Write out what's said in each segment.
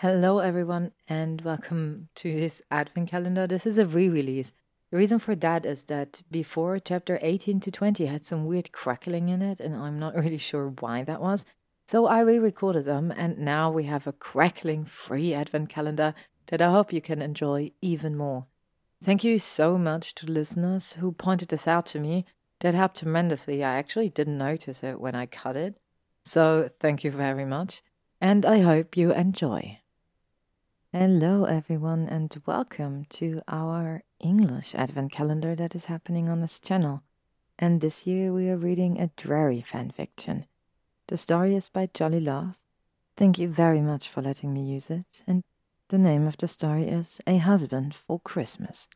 Hello, everyone, and welcome to this advent calendar. This is a re release. The reason for that is that before chapter 18 to 20 had some weird crackling in it, and I'm not really sure why that was. So I re recorded them, and now we have a crackling free advent calendar that I hope you can enjoy even more. Thank you so much to listeners who pointed this out to me. That helped tremendously. I actually didn't notice it when I cut it. So thank you very much, and I hope you enjoy. Hello, everyone, and welcome to our English Advent calendar that is happening on this channel. And this year we are reading a Drarry fanfiction. The story is by Jolly Love. Thank you very much for letting me use it, and the name of the story is A Husband for Christmas.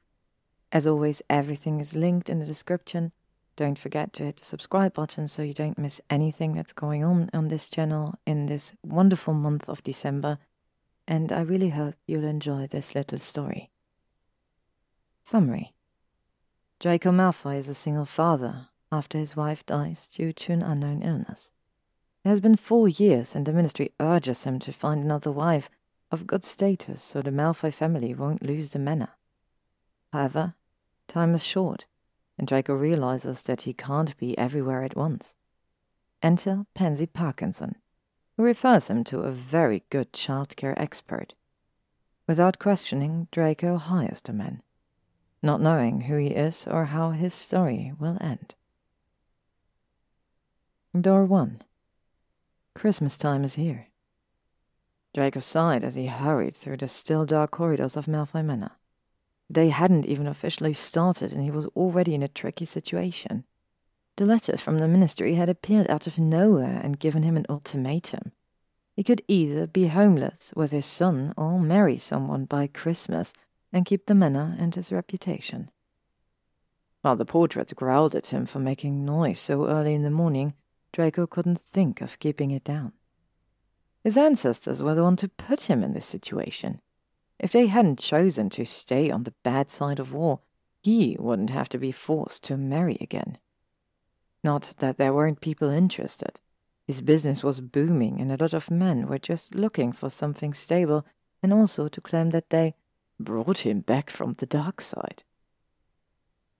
As always, everything is linked in the description. Don't forget to hit the subscribe button so you don't miss anything that's going on on this channel in this wonderful month of December and I really hope you'll enjoy this little story. Summary Draco Malfoy is a single father after his wife dies due to an unknown illness. It has been four years, and the ministry urges him to find another wife of good status so the Malfoy family won't lose the manor. However, time is short, and Draco realizes that he can't be everywhere at once. Enter Pansy Parkinson, who refers him to a very good childcare expert. Without questioning, Draco hires the man, not knowing who he is or how his story will end. Door 1 Christmas time is here. Draco sighed as he hurried through the still dark corridors of Malfoy Manor. They hadn't even officially started, and he was already in a tricky situation. The letter from the ministry had appeared out of nowhere and given him an ultimatum. He could either be homeless with his son or marry someone by Christmas and keep the manor and his reputation. While the portrait growled at him for making noise so early in the morning, Draco couldn't think of keeping it down. His ancestors were the one to put him in this situation. If they hadn't chosen to stay on the bad side of war, he wouldn't have to be forced to marry again. Not that there weren't people interested. His business was booming, and a lot of men were just looking for something stable and also to claim that they brought him back from the dark side.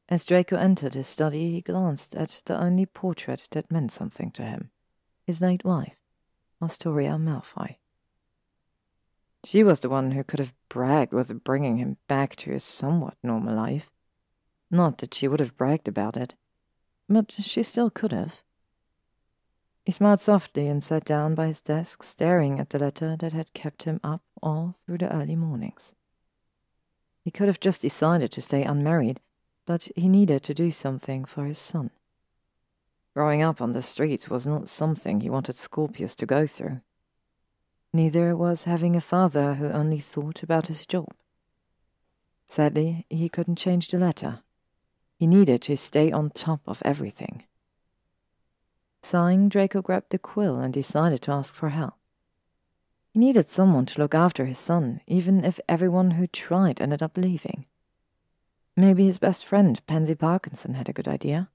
As Draco entered his study, he glanced at the only portrait that meant something to him his late wife, Astoria Malfoy. She was the one who could have bragged with bringing him back to his somewhat normal life. Not that she would have bragged about it, but she still could have. He smiled softly and sat down by his desk, staring at the letter that had kept him up all through the early mornings. He could have just decided to stay unmarried, but he needed to do something for his son. Growing up on the streets was not something he wanted Scorpius to go through. Neither was having a father who only thought about his job. Sadly, he couldn't change the letter. He needed to stay on top of everything. Sighing, Draco grabbed the quill and decided to ask for help. He needed someone to look after his son, even if everyone who tried ended up leaving. Maybe his best friend, Pansy Parkinson, had a good idea.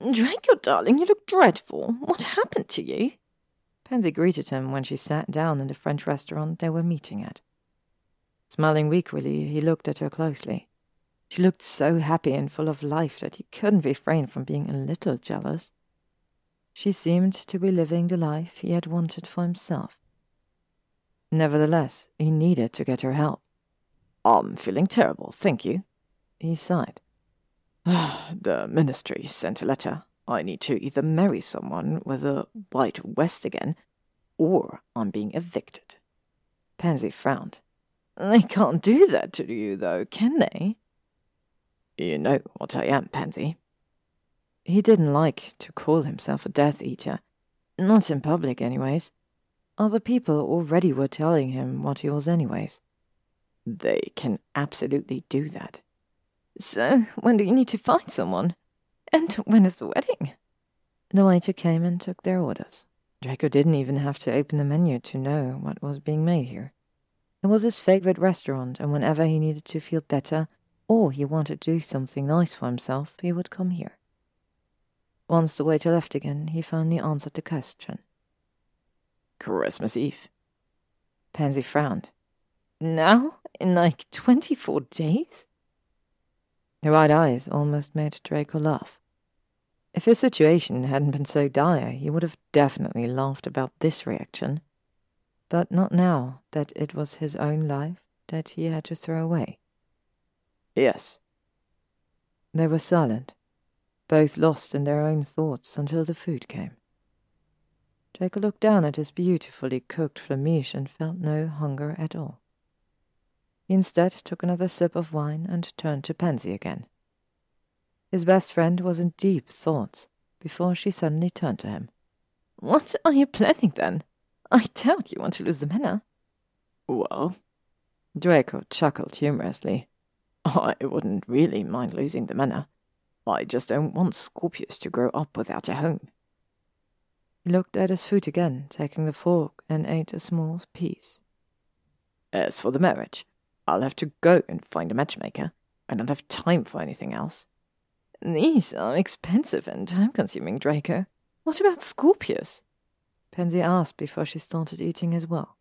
Draco, darling, you look dreadful. What happened to you? Pansy greeted him when she sat down in the French restaurant they were meeting at. Smiling weakly, he looked at her closely. She looked so happy and full of life that he couldn't refrain from being a little jealous. She seemed to be living the life he had wanted for himself. Nevertheless, he needed to get her help. I'm feeling terrible, thank you. He sighed. Ah, the ministry sent a letter. I need to either marry someone with a white west again, or I'm being evicted. Pansy frowned. They can't do that to you, though, can they? You know what I am, Pansy. He didn't like to call himself a Death Eater. Not in public, anyways. Other people already were telling him what he was, anyways. They can absolutely do that. So, when do you need to find someone? And when is the wedding? The waiter came and took their orders. Draco didn't even have to open the menu to know what was being made here. It was his favorite restaurant, and whenever he needed to feel better, or he wanted to do something nice for himself, he would come here. Once the waiter left again, he finally answered the question. Christmas Eve. Pansy frowned. Now? In like 24 days? Her wide eyes almost made Draco laugh. If his situation hadn't been so dire, he would have definitely laughed about this reaction. But not now that it was his own life that he had to throw away. Yes. They were silent, both lost in their own thoughts until the food came. Draco looked down at his beautifully cooked flamiche and felt no hunger at all. He instead took another sip of wine and turned to Pansy again. His best friend was in deep thoughts before she suddenly turned to him. What are you planning then? I doubt you want to lose the manor. Well, Draco chuckled humorously. I wouldn't really mind losing the manor. I just don't want Scorpius to grow up without a home. He looked at his food again, taking the fork, and ate a small piece. As for the marriage, I'll have to go and find a matchmaker. I don't have time for anything else. These are expensive and time consuming, Draco. What about Scorpius? Pansy asked before she started eating as well.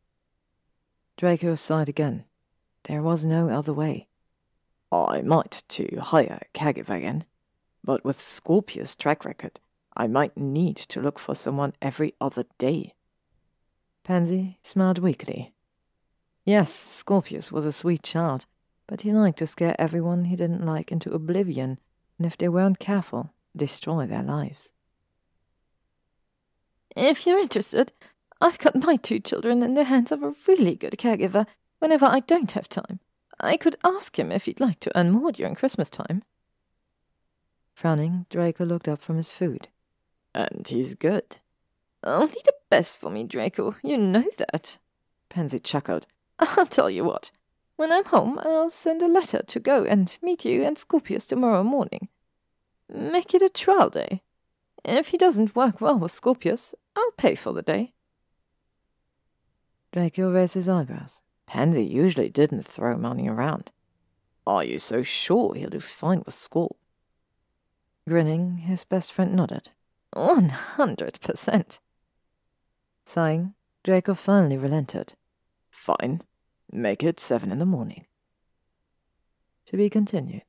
Draco sighed again. There was no other way. I might to hire a caregiver again, but with Scorpius' track record, I might need to look for someone every other day. Pansy smiled weakly. Yes, Scorpius was a sweet child, but he liked to scare everyone he didn't like into oblivion, and if they weren't careful, destroy their lives. If you're interested, I've got my two children in the hands of a really good caregiver whenever I don't have time. I could ask him if he'd like to earn more during Christmas time. Frowning, Draco looked up from his food. And he's good. Only the best for me, Draco. You know that. Pansy chuckled. I'll tell you what. When I'm home, I'll send a letter to go and meet you and Scorpius tomorrow morning. Make it a trial day. If he doesn't work well with Scorpius, I'll pay for the day. Draco raised his eyebrows. Pansy usually didn't throw money around. Are you so sure he'll do fine with school? Grinning, his best friend nodded. One hundred percent. Sighing, Draco finally relented. Fine. Make it seven in the morning. To be continued.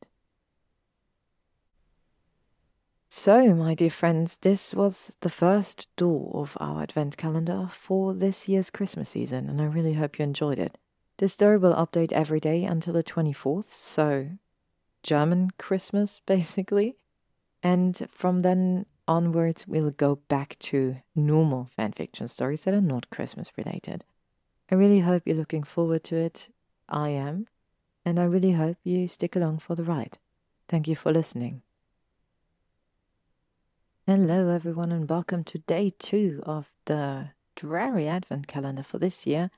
So, my dear friends, this was the first door of our advent calendar for this year's Christmas season, and I really hope you enjoyed it. This story will update every day until the 24th, so German Christmas, basically. And from then onwards, we'll go back to normal fanfiction stories that are not Christmas related. I really hope you're looking forward to it. I am. And I really hope you stick along for the ride. Thank you for listening. Hello, everyone, and welcome to day two of the Drarry advent calendar for this year.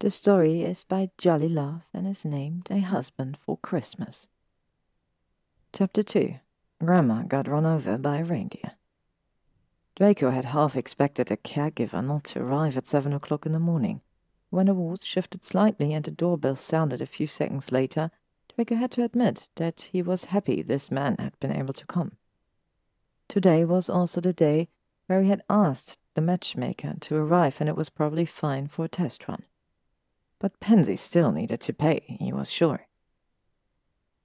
The story is by Jolly Love and is named A Husband for Christmas. Chapter 2 Grandma got run over by a reindeer. Draco had half expected a caregiver not to arrive at seven o'clock in the morning. When the walls shifted slightly and the doorbell sounded a few seconds later, Draco had to admit that he was happy this man had been able to come. Today was also the day where he had asked the matchmaker to arrive, and it was probably fine for a test run. But Pansy still needed to pay, he was sure.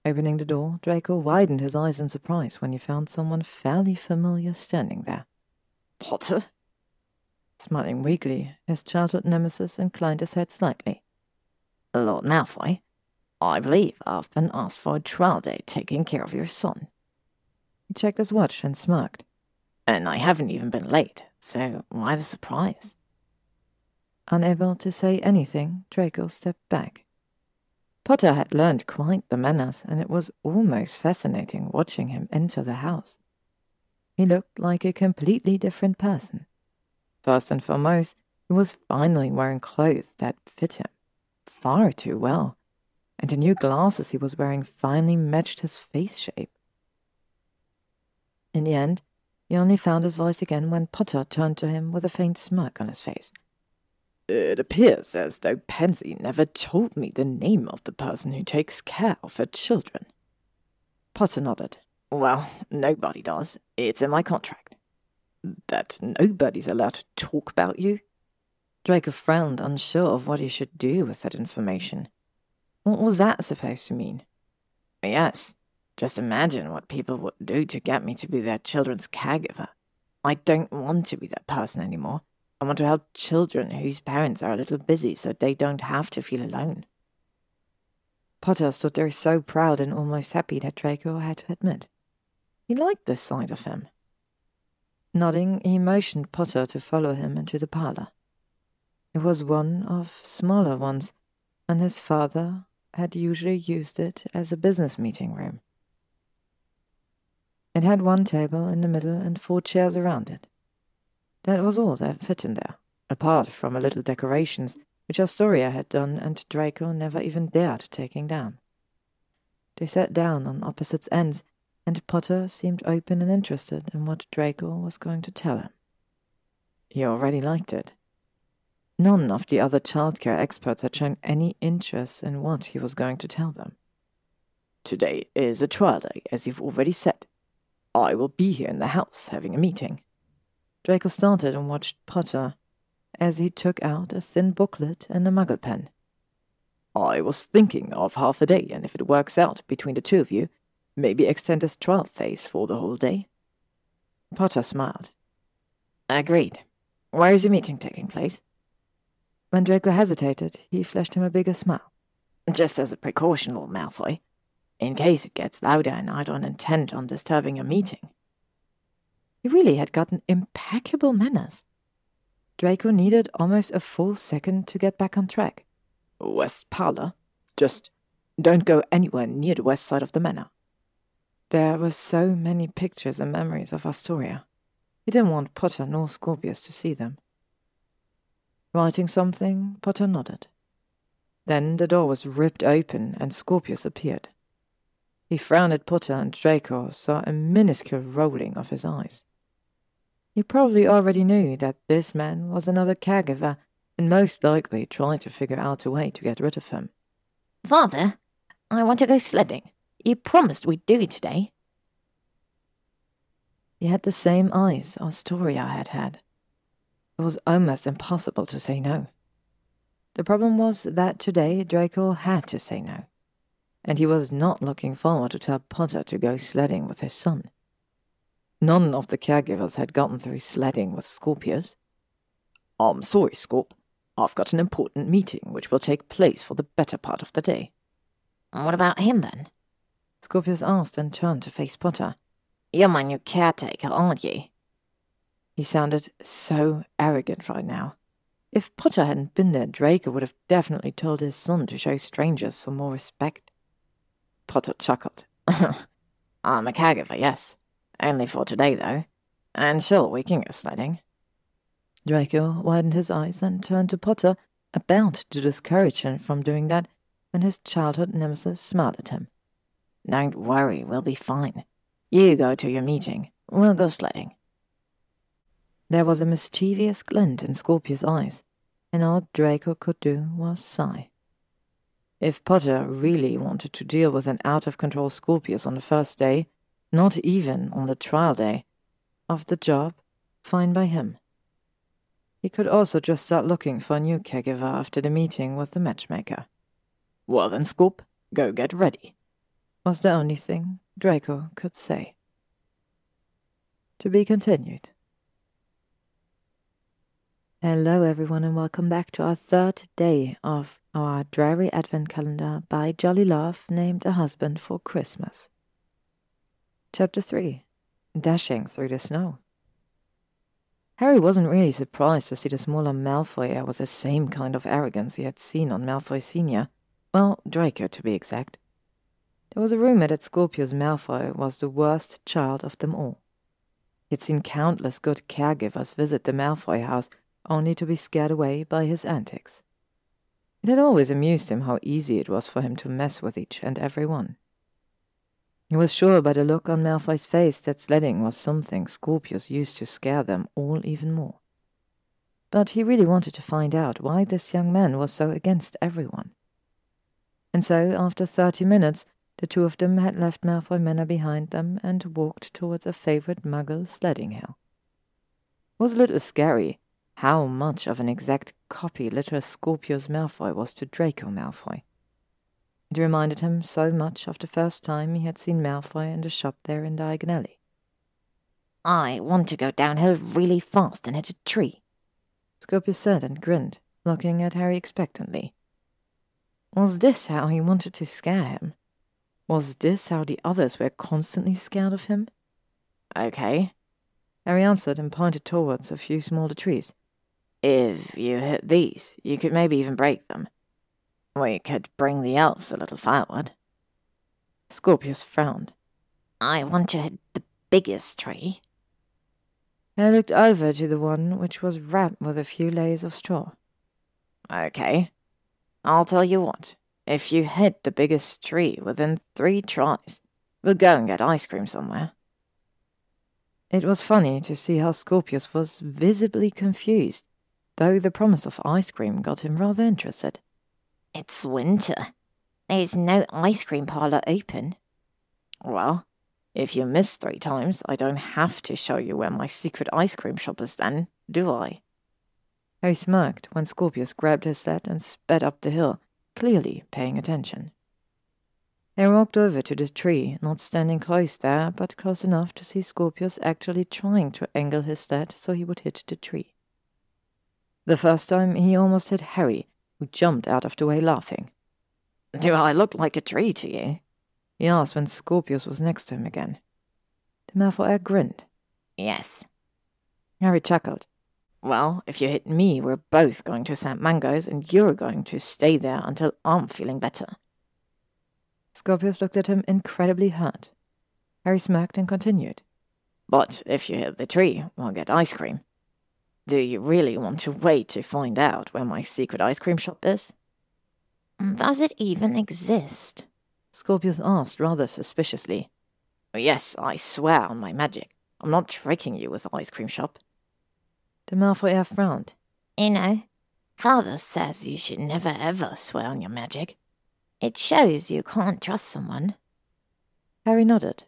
Opening the door, Draco widened his eyes in surprise when he found someone fairly familiar standing there. Potter? Smiling weakly, his childhood nemesis inclined his head slightly. Lord Malfoy, I believe I've been asked for a trial day taking care of your son. He checked his watch and smirked. And I haven't even been late, so why the surprise? Unable to say anything, Draco stepped back. Potter had learned quite the manners, and it was almost fascinating watching him enter the house. He looked like a completely different person. First and foremost, he was finally wearing clothes that fit him far too well, and the new glasses he was wearing finally matched his face shape. In the end, he only found his voice again when Potter turned to him with a faint smirk on his face. It appears as though Pansy never told me the name of the person who takes care of her children. Potter nodded. Well, nobody does. It's in my contract. That nobody's allowed to talk about you? Draco frowned, unsure of what he should do with that information. What was that supposed to mean? Yes, just imagine what people would do to get me to be their children's caregiver. I don't want to be that person anymore. I want to help children whose parents are a little busy so they don't have to feel alone. Potter stood there so proud and almost happy that Draco had to admit. He liked this side of him. Nodding, he motioned Potter to follow him into the parlor. It was one of smaller ones, and his father had usually used it as a business meeting room. It had one table in the middle and four chairs around it. That was all that fit in there, apart from a little decorations which Astoria had done and Draco never even dared taking down. They sat down on opposite ends, and Potter seemed open and interested in what Draco was going to tell him. He already liked it. None of the other childcare experts had shown any interest in what he was going to tell them. Today is a trial day, as you've already said. I will be here in the house having a meeting. Draco started and watched Potter as he took out a thin booklet and a muggle pen. I was thinking of half a day, and if it works out between the two of you, maybe extend this trial phase for the whole day. Potter smiled. Agreed. Where is the meeting taking place? When Draco hesitated, he flashed him a bigger smile. Just as a precaution, Lord Malfoy. In case it gets louder and I don't intend on disturbing your meeting. He really had gotten impeccable manners. Draco needed almost a full second to get back on track. West Parlor? Just don't go anywhere near the west side of the manor. There were so many pictures and memories of Astoria. He didn't want Potter nor Scorpius to see them. Writing something, Potter nodded. Then the door was ripped open and Scorpius appeared. He frowned at Potter and Draco saw a minuscule rolling of his eyes. He probably already knew that this man was another caregiver and most likely tried to figure out a way to get rid of him. Father, I want to go sledding. You promised we'd do it today. He had the same eyes Astoria had had. It was almost impossible to say no. The problem was that today Draco had to say no and he was not looking forward to tell Potter to go sledding with his son. None of the caregivers had gotten through sledding with Scorpius. I'm sorry, Scorp. I've got an important meeting which will take place for the better part of the day. What about him then? Scorpius asked and turned to face Potter. You're my new caretaker, aren't you? He sounded so arrogant right now. If Potter hadn't been there, Draco would have definitely told his son to show strangers some more respect. Potter chuckled. I'm a caregiver, yes. Only for today, though. And sure, we can go sledding. Draco widened his eyes and turned to Potter, about to discourage him from doing that, when his childhood nemesis smiled at him. Don't worry, we'll be fine. You go to your meeting. We'll go sledding. There was a mischievous glint in Scorpius' eyes, and all Draco could do was sigh. If Potter really wanted to deal with an out of control Scorpius on the first day, not even on the trial day, of the job, fine by him. He could also just start looking for a new caregiver after the meeting with the matchmaker. Well then, Scorp, go get ready, was the only thing Draco could say. To be continued. Hello, everyone, and welcome back to our third day of our Drarry advent calendar by Jolly Love named A Husband for Christmas. Chapter 3 Dashing Through the Snow. Harry wasn't really surprised to see the smaller Malfoy with the same kind of arrogance he had seen on Malfoy Sr. Well, Draco, to be exact. There was a rumor that Scorpius Malfoy was the worst child of them all. He had seen countless good caregivers visit the Malfoy house only to be scared away by his antics. It had always amused him how easy it was for him to mess with each and every one. He was sure by the look on Malfoy's face that sledding was something Scorpius used to scare them all even more. But he really wanted to find out why this young man was so against everyone. And so, after thirty minutes, the two of them had left Malfoy Manor behind them and walked towards a favorite muggle sledding hill. It was a little scary, how much of an exact copy little Scorpius Malfoy was to Draco Malfoy. It reminded him so much of the first time he had seen Malfoy in the shop there in Diagon Alley. I want to go downhill really fast and hit a tree, Scorpius said and grinned, looking at Harry expectantly. Was this how he wanted to scare him? Was this how the others were constantly scared of him? Okay. Harry answered and pointed towards a few smaller trees. If you hit these, you could maybe even break them. We could bring the elves a little firewood. Scorpius frowned. I want to hit the biggest tree. I looked over to the one which was wrapped with a few layers of straw. Okay. I'll tell you what. If you hit the biggest tree within three tries, we'll go and get ice cream somewhere. It was funny to see how Scorpius was visibly confused, though the promise of ice cream got him rather interested. It's winter. There's no ice cream parlor open. Well, if you miss three times, I don't have to show you where my secret ice cream shop is then, do I? Harry smirked when Scorpius grabbed his sled and sped up the hill, clearly paying attention. They walked over to the tree, not standing close there, but close enough to see Scorpius actually trying to angle his sled so he would hit the tree. The first time, he almost hit Harry, who jumped out of the way laughing. Do I look like a tree to you? he asked when Scorpius was next to him again. The Malfoy grinned. Yes. Harry chuckled. Well, if you hit me, we're both going to St. Mungo's, and you're going to stay there until I'm feeling better. Scorpius looked at him incredibly hurt. Harry smirked and continued. But if you hit the tree, we'll get ice cream. Do you really want to wait to find out where my secret ice cream shop is? Mm, does it even exist? Scorpius asked rather suspiciously. Oh, yes, I swear on my magic. I'm not tricking you with the ice cream shop. The Malfoy frowned. You know, Father says you should never ever swear on your magic. It shows you can't trust someone. Harry nodded.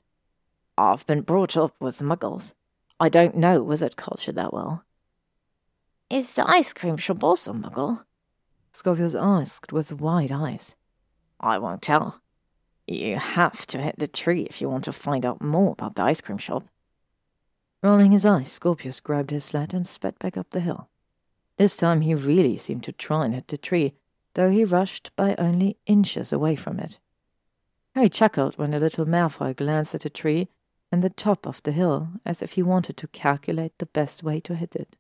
I've been brought up with muggles. I don't know wizard culture that well. Is the ice cream shop also muggle? Scorpius asked with wide eyes. I won't tell. You have to hit the tree if you want to find out more about the ice cream shop. Rolling his eyes, Scorpius grabbed his sled and sped back up the hill. This time he really seemed to try and hit the tree, though he rushed by only inches away from it. Harry chuckled when the little Malfoy glanced at the tree and the top of the hill, as if he wanted to calculate the best way to hit it.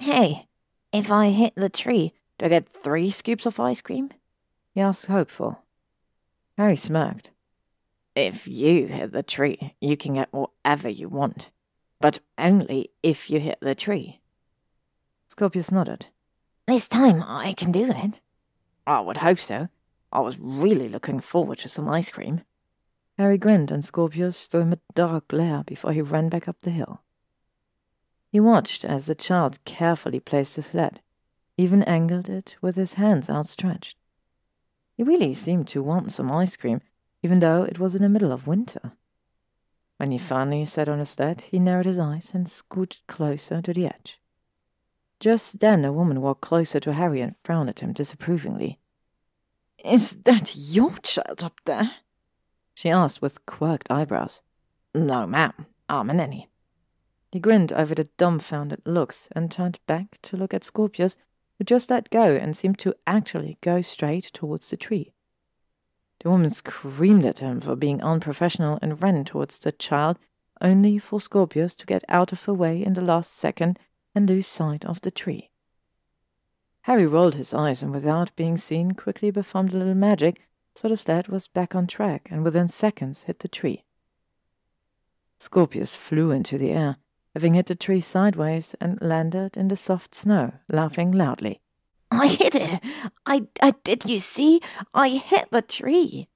Hey, if I hit the tree, do I get three scoops of ice cream? He asked hopeful. Harry smirked. If you hit the tree, you can get whatever you want, but only if you hit the tree. Scorpius nodded. This time I can do it. I would hope so. I was really looking forward to some ice cream. Harry grinned and Scorpius threw him a dark glare before he ran back up the hill. He watched as the child carefully placed his sled, even angled it with his hands outstretched. He really seemed to want some ice cream, even though it was in the middle of winter. When he finally sat on his sled, he narrowed his eyes and scooted closer to the edge. Just then a woman walked closer to Harry and frowned at him disapprovingly. Is that your child up there? she asked with quirked eyebrows. No, ma'am. I'm a nanny. He grinned over the dumbfounded looks and turned back to look at Scorpius, who just let go and seemed to actually go straight towards the tree. The woman screamed at him for being unprofessional and ran towards the child, only for Scorpius to get out of her way in the last second and lose sight of the tree. Harry rolled his eyes and, without being seen, quickly performed a little magic so the sled was back on track and within seconds hit the tree. Scorpius flew into the air, having hit the tree sideways and landed in the soft snow, laughing loudly. I hit it! I, I did you see? I hit the tree!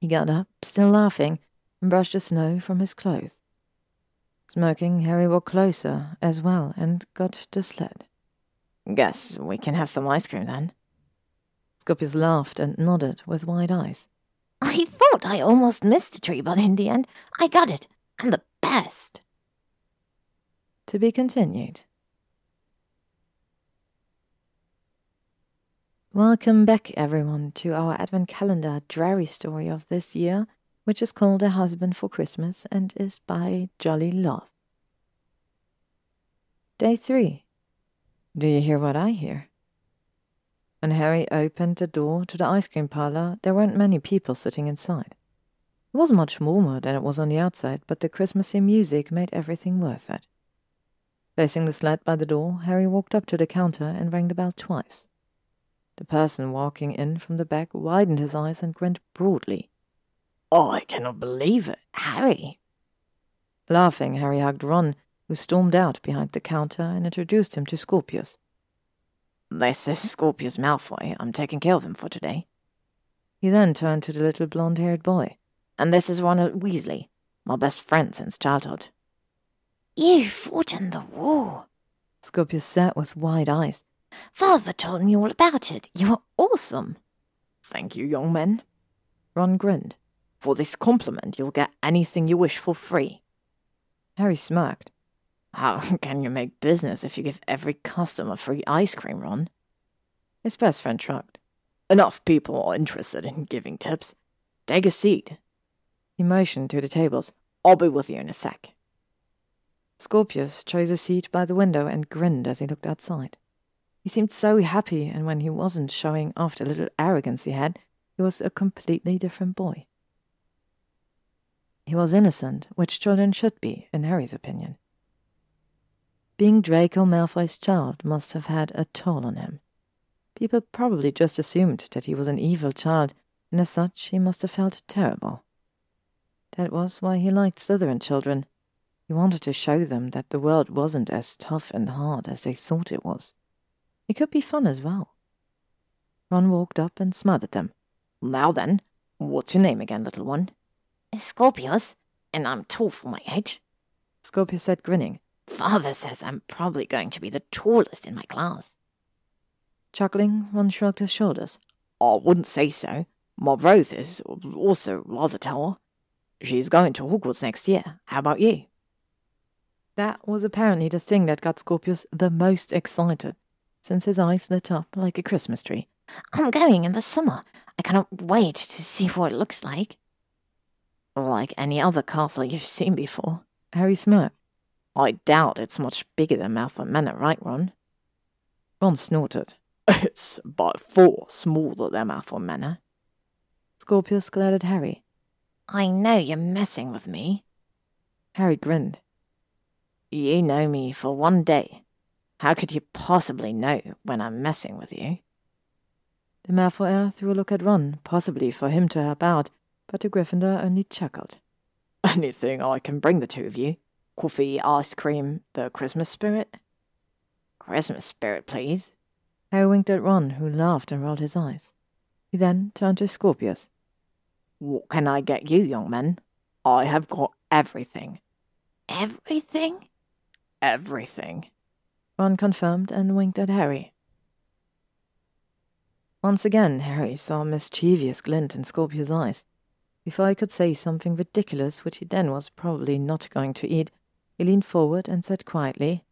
He got up, still laughing, and brushed the snow from his clothes. Smoking, Harry walked closer as well and got the sled. Guess we can have some ice cream then. Scorpius laughed and nodded with wide eyes. I thought I almost missed the tree, but in the end, I got it. I'm the best. To be continued. Welcome back, everyone, to our Advent Calendar Drarry story of this year, which is called A Husband for Christmas and is by Jolly Love. Day 3. Do you hear what I hear? When Harry opened the door to the ice cream parlor, there weren't many people sitting inside. It wasn't much warmer than it was on the outside, but the Christmassy music made everything worth it. Placing the sled by the door, Harry walked up to the counter and rang the bell twice. The person walking in from the back widened his eyes and grinned broadly. Oh, I cannot believe it. Harry! Laughing, Harry hugged Ron, who stormed out behind the counter and introduced him to Scorpius. This is Scorpius Malfoy. I'm taking care of him for today. He then turned to the little blond haired boy. And this is Ronald Weasley, my best friend since childhood. You fought in the war, Scorpius sat with wide eyes. Father told me all about it. You were awesome. Thank you, young men. Ron grinned. For this compliment, you'll get anything you wish for free. Harry smirked. How can you make business if you give every customer free ice cream, Ron? His best friend shrugged. Enough people are interested in giving tips. Take a seat. He motioned to the tables. I'll be with you in a sec. Scorpius chose a seat by the window and grinned as he looked outside. He seemed so happy, and when he wasn't showing off the little arrogance he had, he was a completely different boy. He was innocent, which children should be, in Harry's opinion. Being Draco Malfoy's child must have had a toll on him. People probably just assumed that he was an evil child, and as such he must have felt terrible. That was why he liked Slytherin children. He wanted to show them that the world wasn't as tough and hard as they thought it was. It could be fun as well. Ron walked up and smothered them. Now then, what's your name again, little one? Scorpius, and I'm tall for my age. Scorpius said, grinning. Father says I'm probably going to be the tallest in my class. Chuckling, Ron shrugged his shoulders. I wouldn't say so. My Rose is also rather tall. She's going to Hogwarts next year. How about you? That was apparently the thing that got Scorpius the most excited, since his eyes lit up like a Christmas tree. I'm going in the summer. I cannot wait to see what it looks like. Like any other castle you've seen before. Harry smirked. I doubt it's much bigger than Malfoy Manor, right, Ron? Ron snorted. It's by far smaller than Malfoy Manor. Scorpius glared at Harry. I know you're messing with me. Harry grinned. You know me for one day. How could you possibly know when I'm messing with you? The Malfoy heir threw a look at Ron, possibly for him to help out, but the Gryffindor only chuckled. Anything I can bring the two of you coffee, ice cream, the Christmas spirit? Christmas spirit, please. Harry winked at Ron, who laughed and rolled his eyes. He then turned to Scorpius. What can I get you, young man? I have got everything. Everything? Everything. Ron confirmed and winked at Harry. Once again, Harry saw a mischievous glint in Scorpius' eyes. Before he could say something ridiculous, which he then was probably not going to eat, he leaned forward and said quietly,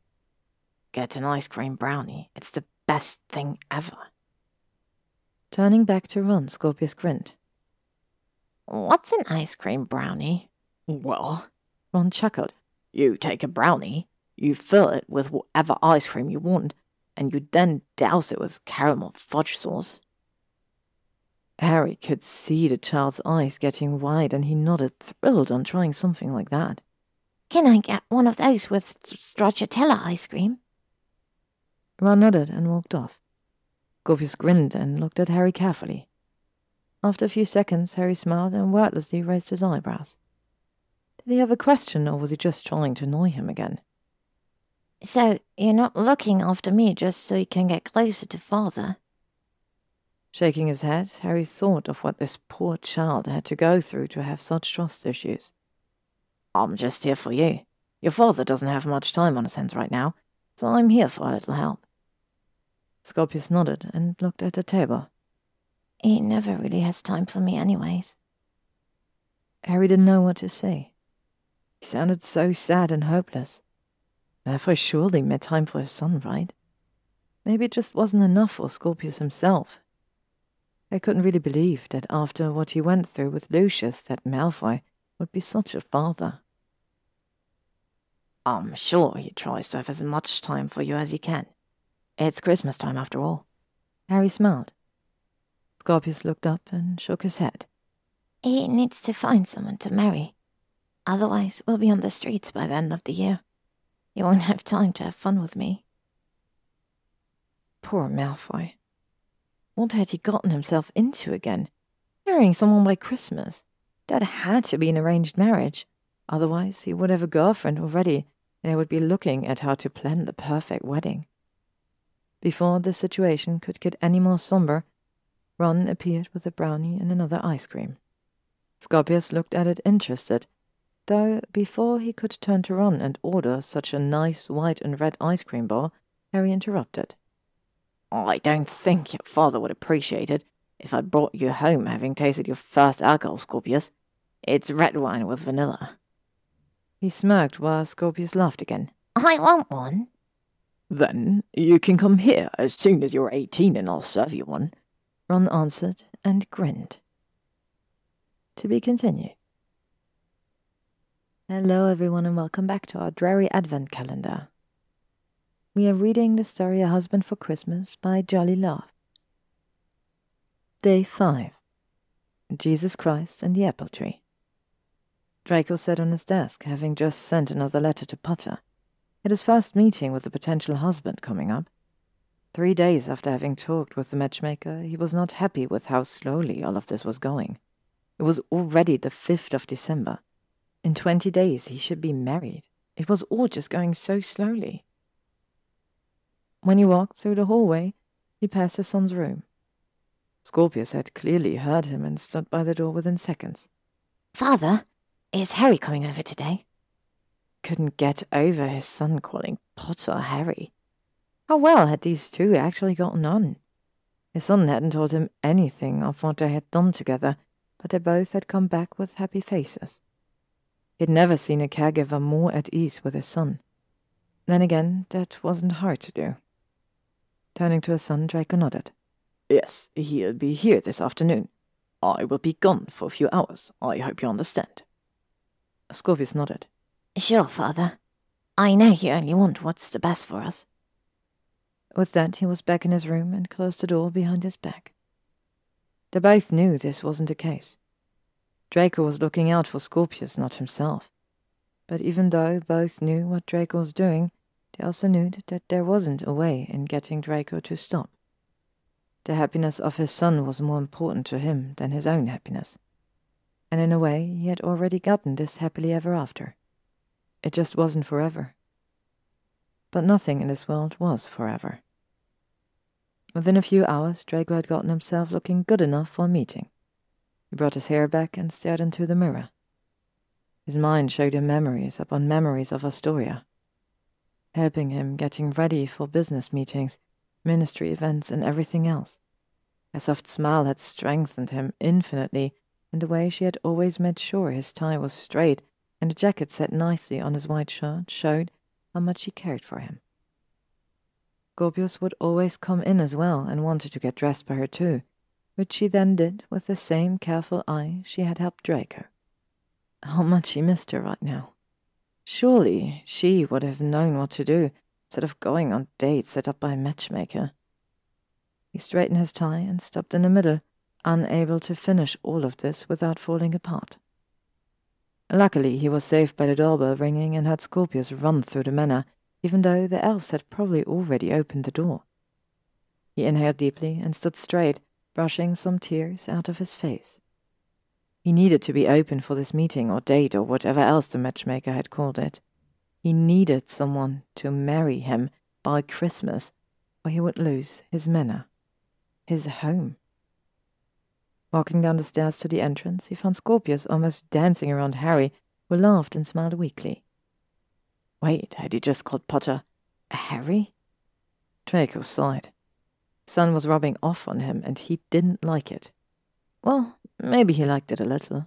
Get an ice cream brownie. It's the best thing ever. Turning back to Ron, Scorpius grinned. What's an ice cream brownie? Well, Ron chuckled. You take a brownie, you fill it with whatever ice cream you want, and you then douse it with caramel fudge sauce. Harry could see the child's eyes getting wide, and he nodded, thrilled on trying something like that. Can I get one of those with stracciatella ice cream? Ron nodded and walked off. Scorpius grinned and looked at Harry carefully. After a few seconds, Harry smiled and wordlessly raised his eyebrows. Did he have a question, or was he just trying to annoy him again? So, you're not looking after me just so you can get closer to father? Shaking his head, Harry thought of what this poor child had to go through to have such trust issues. I'm just here for you. Your father doesn't have much time on his hands right now, so I'm here for a little help. Scorpius nodded and looked at the table. He never really has time for me, anyways. Harry didn't know what to say. He sounded so sad and hopeless. Malfoy surely made time for his son, right? Maybe it just wasn't enough for Scorpius himself. I couldn't really believe that after what he went through with Lucius, that Malfoy would be such a father. I'm sure he tries to have as much time for you as he can. It's Christmas time after all. Harry smiled. Scorpius looked up and shook his head. He needs to find someone to marry. Otherwise, we'll be on the streets by the end of the year. He won't have time to have fun with me. Poor Malfoy. What had he gotten himself into again? Marrying someone by Christmas. That had to be an arranged marriage. Otherwise, he would have a girlfriend already, and they would be looking at how to plan the perfect wedding. Before the situation could get any more somber, Ron appeared with a brownie and another ice cream. Scorpius looked at it interested, though before he could turn to Ron and order such a nice white and red ice cream bar, Harry interrupted. I don't think your father would appreciate it if I brought you home having tasted your first alcohol, Scorpius. It's red wine with vanilla. He smirked while Scorpius laughed again. I want one. Then you can come here as soon as you're eighteen and I'll serve you one. Ron answered and grinned. To be continued. Hello, everyone, and welcome back to our Drarry advent calendar. We are reading the story A Husband for Christmas by Jolly Love. Day 5 Jesus Christ and the Apple Tree. Draco sat on his desk, having just sent another letter to Potter. At his first meeting with the potential husband coming up. Three days after having talked with the matchmaker, he was not happy with how slowly all of this was going. It was already the 5th of December. In 20 days, he should be married. It was all just going so slowly. When he walked through the hallway, he passed his son's room. Scorpius had clearly heard him and stood by the door within seconds. Father, is Harry coming over today? Couldn't get over his son calling Potter Harry. How well had these two actually gotten on? His son hadn't told him anything of what they had done together, but they both had come back with happy faces. He'd never seen a caregiver more at ease with his son. Then again, that wasn't hard to do. Turning to his son, Draco nodded. Yes, he'll be here this afternoon. I will be gone for a few hours. I hope you understand. Scorpius nodded. Sure, father. I know you only want what's the best for us. With that, he was back in his room and closed the door behind his back. They both knew this wasn't the case. Draco was looking out for Scorpius, not himself. But even though both knew what Draco was doing, they also knew that there wasn't a way in getting Draco to stop. The happiness of his son was more important to him than his own happiness. And in a way, he had already gotten this happily ever after. It just wasn't forever. But nothing in this world was forever. Within a few hours, Draco had gotten himself looking good enough for a meeting. He brought his hair back and stared into the mirror. His mind showed him memories upon memories of Astoria, helping him getting ready for business meetings, ministry events, and everything else. A soft smile had strengthened him infinitely in the way she had always made sure his tie was straight and the jacket set nicely on his white shirt showed how much she cared for him. Scorpius would always come in as well and wanted to get dressed by her too, which she then did with the same careful eye she had helped Draco. How much he missed her right now. Surely she would have known what to do instead of going on dates set up by a matchmaker. He straightened his tie and stopped in the middle, unable to finish all of this without falling apart. Luckily, he was saved by the doorbell ringing and heard Scorpius run through the manor, even though the elves had probably already opened the door. He inhaled deeply and stood straight, brushing some tears out of his face. He needed to be open for this meeting or date or whatever else the matchmaker had called it. He needed someone to marry him by Christmas, or he would lose his manor, his home. Walking down the stairs to the entrance, he found Scorpius almost dancing around Harry, who laughed and smiled weakly. Wait, had he just called Potter Harry? Draco sighed. Son was rubbing off on him, and he didn't like it. Well, maybe he liked it a little.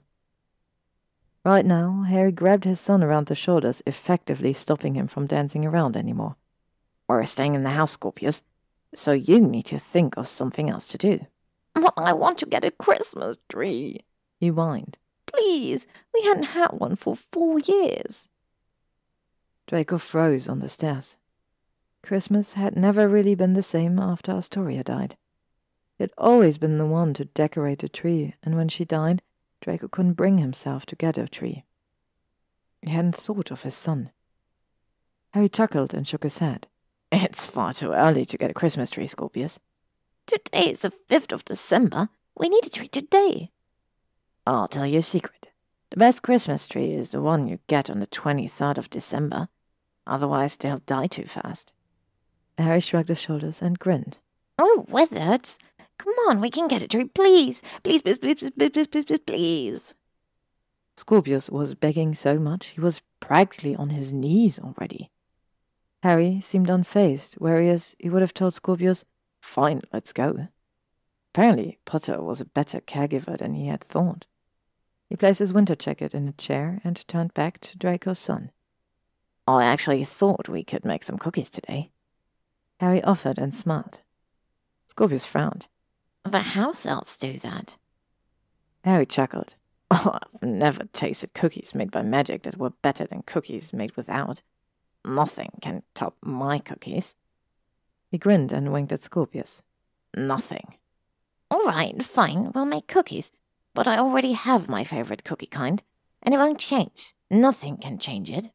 Right now, Harry grabbed his son around the shoulders, effectively stopping him from dancing around anymore. We're staying in the house, Scorpius, so you need to think of something else to do. But I want to get a Christmas tree, he whined. Please, we hadn't had one for four years. Draco froze on the stairs. Christmas had never really been the same after Astoria died. He had always been the one to decorate the tree, and when she died, Draco couldn't bring himself to get a tree. He hadn't thought of his son. Harry chuckled and shook his head. It's far too early to get a Christmas tree, Scorpius. Today is the 5th of December. We need a tree today. I'll tell you a secret. The best Christmas tree is the one you get on the 23rd of December. Otherwise, they'll die too fast. Harry shrugged his shoulders and grinned. Oh, Withers, come on, we can get a tree, please. Please, please, please, please, please, please, please, please, please. Scorpius was begging so much he was practically on his knees already. Harry seemed unfazed, whereas he would have told Scorpius, Fine, let's go. Apparently, Potter was a better caregiver than he had thought. He placed his winter jacket in a chair and turned back to Draco's son. I actually thought we could make some cookies today. Harry offered and smiled. Scorpius frowned. The house elves do that. Harry chuckled. Oh, I've never tasted cookies made by magic that were better than cookies made without. Nothing can top my cookies. He grinned and winked at Scorpius. Nothing. All right, fine, we'll make cookies. But I already have my favorite cookie kind, and it won't change. Nothing can change it.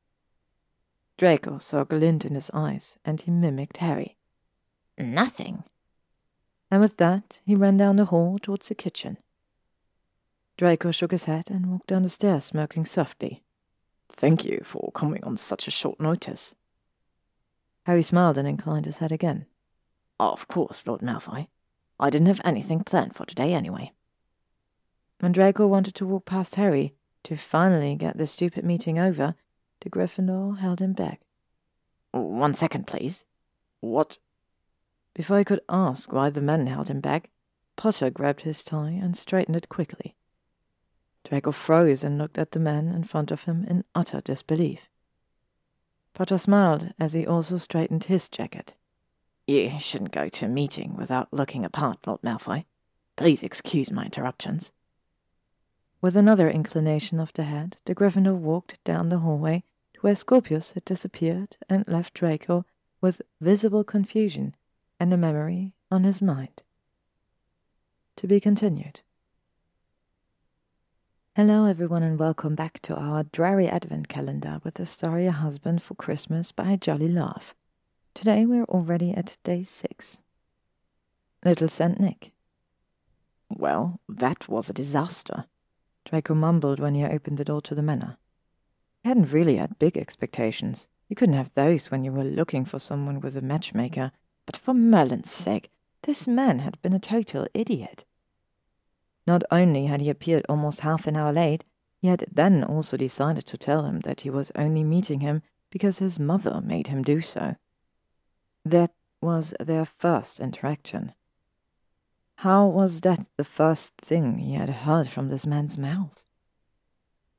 Draco saw a glint in his eyes, and he mimicked Harry. Nothing. And with that, he ran down the hall towards the kitchen. Draco shook his head and walked down the stairs, smirking softly. Thank you for coming on such a short notice. Harry smiled and inclined his head again. Of course, Lord Malfoy. I didn't have anything planned for today anyway. When Draco wanted to walk past Harry to finally get the stupid meeting over, the Gryffindor held him back. One second, please. What? Before he could ask why the men held him back, Potter grabbed his tie and straightened it quickly. Draco froze and looked at the man in front of him in utter disbelief. Potter smiled as he also straightened his jacket. You shouldn't go to a meeting without looking apart, Lord Malfoy. Please excuse my interruptions. With another inclination of the head, the Gryffindor walked down the hallway to where Scorpius had disappeared and left Draco with visible confusion and a memory on his mind. To be continued. Hello, everyone, and welcome back to our Drarry Advent calendar with the story A Husband for Christmas by a Jolly Love. Today we're already at day six. Little Saint Nick. Well, that was a disaster. Draco mumbled when he opened the door to the manor. He hadn't really had big expectations. You couldn't have those when you were looking for someone with a matchmaker, but for Merlin's sake, this man had been a total idiot. Not only had he appeared almost half an hour late, he had then also decided to tell him that he was only meeting him because his mother made him do so. That was their first interaction. How was that the first thing he had heard from this man's mouth?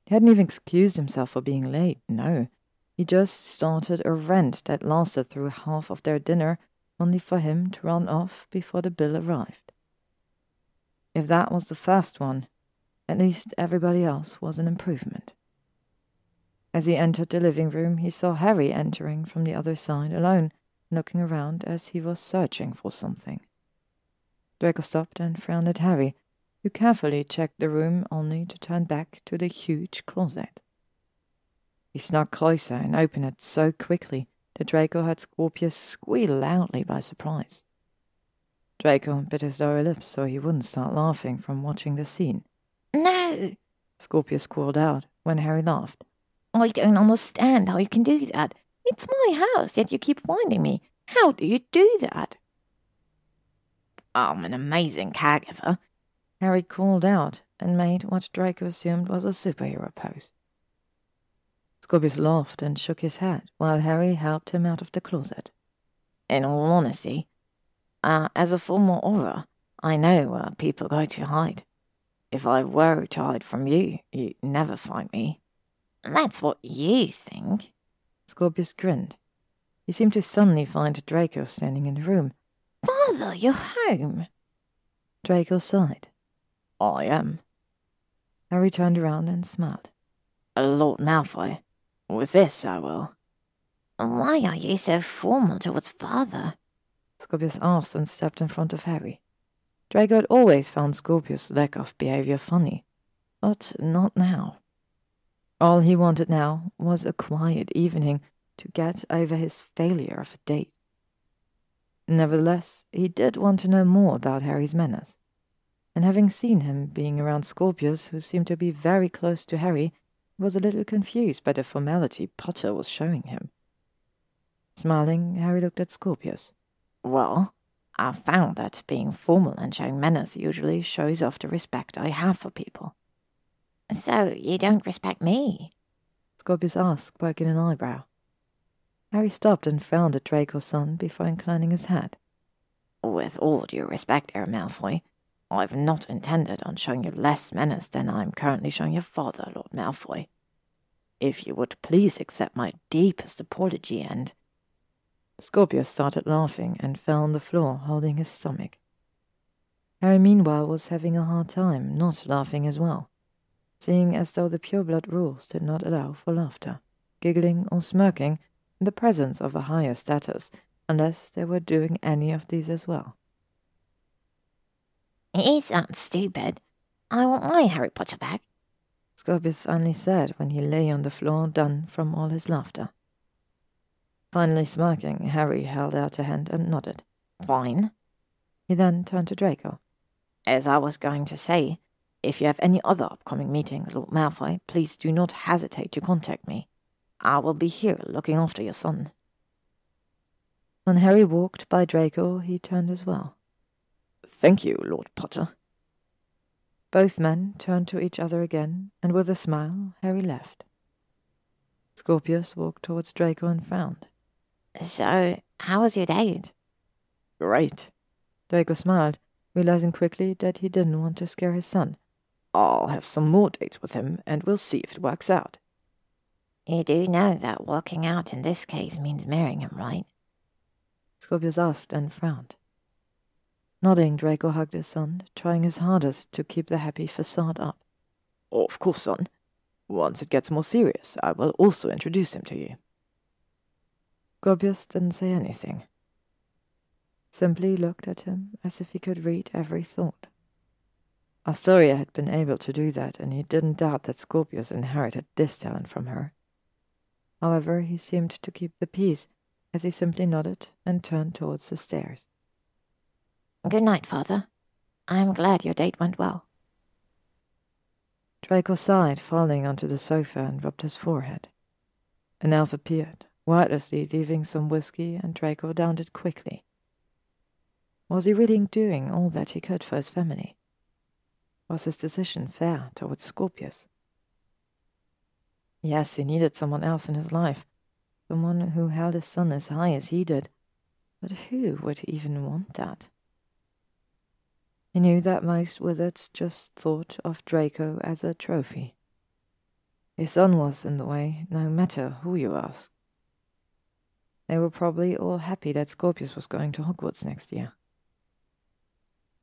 He hadn't even excused himself for being late, no. He just started a rant that lasted through half of their dinner, only for him to run off before the bill arrived. If that was the first one, at least everybody else was an improvement. As he entered the living room, he saw Harry entering from the other side alone, looking around as he was searching for something. Draco stopped and frowned at Harry, who carefully checked the room only to turn back to the huge closet. He snuck closer and opened it so quickly that Draco heard Scorpius squeal loudly by surprise. Draco bit his lower lip so he wouldn't start laughing from watching the scene. No! Scorpius called out when Harry laughed. I don't understand how you can do that. It's my house, yet you keep finding me. How do you do that? I'm an amazing caregiver. Harry called out and made what Draco assumed was a superhero pose. Scorpius laughed and shook his head while Harry helped him out of the closet. In all honesty, uh, as a former Auror, I know where people go to hide. If I were to hide from you, you'd never find me. That's what you think. Scorpius grinned. He seemed to suddenly find Draco standing in the room. Father, you're home. Draco sighed. I am. Harry turned around and smiled. Lord Malfoy, with this I will. Why are you so formal towards father? Scorpius asked and stepped in front of Harry. Draco had always found Scorpius' lack of behavior funny, but not now. All he wanted now was a quiet evening to get over his failure of a date. Nevertheless, he did want to know more about Harry's manners and having seen him being around Scorpius, who seemed to be very close to Harry, was a little confused by the formality Potter was showing him. Smiling, Harry looked at Scorpius. Well, I've found that being formal and showing manners usually shows off the respect I have for people. So you don't respect me? Scorpius asked, poking an eyebrow. Harry stopped and frowned at Draco's son before inclining his head. With all due respect, Herr Malfoy, I've not intended on showing you less manners than I am currently showing your father, Lord Malfoy. If you would please accept my deepest apology and. Scorpius started laughing and fell on the floor, holding his stomach. Harry, meanwhile, was having a hard time not laughing as well, seeing as though the pureblood rules did not allow for laughter, giggling, or smirking in the presence of a higher status, unless they were doing any of these as well. Is that stupid? I want my Harry Potter back. Scorpius finally said when he lay on the floor, done from all his laughter. Finally smirking, Harry held out a hand and nodded. Fine. He then turned to Draco. As I was going to say, if you have any other upcoming meetings, Lord Malfoy, please do not hesitate to contact me. I will be here looking after your son. When Harry walked by Draco, he turned as well. Thank you, Lord Potter. Both men turned to each other again, and with a smile, Harry left. Scorpius walked towards Draco and frowned. So, how was your date? Great. Draco smiled, realizing quickly that he didn't want to scare his son. I'll have some more dates with him, and we'll see if it works out. You do know that working out in this case means marrying him, right? Scorpius asked and frowned. Nodding, Draco hugged his son, trying his hardest to keep the happy facade up. Oh, of course, son. Once it gets more serious, I will also introduce him to you. Scorpius didn't say anything. Simply looked at him as if he could read every thought. Astoria had been able to do that, and he didn't doubt that Scorpius inherited this talent from her. However, he seemed to keep the peace as he simply nodded and turned towards the stairs. Good night, Father. I'm glad your date went well. Draco sighed, falling onto the sofa and rubbed his forehead. An elf appeared, wordlessly leaving some whiskey, and Draco downed it quickly. Was he really doing all that he could for his family? Was his decision fair towards Scorpius? Yes, he needed someone else in his life, someone who held his son as high as he did. But who would even want that? He knew that most wizards just thought of Draco as a trophy. His son was in the way, no matter who you asked. They were probably all happy that Scorpius was going to Hogwarts next year.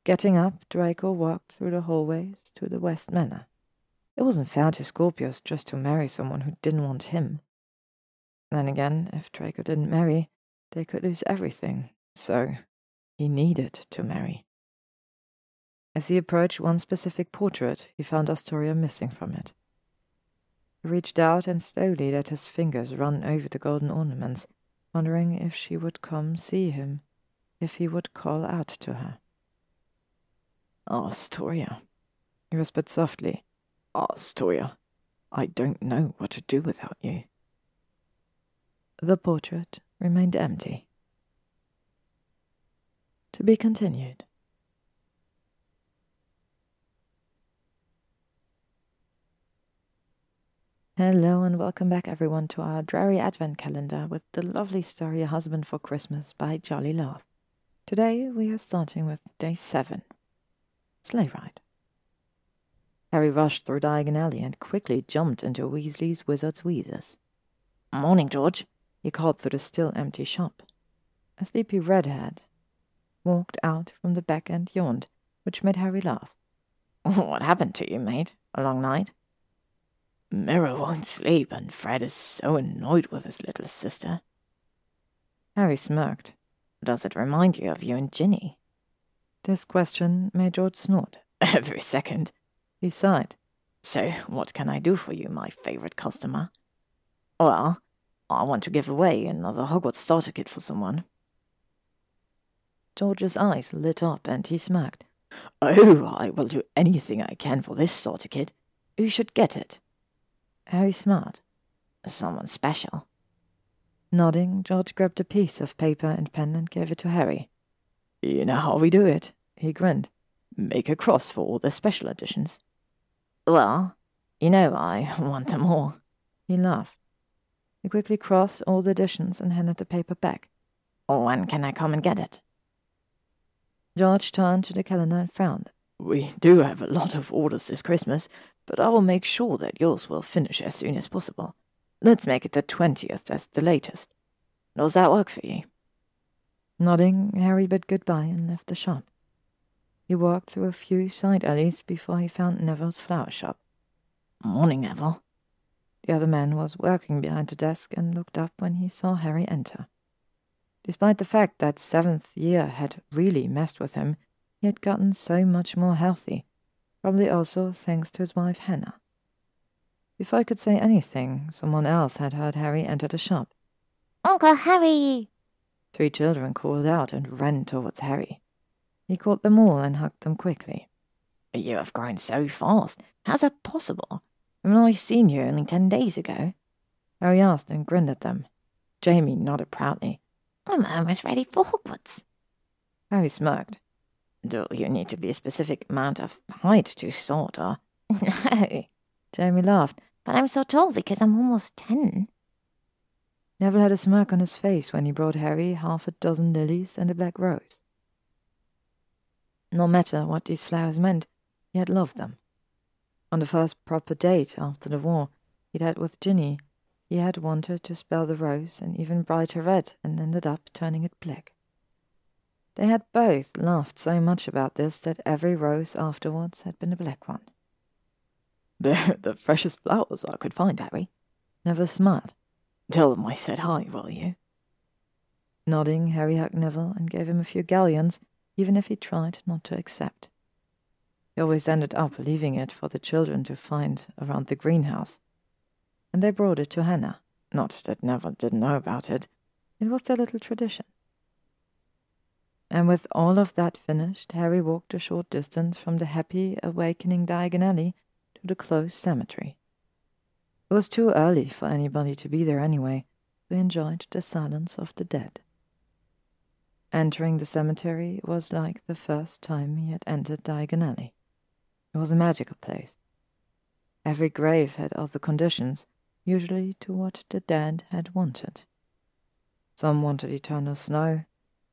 Getting up, Draco walked through the hallways to the West Manor. It wasn't fair to Scorpius just to marry someone who didn't want him. Then again, if Draco didn't marry, they could lose everything, so he needed to marry. As he approached one specific portrait, he found Astoria missing from it. He reached out and slowly let his fingers run over the golden ornaments, wondering if she would come see him, if he would call out to her. Astoria, he whispered softly. Astoria, I don't know what to do without you. The portrait remained empty. To be continued. Hello and welcome back everyone to our Drarry advent calendar with the lovely story A Husband for Christmas by Jolly Love. Today we are starting with day 7. Sleigh Ride. Harry rushed through Diagon Alley and quickly jumped into Weasley's Wizard's Wheezes. Morning, George, he called through the still empty shop. A sleepy redhead walked out from the back and yawned, which made Harry laugh. What happened to you, mate? A long night? Mirror won't sleep, and Fred is so annoyed with his little sister. Harry smirked. Does it remind you of you and Ginny? This question made George snort. Every second. He sighed. So, what can I do for you, my favorite customer? Well, I want to give away another Hogwarts starter kit for someone. George's eyes lit up and he smirked. Oh, I will do anything I can for this starter kit. Who should get it? Harry Smart? Someone special. Nodding, George grabbed a piece of paper and pen and gave it to Harry. You know how we do it, he grinned. Make a cross for all the special editions. Well, you know I want them all. He laughed. He quickly crossed all the editions and handed the paper back. When can I come and get it? George turned to the calendar and frowned. We do have a lot of orders this Christmas, but I will make sure that yours will finish as soon as possible. Let's make it the 20th as the latest. Does that work for you? Nodding, Harry bid goodbye and left the shop. He walked through a few side alleys before he found Neville's flower shop. Morning, Neville. The other man was working behind the desk and looked up when he saw Harry enter. Despite the fact that seventh year had really messed with him, he had gotten so much more healthy, probably also thanks to his wife Hannah. Before I could say anything, someone else had heard Harry enter the shop. Uncle Harry! Three children called out and ran towards Harry. He caught them all and hugged them quickly. You have grown so fast. How's that possible? Haven't I seen you only ten days ago? Harry asked and grinned at them. Jamie nodded proudly. I'm almost ready for Hogwarts. Harry smirked. Do you need to be a specific amount of height to sort, or? No. Jamie laughed. But I'm so tall because I'm almost ten. Neville had a smirk on his face when he brought Harry half a dozen lilies and a black rose. No matter what these flowers meant, he had loved them. On the first proper date after the war he'd had with Ginny, he had wanted to spell the rose an even brighter red and ended up turning it black. They had both laughed so much about this that every rose afterwards had been a black one. They're the freshest flowers I could find, Harry. Neville smiled. Tell them I said hi, will you? Nodding, Harry hugged Neville and gave him a few galleons, even if he tried not to accept. He always ended up leaving it for the children to find around the greenhouse. And they brought it to Hannah. Not that Neville didn't know about it. It was their little tradition. And with all of that finished, Harry walked a short distance from the happy, awakening Diagon Alley to the closed cemetery. It was too early for anybody to be there anyway. They enjoyed the silence of the dead. Entering the cemetery was like the first time he had entered Diagon Alley. It was a magical place. Every grave had other conditions, usually to what the dead had wanted. Some wanted eternal snow,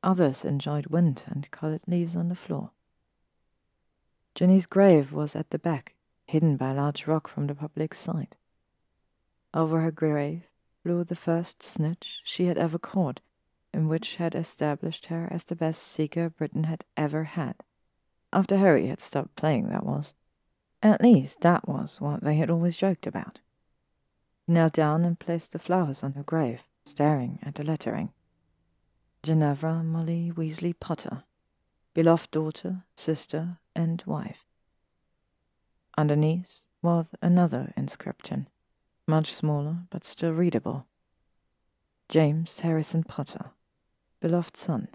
others enjoyed wind and colored leaves on the floor. Ginny's grave was at the back, hidden by a large rock from the public sight. Over her grave flew the first snitch she had ever caught, and which had established her as the best seeker Britain had ever had. After Harry had stopped playing, that was. At least that was what they had always joked about. He knelt down and placed the flowers on her grave, staring at the lettering. Ginevra Molly Weasley Potter, beloved daughter, sister, and wife. Underneath was another inscription, much smaller but still readable. James Harrison Potter, beloved son.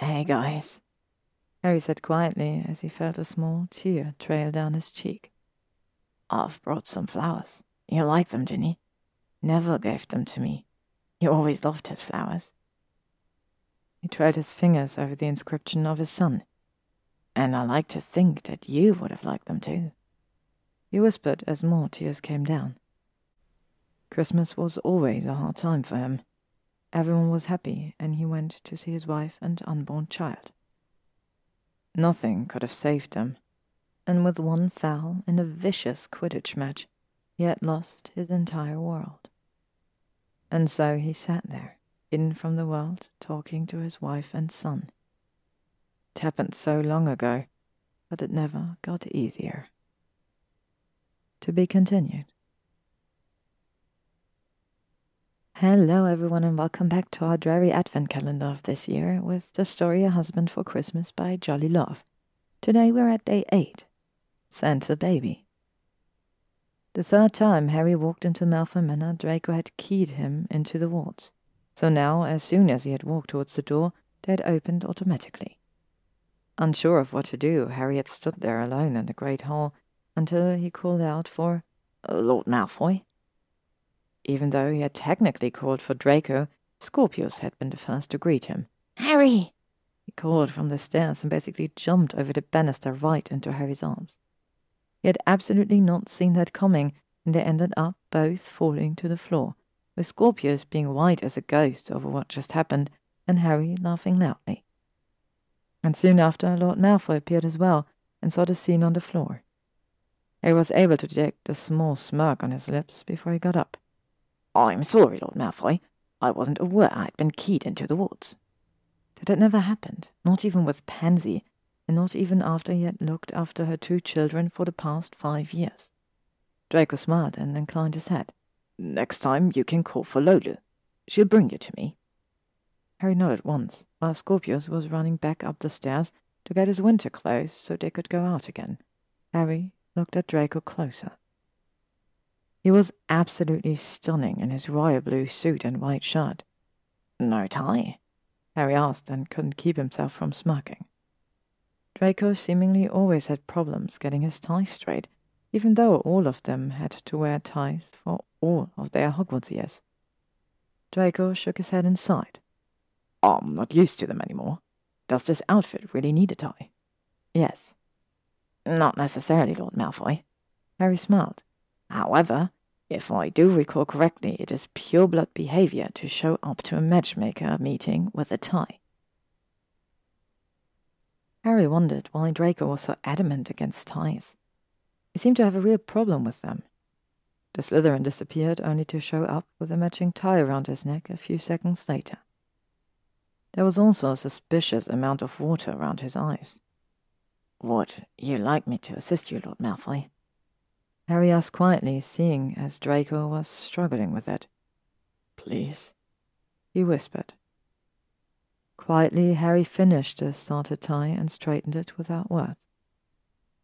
Hey, guys, Harry said quietly as he felt a small tear trail down his cheek. I've brought some flowers. You like them, Ginny? Neville gave them to me. He always loved his flowers. He trailed his fingers over the inscription of his son. And I like to think that you would have liked them too. He whispered as more tears came down. Christmas was always a hard time for him. Everyone was happy, and he went to see his wife and unborn child. Nothing could have saved them. and with one foul in a vicious Quidditch match, he had lost his entire world. And so he sat there, hidden from the world, talking to his wife and son. It happened so long ago, but it never got easier. To be continued. Hello, everyone, and welcome back to our Drarry advent calendar of this year with the story A Husband for Christmas by Jolly Love. Today we're at day 8 Santa Baby. The third time Harry walked into Malfoy Manor, Draco had keyed him into the wards. So now, as soon as he had walked towards the door, they had opened automatically. Unsure of what to do, Harry had stood there alone in the great hall until he called out for uh, Lord Malfoy. Even though he had technically called for Draco, Scorpius had been the first to greet him. Harry! He called from the stairs and basically jumped over the banister right into Harry's arms. He had absolutely not seen that coming, and they ended up both falling to the floor, with Scorpius being white as a ghost over what just happened, and Harry laughing loudly. And soon after, Lord Malfoy appeared as well and saw the scene on the floor. Harry was able to detect a small smirk on his lips before he got up. I'm sorry, Lord Malfoy. I wasn't aware I'd been keyed into the wards. That had never happened, not even with Pansy, and not even after he had looked after her two children for the past five years. Draco smiled and inclined his head. Next time you can call for Lulu. She'll bring you to me. Harry nodded once, while Scorpius was running back up the stairs to get his winter clothes so they could go out again. Harry looked at Draco closer. He was absolutely stunning in his royal blue suit and white shirt. No tie? Harry asked and couldn't keep himself from smirking. Draco seemingly always had problems getting his tie straight, even though all of them had to wear ties for all of their Hogwarts years. Draco shook his head and sighed. I'm not used to them anymore. Does this outfit really need a tie? Yes. Not necessarily, Lord Malfoy. Harry smiled. However, if I do recall correctly, it is pure blood behavior to show up to a matchmaker meeting with a tie. Harry wondered why Draco was so adamant against ties. He seemed to have a real problem with them. The Slytherin disappeared only to show up with a matching tie around his neck a few seconds later. There was also a suspicious amount of water around his eyes. Would you like me to assist you, Lord Malfoy? Harry asked quietly, seeing as Draco was struggling with it. Please, he whispered. Quietly, Harry finished the started tie and straightened it without words.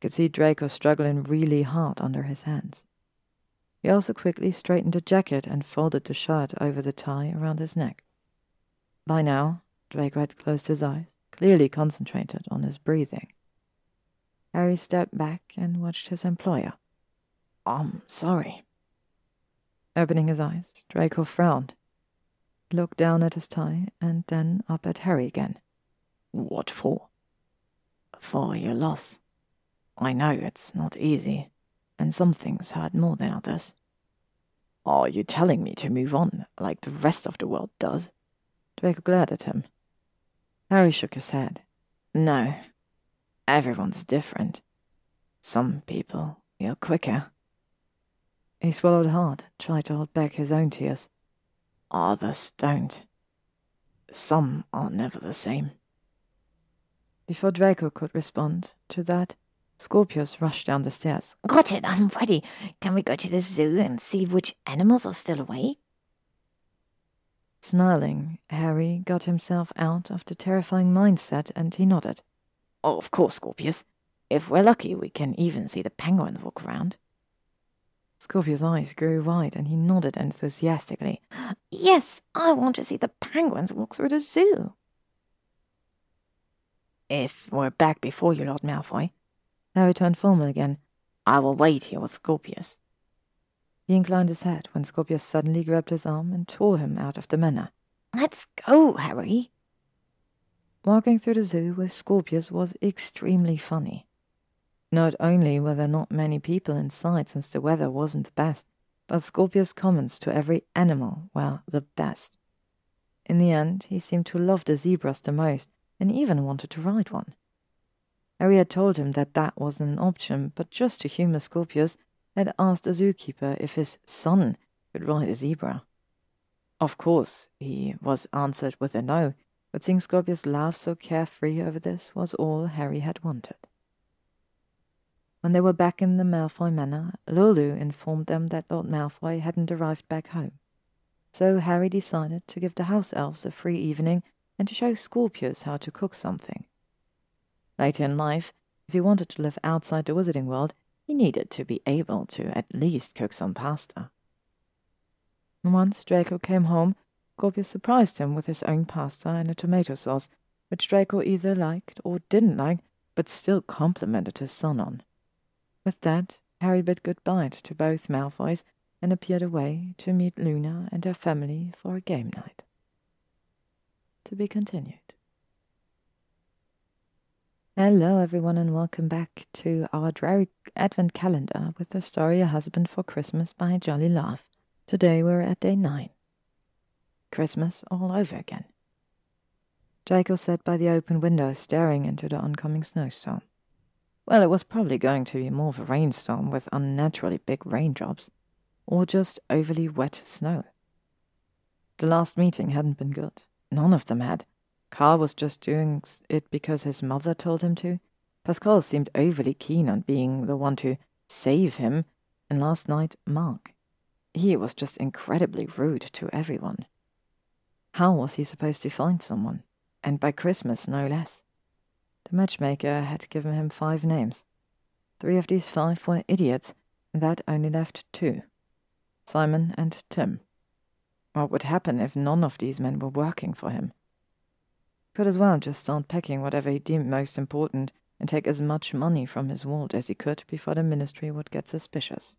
Could see Draco struggling really hard under his hands. He also quickly straightened the jacket and folded the shirt over the tie around his neck. By now, Draco had closed his eyes, clearly concentrated on his breathing. Harry stepped back and watched his employer. I'm sorry. Opening his eyes, Draco frowned, looked down at his tie, and then up at Harry again. What for? For your loss. I know it's not easy, and some things hurt more than others. Are you telling me to move on, like the rest of the world does? Draco glared at him. Harry shook his head. No. Everyone's different. Some people feel quicker. He swallowed hard, tried to hold back his own tears. Others don't. Some are never the same. Before Draco could respond to that, Scorpius rushed down the stairs. Got it, I'm ready. Can we go to the zoo and see which animals are still awake? Smiling, Harry got himself out of the terrifying mindset and he nodded. Oh, of course, Scorpius. If we're lucky, we can even see the penguins walk around. Scorpius' eyes grew wide and he nodded enthusiastically. Yes, I want to see the penguins walk through the zoo. If we're back before you, Lord Malfoy. Harry turned formal again. I will wait here with Scorpius. He inclined his head when Scorpius suddenly grabbed his arm and tore him out of the manor. Let's go, Harry. Walking through the zoo with Scorpius was extremely funny. Not only were there not many people in sight since the weather wasn't the best, but Scorpius' comments to every animal were the best. In the end, he seemed to love the zebras the most and even wanted to ride one. Harry had told him that that wasn't an option, but just to humor Scorpius, had asked the zookeeper if his son could ride a zebra. Of course, he was answered with a no, but seeing Scorpius laugh so carefree over this was all Harry had wanted. When they were back in the Malfoy manor, Lulu informed them that Lord Malfoy hadn't arrived back home. So Harry decided to give the house elves a free evening and to show Scorpius how to cook something. Later in life, if he wanted to live outside the wizarding world, he needed to be able to at least cook some pasta. Once Draco came home, Scorpius surprised him with his own pasta and a tomato sauce, which Draco either liked or didn't like, but still complimented his son on. With that, Harry bid goodbye to both Malfoys and appeared away to meet Luna and her family for a game night. To be continued. Hello, everyone, and welcome back to our Drarry Advent Calendar with the story A Husband for Christmas by Jolly Love. Today we're at day nine. Christmas all over again. Jacob sat by the open window, staring into the oncoming snowstorm. Well, it was probably going to be more of a rainstorm with unnaturally big raindrops, or just overly wet snow. The last meeting hadn't been good. None of them had. Karl was just doing it because his mother told him to. Pascal seemed overly keen on being the one to save him, and last night, Mark. He was just incredibly rude to everyone. How was he supposed to find someone? And by Christmas, no less. The matchmaker had given him five names. Three of these five were idiots, and that only left two Simon and Tim. What would happen if none of these men were working for him? Could as well just start packing whatever he deemed most important and take as much money from his vault as he could before the ministry would get suspicious.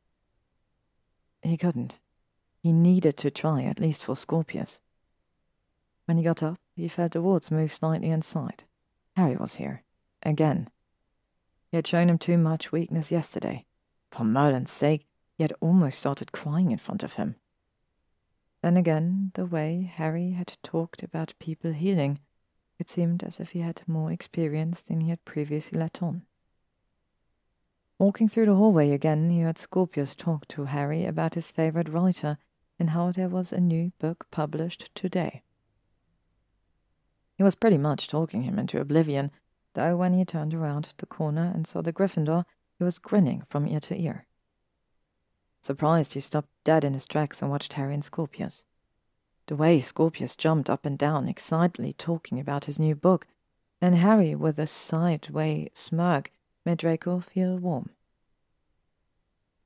He couldn't. He needed to try, at least for Scorpius. When he got up, he felt the wards move slightly inside. Harry was here. Again. He had shown him too much weakness yesterday. For Merlin's sake, he had almost started crying in front of him. Then again, the way Harry had talked about people healing, it seemed as if he had more experience than he had previously let on. Walking through the hallway again, he heard Scorpius talk to Harry about his favorite writer and how there was a new book published today. He was pretty much talking him into oblivion, though when he turned around the corner and saw the Gryffindor, he was grinning from ear to ear. Surprised, he stopped dead in his tracks and watched Harry and Scorpius. The way Scorpius jumped up and down, excitedly talking about his new book, and Harry, with a sideway smirk, made Draco feel warm.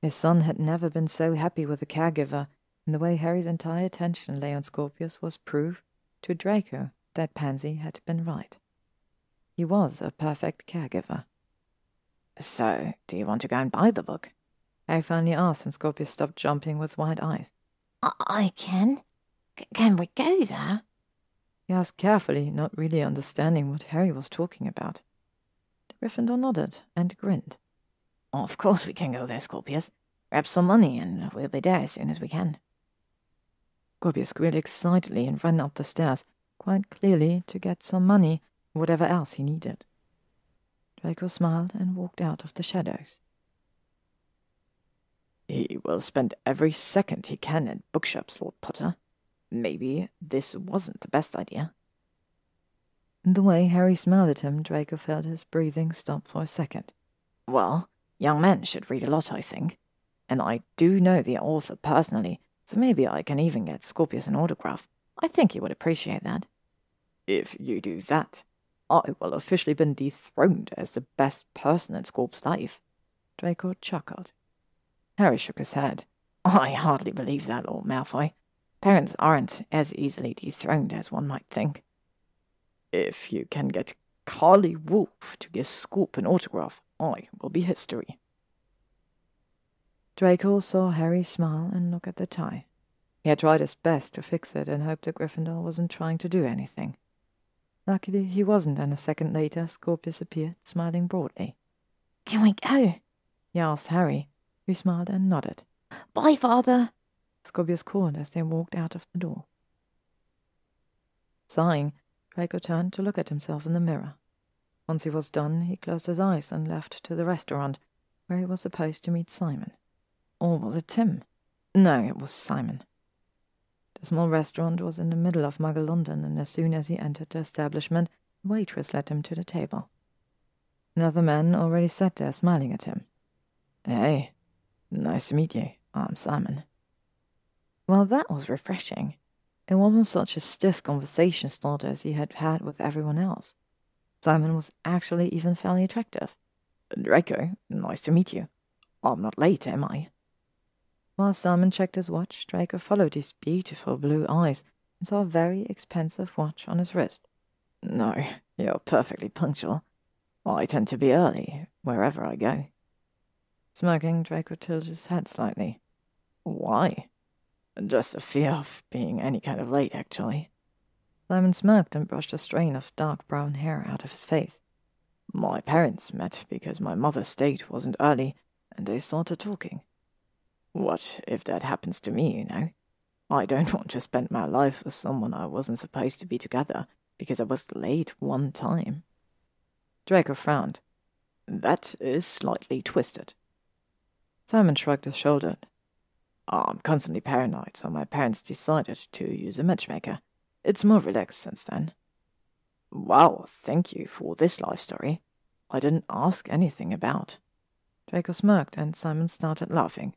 His son had never been so happy with a caregiver, and the way Harry's entire attention lay on Scorpius was proof to Draco that Pansy had been right. He was a perfect caregiver. So, do you want to go and buy the book? Harry finally asked, and Scorpius stopped jumping with wide eyes. I, I can? Can we go there? He asked carefully, not really understanding what Harry was talking about. The Gryffindor nodded and grinned. Of course we can go there, Scorpius. Grab some money and we'll be there as soon as we can. Scorpius squealed excitedly and ran up the stairs, quite clearly to get some money whatever else he needed. Draco smiled and walked out of the shadows. He will spend every second he can at bookshops, Lord Potter. Maybe this wasn't the best idea. The way Harry smiled at him, Draco felt his breathing stop for a second. Well, young men should read a lot, I think. And I do know the author personally, so maybe I can even get Scorpius an autograph. I think he would appreciate that. If you do that, I will officially be dethroned as the best person in Scorp's life. Draco chuckled. Harry shook his head. I hardly believe that, Lord Malfoy. Parents aren't as easily dethroned as one might think. If you can get Carly Wolf to give Scorp an autograph, I will be history. Draco saw Harry smile and look at the tie. He had tried his best to fix it and hoped that Gryffindor wasn't trying to do anything. Luckily, he wasn't, and a second later, Scorpius appeared, smiling broadly. Can we go? he asked Harry, who smiled and nodded. Bye, father, Scorpius called as they walked out of the door. Sighing, Draco turned to look at himself in the mirror. Once he was done, he closed his eyes and left to the restaurant, where he was supposed to meet Simon. Or was it Tim? No, it was Simon. The small restaurant was in the middle of Muggle London, and as soon as he entered the establishment, the waitress led him to the table. Another man already sat there smiling at him. Hey, nice to meet you. I'm Simon. Well, that was refreshing. It wasn't such a stiff conversation starter as he had had with everyone else. Simon was actually even fairly attractive. Draco, nice to meet you. I'm not late, am I? While Simon checked his watch, Draco followed his beautiful blue eyes and saw a very expensive watch on his wrist. No, you're perfectly punctual. I tend to be early, wherever I go. Smirking, Draco tilted his head slightly. Why? Just a fear of being any kind of late, actually. Simon smirked and brushed a strain of dark brown hair out of his face. My parents met because my mother's date wasn't early, and they started talking. What if that happens to me, you know? I don't want to spend my life with someone I wasn't supposed to be together because I was late one time. Draco frowned. That is slightly twisted. Simon shrugged his shoulders. I'm constantly paranoid, so my parents decided to use a matchmaker. It's more relaxed since then. Wow, thank you for this life story. I didn't ask anything about. Draco smirked, and Simon started laughing.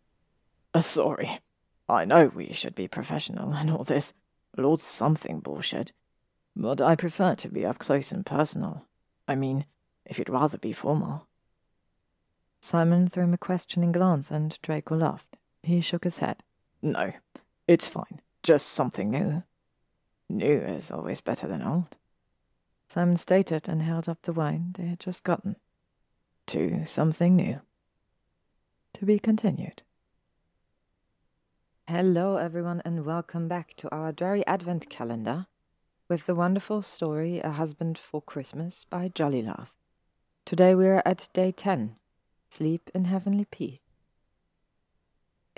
Uh, sorry. I know we should be professional and all this. Lord something bullshit. But I prefer to be up close and personal. I mean, if you'd rather be formal. Simon threw him a questioning glance, and Draco laughed. He shook his head. No, it's fine. Just something new. New is always better than old. Simon stated and held up the wine they had just gotten. To something new. To be continued. Hello, everyone, and welcome back to our Drarry Advent calendar with the wonderful story A Husband for Christmas by Jolly Love. Today we are at day 10 Sleep in Heavenly Peace.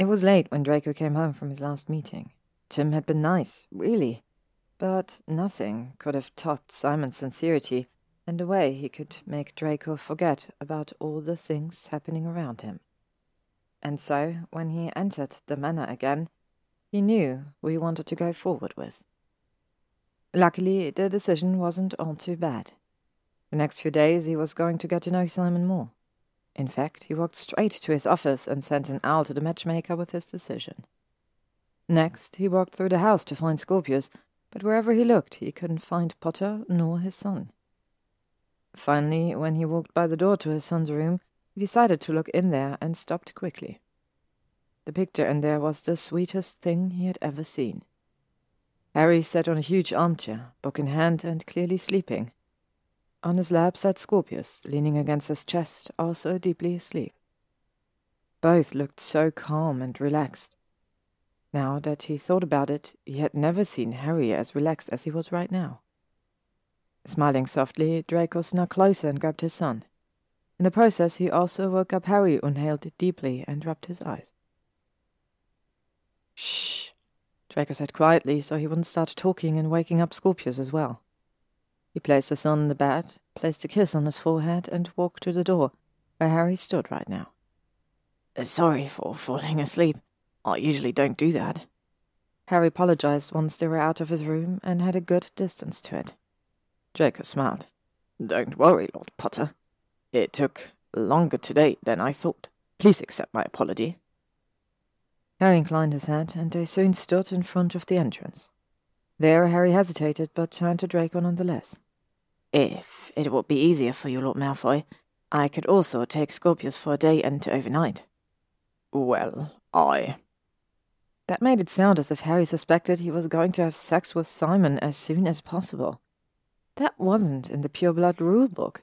It was late when Draco came home from his last meeting. Tim had been nice, really, but nothing could have topped Simon's sincerity and the way he could make Draco forget about all the things happening around him. And so, when he entered the manor again, he knew he wanted to go forward with. Luckily, the decision wasn't all too bad. The next few days he was going to get to know Simon more. In fact, he walked straight to his office and sent an owl to the matchmaker with his decision. Next, he walked through the house to find Scorpius, but wherever he looked, he couldn't find Potter nor his son. Finally, when he walked by the door to his son's room, he decided to look in there and stopped quickly. The picture in there was the sweetest thing he had ever seen. Harry sat on a huge armchair, book in hand and clearly sleeping. On his lap sat Scorpius, leaning against his chest, also deeply asleep. Both looked so calm and relaxed. Now that he thought about it, he had never seen Harry as relaxed as he was right now. Smiling softly, Draco snuck closer and grabbed his son. In the process, he also woke up Harry, inhaled deeply, and rubbed his eyes. Shh, Draco said quietly so he wouldn't start talking and waking up Scorpius as well. He placed his son on the bed, placed a kiss on his forehead, and walked to the door, where Harry stood right now. Uh, sorry for falling asleep. I usually don't do that. Harry apologized once they were out of his room and had a good distance to it. Draco smiled. Don't worry, Lord Potter. It took longer today than I thought. Please accept my apology. Harry inclined his head, and they soon stood in front of the entrance. There Harry hesitated, but turned to Draco nonetheless. If it would be easier for you, Lord Malfoy, I could also take Scorpius for a day and overnight. Well, I... That made it sound as if Harry suspected he was going to have sex with Simon as soon as possible. That wasn't in the pureblood rulebook.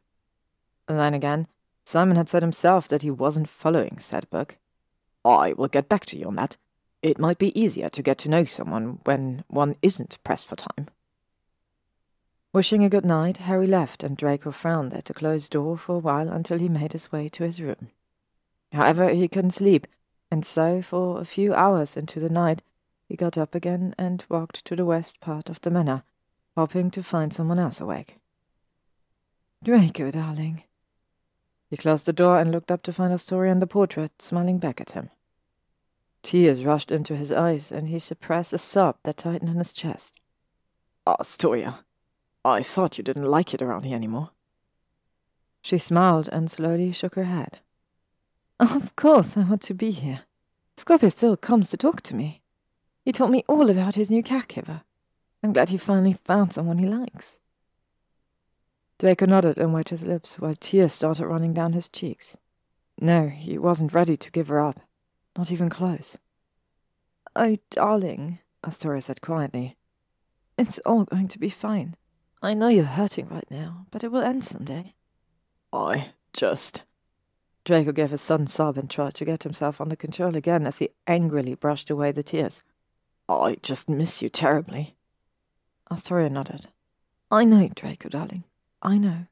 Then again, Simon had said himself that he wasn't following said book. I will get back to you on that. It might be easier to get to know someone when one isn't pressed for time. Wishing a good night, Harry left, and Draco frowned at the closed door for a while until he made his way to his room. However, he couldn't sleep, and so, for a few hours into the night, he got up again and walked to the west part of the manor, hoping to find someone else awake. Draco, darling. He closed the door and looked up to find Astoria in the portrait, smiling back at him. Tears rushed into his eyes, and he suppressed a sob that tightened in his chest. Ah, Astoria, I thought you didn't like it around here anymore. She smiled and slowly shook her head. Of course I want to be here. Scorpius still comes to talk to me. He told me all about his new caregiver. I'm glad he finally found someone he likes. Draco nodded and wet his lips while tears started running down his cheeks. No, he wasn't ready to give her up. Not even close. Oh, darling, Astoria said quietly. It's all going to be fine. I know you're hurting right now, but it will end someday. I just. Draco gave a sudden sob and tried to get himself under control again as he angrily brushed away the tears. I just miss you terribly. Astoria nodded. I know, Draco, darling. I know.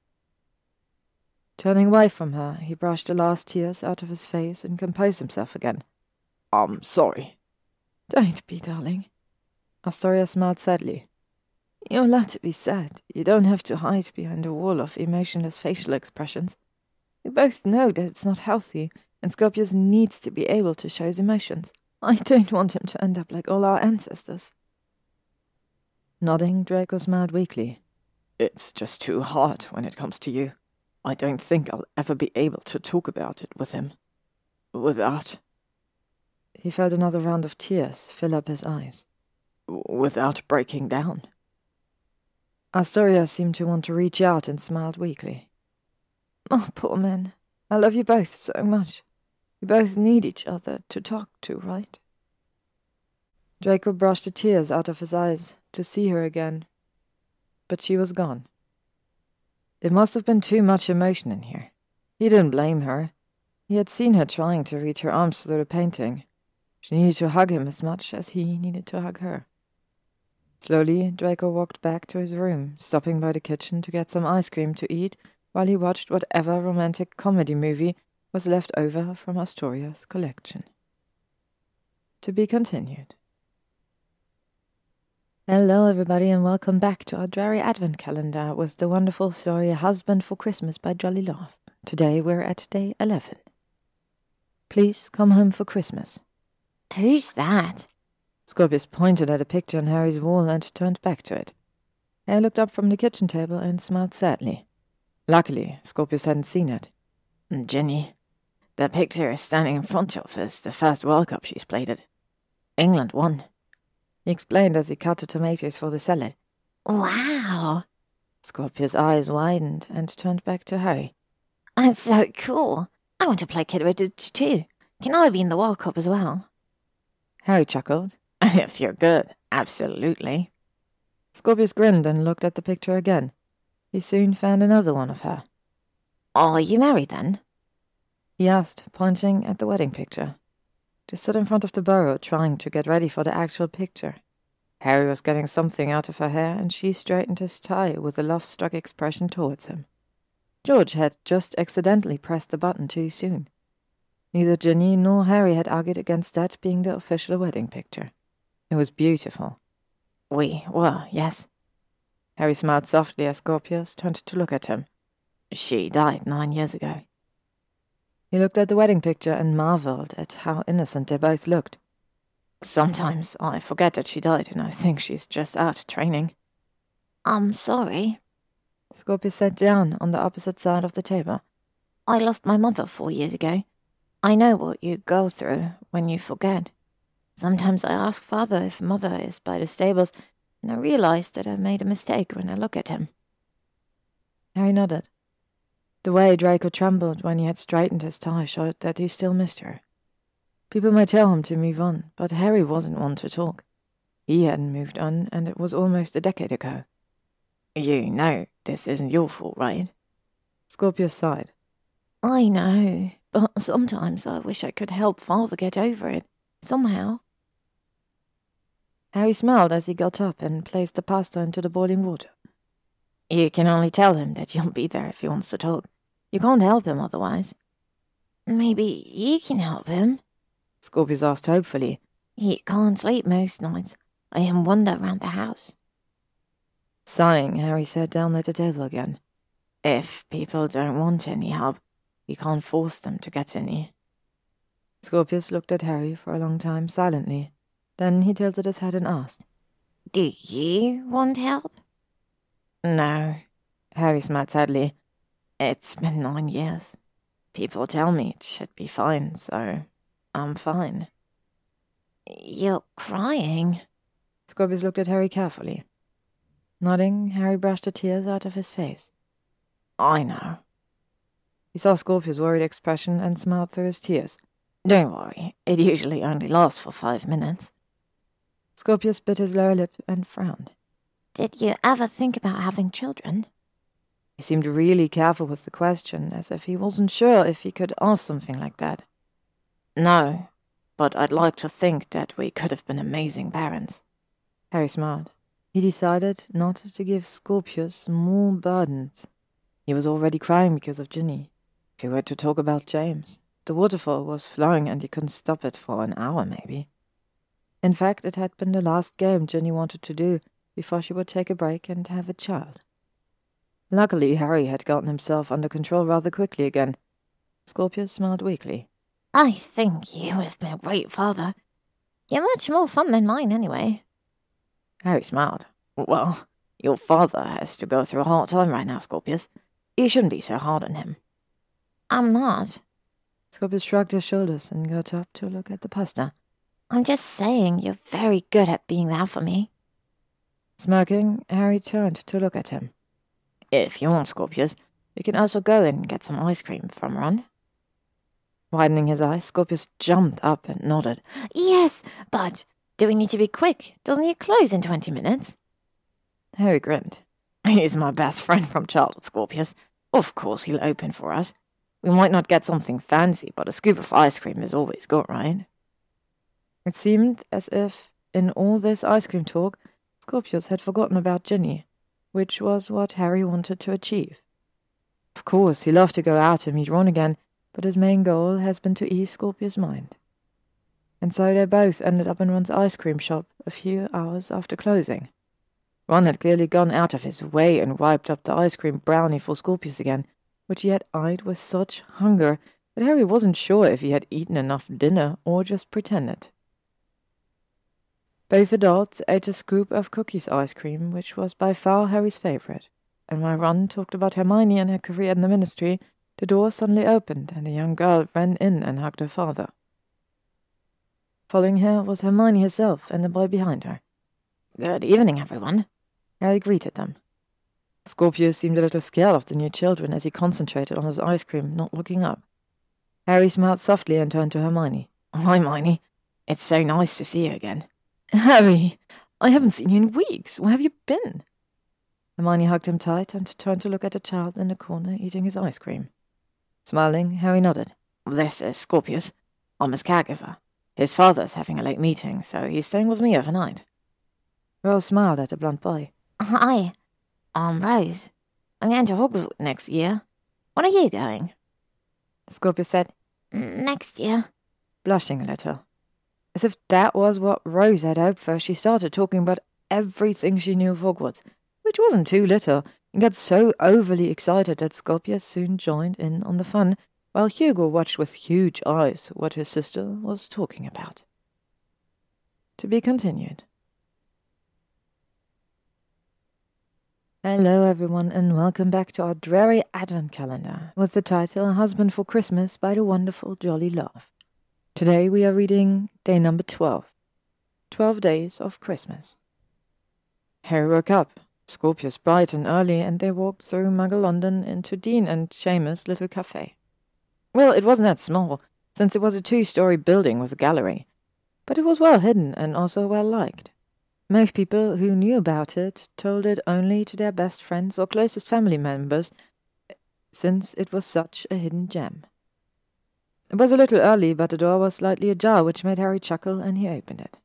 Turning away from her, he brushed the last tears out of his face and composed himself again. I'm sorry. Don't be, darling. Astoria smiled sadly. You're allowed to be sad. You don't have to hide behind a wall of emotionless facial expressions. We both know that it's not healthy, and Scorpius needs to be able to show his emotions. I don't want him to end up like all our ancestors. Nodding, Draco smiled weakly. It's just too hard when it comes to you. I don't think I'll ever be able to talk about it with him. Without. He felt another round of tears fill up his eyes. Without breaking down. Astoria seemed to want to reach out and smiled weakly. Oh, poor men. I love you both so much. We both need each other to talk to, right? Draco brushed the tears out of his eyes to see her again, but she was gone. It must have been too much emotion in here. He didn't blame her. He had seen her trying to reach her arms through the painting. She needed to hug him as much as he needed to hug her. Slowly, Draco walked back to his room, stopping by the kitchen to get some ice cream to eat while he watched whatever romantic comedy movie was left over from Astoria's collection. To be continued. Hello, everybody, and welcome back to our Drarry Advent Calendar with the wonderful story Husband for Christmas by Jolly Love. Today we're at day 11. Please come home for Christmas. Who's that? Scorpius pointed at a picture on Harry's wall and turned back to it. Harry looked up from the kitchen table and smiled sadly. Luckily, Scorpius hadn't seen it. Hmm, Ginny, the picture is standing in front of us, the first World Cup she's played at. England won he explained as he cut the tomatoes for the salad. Wow! Scorpius' eyes widened and turned back to Harry. That's so cool. I want to play Quidditch too. Can I be in the World Cup as well? Harry chuckled. if you're good, absolutely. Scorpius grinned and looked at the picture again. He soon found another one of her. Are you married then? He asked, pointing at the wedding picture. They stood in front of the burrow, trying to get ready for the actual picture. Harry was getting something out of her hair, and she straightened his tie with a love-struck expression towards him. George had just accidentally pressed the button too soon. Neither Ginny nor Harry had argued against that being the official wedding picture. It was beautiful. We were, yes. Harry smiled softly as Scorpius turned to look at him. She died nine years ago. He looked at the wedding picture and marveled at how innocent they both looked. Sometimes I forget that she died and I think she's just out training. I'm sorry. Scorpius sat down on the opposite side of the table. I lost my mother four years ago. I know what you go through when you forget. Sometimes I ask father if mother is by the stables, and I realize that I made a mistake when I look at him. Harry nodded. The way Draco trembled when he had straightened his tie showed that he still missed her. People might tell him to move on, but Harry wasn't one to talk. He hadn't moved on, and it was almost a decade ago. You know this isn't your fault, right? Scorpius sighed. I know, but sometimes I wish I could help Father get over it, somehow. Harry smiled as he got up and placed the pasta into the boiling water. You can only tell him that you'll be there if he wants to talk. You can't help him otherwise. Maybe you can help him? Scorpius asked hopefully. He can't sleep most nights. I am wander around the house. Sighing, Harry sat down at the table again. If people don't want any help, we can't force them to get any. Scorpius looked at Harry for a long time silently. Then he tilted his head and asked, Do you want help? No, Harry smiled sadly. It's been nine years. People tell me it should be fine, so I'm fine. You're crying. Scorpius looked at Harry carefully. Nodding, Harry brushed the tears out of his face. I know. He saw Scorpius' worried expression and smiled through his tears. Don't worry, it usually only lasts for five minutes. Scorpius bit his lower lip and frowned. Did you ever think about having children? He seemed really careful with the question, as if he wasn't sure if he could ask something like that. No, but I'd like to think that we could have been amazing parents. Harry smiled. He decided not to give Scorpius more burdens. He was already crying because of Ginny. If he were to talk about James, the waterfall was flowing and he couldn't stop it for an hour, maybe. In fact, it had been the last game Ginny wanted to do before she would take a break and have a child. Luckily, Harry had gotten himself under control rather quickly again. Scorpius smiled weakly. I think you would have been a great father. You're much more fun than mine, anyway. Harry smiled. Well, your father has to go through a hard time right now, Scorpius. You shouldn't be so hard on him. I'm not. Scorpius shrugged his shoulders and got up to look at the pasta. I'm just saying you're very good at being there for me. Smirking, Harry turned to look at him. If you want, Scorpius, we can also go and get some ice cream from Ron. Widening his eyes, Scorpius jumped up and nodded. Yes, but do we need to be quick? Doesn't he close in twenty minutes? Harry grinned. He's my best friend from childhood, Scorpius. Of course he'll open for us. We might not get something fancy, but a scoop of ice cream is always good, right? It seemed as if, in all this ice cream talk, Scorpius had forgotten about Ginny, which was what Harry wanted to achieve. Of course, he loved to go out and meet Ron again, but his main goal has been to ease Scorpius' mind. And so they both ended up in Ron's ice cream shop a few hours after closing. Ron had clearly gone out of his way and wiped up the ice cream brownie for Scorpius again, which he had eyed with such hunger that Harry wasn't sure if he had eaten enough dinner or just pretended. Both adults ate a scoop of cookies ice cream, which was by far Harry's favorite, and while Ron talked about Hermione and her career in the ministry, the door suddenly opened and a young girl ran in and hugged her father. Following her was Hermione herself and the boy behind her. Good evening, everyone. Harry greeted them. Scorpius seemed a little scared of the new children as he concentrated on his ice cream, not looking up. Harry smiled softly and turned to Hermione. Hi, Hermione. It's so nice to see you again. Harry, I haven't seen you in weeks. Where have you been? Hermione hugged him tight and turned to look at the child in the corner eating his ice cream. Smiling, Harry nodded. This is Scorpius. I'm his caregiver. His father's having a late meeting, so he's staying with me overnight. Rose smiled at the blunt boy. Hi, Um, I'm Rose. I'm going to Hogwarts next year. When are you going? Scorpius said. Mm, next year. Blushing a little. As if that was what Rose had hoped for, she started talking about everything she knew of Hogwarts, which wasn't too little, and got so overly excited that Scorpius soon joined in on the fun, while Hugo watched with huge eyes what his sister was talking about. To be continued. Hello, everyone, and welcome back to our Drarry advent calendar with the title Husband for Christmas by the wonderful Jolly Love. Today we are reading day number 12 12 Days of Christmas. Harry woke up, Scorpius bright and early, and they walked through Muggle London into Dean and Seamus' little cafe. Well, it wasn't that small, since it was a two story building with a gallery, but it was well hidden and also well liked. Most people who knew about it told it only to their best friends or closest family members, eh, since it was such a hidden gem. It was a little early, but the door was slightly ajar, which made Harry chuckle, and he opened it.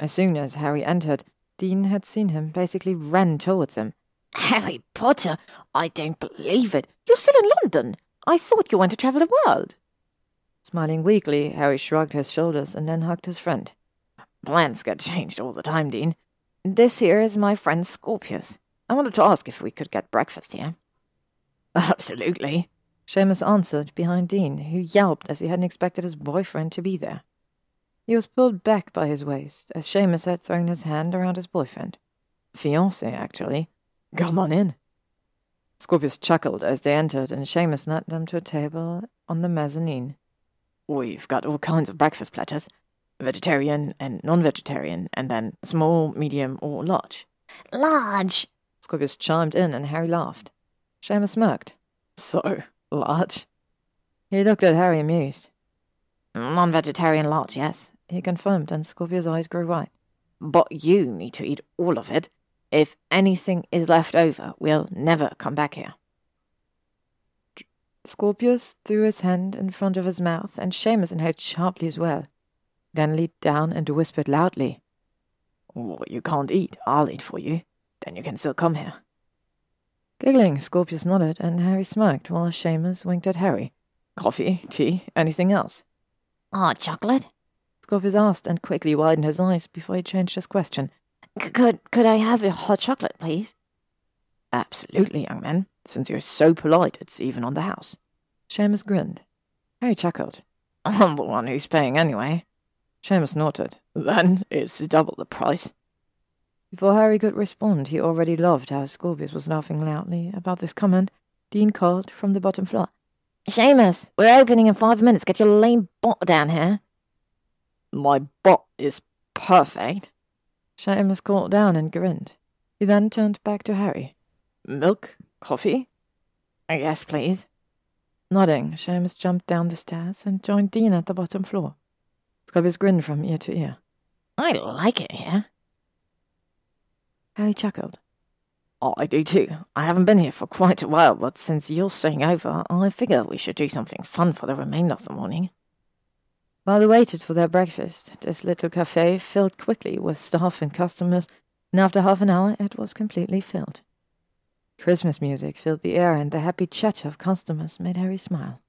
As soon as Harry entered, Dean had seen him, basically ran towards him. Harry Potter, I don't believe it. You're still in London. I thought you went to travel the world. Smiling weakly, Harry shrugged his shoulders and then hugged his friend. Plans get changed all the time, Dean. This here is my friend Scorpius. I wanted to ask if we could get breakfast here. Absolutely. Seamus answered behind Dean, who yelped as he hadn't expected his boyfriend to be there. He was pulled back by his waist as Seamus had thrown his hand around his boyfriend. Fiancé, actually. Come on in. Scorpius chuckled as they entered, and Seamus led them to a table on the mezzanine. We've got all kinds of breakfast platters vegetarian and non vegetarian, and then small, medium, or large. Large! Scorpius chimed in, and Harry laughed. Seamus smirked. So, large? He looked at Harry amused. Non vegetarian large, yes, he confirmed, and Scorpius' eyes grew wide. But you need to eat all of it. If anything is left over, we'll never come back here. Scorpius threw his hand in front of his mouth, and Seamus inhaled sharply as well. Then leaned down and whispered loudly. What you can't eat, I'll eat for you. Then you can still come here. Giggling, Scorpius nodded, and Harry smirked while Seamus winked at Harry. Coffee, tea, anything else? Hot chocolate? Scorpius asked and quickly widened his eyes before he changed his question. Could could I have a hot chocolate, please? Absolutely, young man. Since you're so polite, it's even on the house. Seamus grinned. Harry chuckled. I'm the one who's paying anyway. Seamus snorted. Then it's double the price. Before Harry could respond, he already loved how Scorpius was laughing loudly about this comment. Dean called from the bottom floor. Seamus, we're opening in five minutes. Get your lame bot down here. My bot is perfect. Seamus called down and grinned. He then turned back to Harry. Milk? Coffee? Yes, please. Nodding, Seamus jumped down the stairs and joined Dean at the bottom floor. Scorpius grinned from ear to ear. I like it here. Harry chuckled. Oh, I do too. I haven't been here for quite a while, but since you're staying over, I figure we should do something fun for the remainder of the morning. While they waited for their breakfast, this little cafe filled quickly with staff and customers, and after half an hour it was completely filled. Christmas music filled the air, and the happy chatter of customers made Harry smile.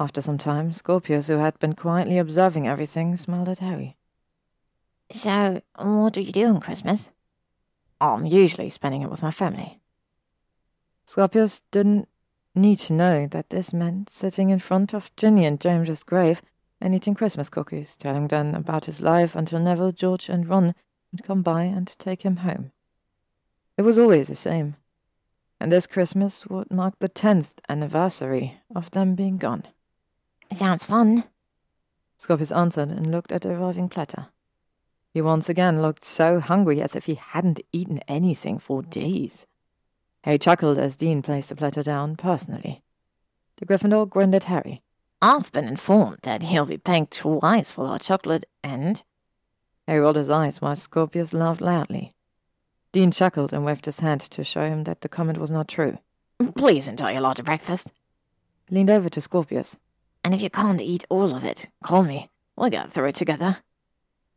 After some time, Scorpius, who had been quietly observing everything, smiled at Harry. So, what do you do on Christmas? I'm usually spending it with my family. Scorpius didn't need to know that this meant sitting in front of Ginny and James's grave and eating Christmas cookies, telling them about his life until Neville, George, and Ron would come by and take him home. It was always the same, and this Christmas would mark the tenth anniversary of them being gone. Sounds fun. Scorpius answered and looked at the arriving platter. He once again looked so hungry as if he hadn't eaten anything for days. Harry chuckled as Dean placed the platter down personally. The Gryffindor grinned at Harry. I've been informed that he'll be paying twice for our chocolate, and. Harry rolled his eyes while Scorpius laughed loudly. Dean chuckled and waved his hand to show him that the comment was not true. Please enjoy your large breakfast. He leaned over to Scorpius. And if you can't eat all of it, call me. We'll get through it together.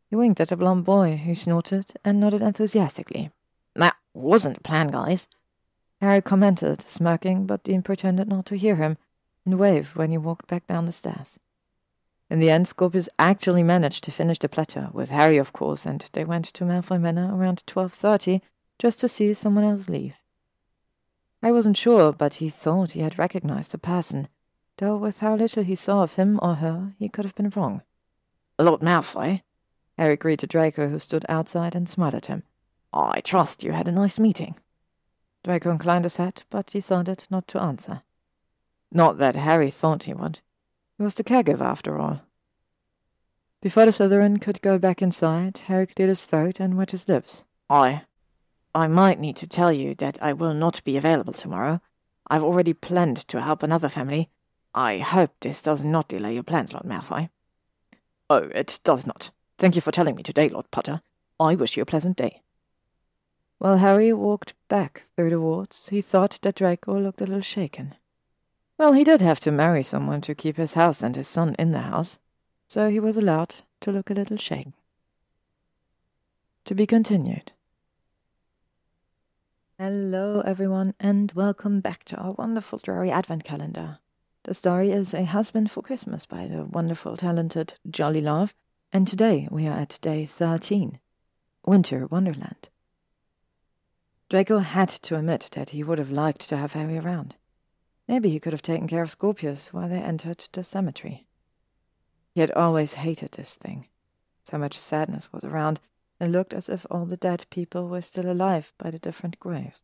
He winked at the blond boy, who snorted and nodded enthusiastically. That wasn't the plan, guys. Harry commented, smirking, but Dean pretended not to hear him and waved when he walked back down the stairs. In the end, Scorpius actually managed to finish the platter, with Harry, of course, and they went to Malfoy Manor around 12.30 just to see someone else leave. I wasn't sure, but he thought he had recognized the person, though with how little he saw of him or her, he could have been wrong. Lord Malfoy? Harry greeted Draco, who stood outside and smiled at him. I trust you had a nice meeting. Draco inclined his head, but decided not to answer. Not that Harry thought he would. He was the caregiver, after all. Before the Slytherin could go back inside, Harry cleared his throat and wet his lips. I... I might need to tell you that I will not be available tomorrow. I've already planned to help another family. I hope this does not delay your plans, Lord Malfoy. Oh, it does not. Thank you for telling me today, Lord Potter. I wish you a pleasant day. While Harry walked back through the wards, he thought that Draco looked a little shaken. Well, he did have to marry someone to keep his house and his son in the house, so he was allowed to look a little shaken. To be continued. Hello, everyone, and welcome back to our wonderful Drarry Advent Calendar. The story is A Husband for Christmas by the wonderful, talented Jolly Love, and today we are at day 13 Winter Wonderland. Draco had to admit that he would have liked to have Harry around. Maybe he could have taken care of Scorpius while they entered the cemetery. He had always hated this thing. So much sadness was around, and looked as if all the dead people were still alive by the different graves.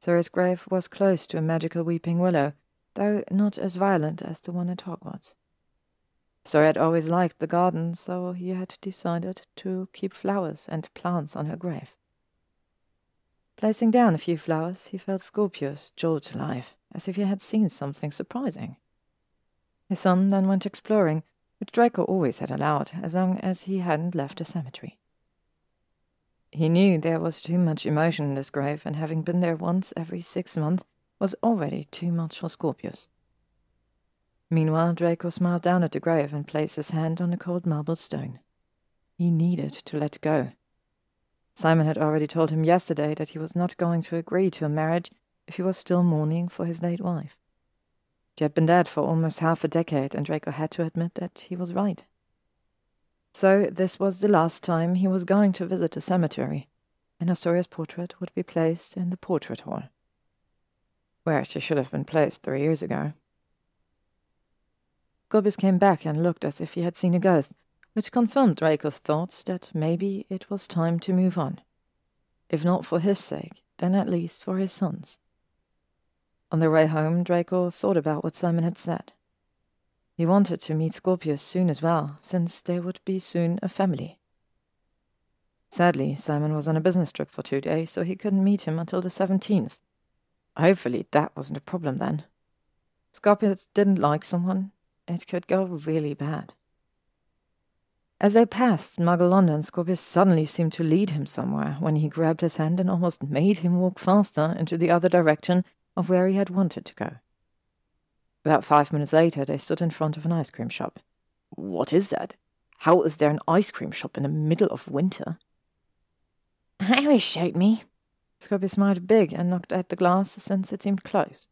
Sirius' grave was close to a magical weeping willow, though not as violent as the one at Hogwarts. Sir had always liked the garden, so he had decided to keep flowers and plants on her grave. Placing down a few flowers, he felt Scorpius jolt life as if he had seen something surprising. His son then went exploring, which Draco always had allowed, as long as he hadn't left the cemetery. He knew there was too much emotion in this grave, and having been there once every six months was already too much for Scorpius. Meanwhile, Draco smiled down at the grave and placed his hand on the cold marble stone. He needed to let go. Simon had already told him yesterday that he was not going to agree to a marriage if he was still mourning for his late wife. She had been dead for almost half a decade, and Draco had to admit that he was right. So this was the last time he was going to visit the cemetery, and Astoria's portrait would be placed in the portrait hall, where she should have been placed three years ago. Scorpius came back and looked as if he had seen a ghost, which confirmed Draco's thoughts that maybe it was time to move on. If not for his sake, then at least for his son's. On their way home, Draco thought about what Simon had said. He wanted to meet Scorpius soon as well, since they would be soon a family. Sadly, Simon was on a business trip for two days, so he couldn't meet him until the 17th. Hopefully, that wasn't a problem then. Scorpius didn't like someone. It could go really bad. As they passed Muggle London, Scorpius suddenly seemed to lead him somewhere when he grabbed his hand and almost made him walk faster into the other direction of where he had wanted to go. About five minutes later, they stood in front of an ice cream shop. What is that? How is there an ice cream shop in the middle of winter? Harry showed me. Scorpius smiled big and knocked at the glass since it seemed closed.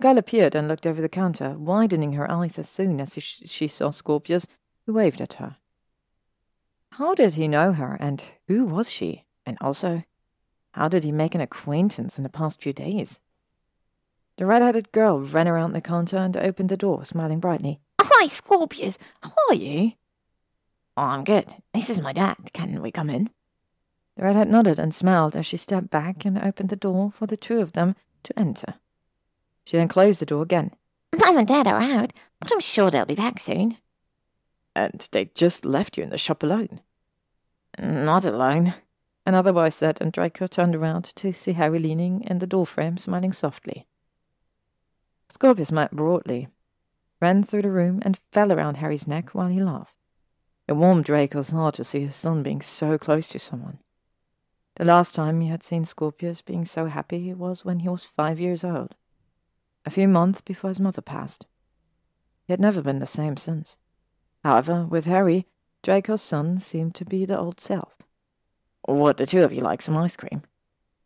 Girl appeared and looked over the counter, widening her eyes as soon as she saw Scorpius, who waved at her. How did he know her, and who was she? And also, how did he make an acquaintance in the past few days? The red-headed girl ran around the counter and opened the door, smiling brightly. Hi, Scorpius. How are you? I'm good. This is my dad. Can we come in? The redhead nodded and smiled as she stepped back and opened the door for the two of them to enter. She then closed the door again. Mum and Dad are out, but I'm sure they'll be back soon. And they just left you in the shop alone? Not alone, another voice said, and Draco turned around to see Harry leaning in the doorframe, smiling softly. Scorpius smiled broadly, ran through the room, and fell around Harry's neck while he laughed. It warmed Draco's heart to see his son being so close to someone. The last time he had seen Scorpius being so happy was when he was five years old, a few months before his mother passed. He had never been the same since. However, with Harry, Draco's son seemed to be the old self. Would the two of you like some ice cream?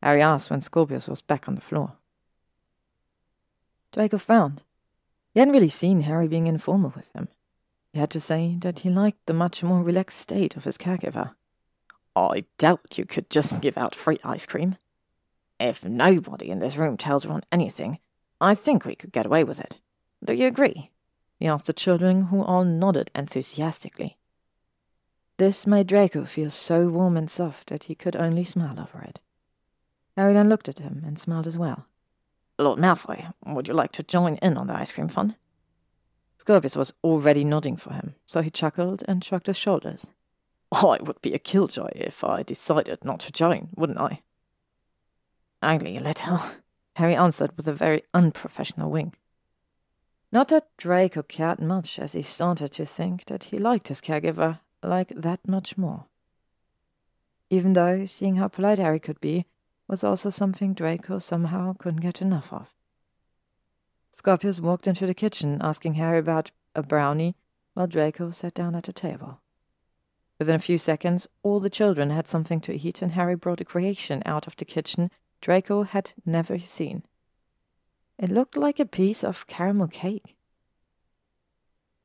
Harry asked when Scorpius was back on the floor. Draco frowned. He hadn't really seen Harry being informal with him. He had to say that he liked the much more relaxed state of his caregiver. I doubt you could just give out free ice cream. If nobody in this room tells Ron anything, I think we could get away with it. Do you agree? He asked the children, who all nodded enthusiastically. This made Draco feel so warm and soft that he could only smile over it. Harry then looked at him and smiled as well. Lord Malfoy, would you like to join in on the ice cream fun? Scorpius was already nodding for him, so he chuckled and shrugged his shoulders. Oh, I would be a killjoy if I decided not to join, wouldn't I? Only a little, Harry answered with a very unprofessional wink. Not that Draco cared much, as he started to think that he liked his caregiver like that much more. Even though, seeing how polite Harry could be, was also something Draco somehow couldn't get enough of. Scorpius walked into the kitchen, asking Harry about a brownie, while Draco sat down at the table. Within a few seconds, all the children had something to eat, and Harry brought a creation out of the kitchen Draco had never seen. It looked like a piece of caramel cake.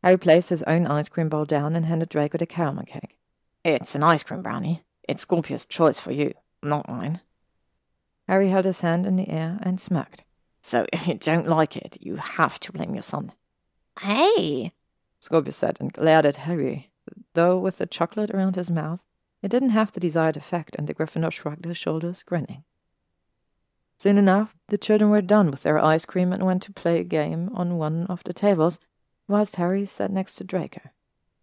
Harry placed his own ice cream bowl down and handed Draco the caramel cake. It's an ice cream brownie. It's Scorpius' choice for you, not mine. Harry held his hand in the air and smirked. So if you don't like it, you have to blame your son. Hey! Scorpius said and glared at Harry, though with the chocolate around his mouth, it didn't have the desired effect, and the Gryffindor shrugged his shoulders, grinning. Soon enough, the children were done with their ice cream and went to play a game on one of the tables, whilst Harry sat next to Draco.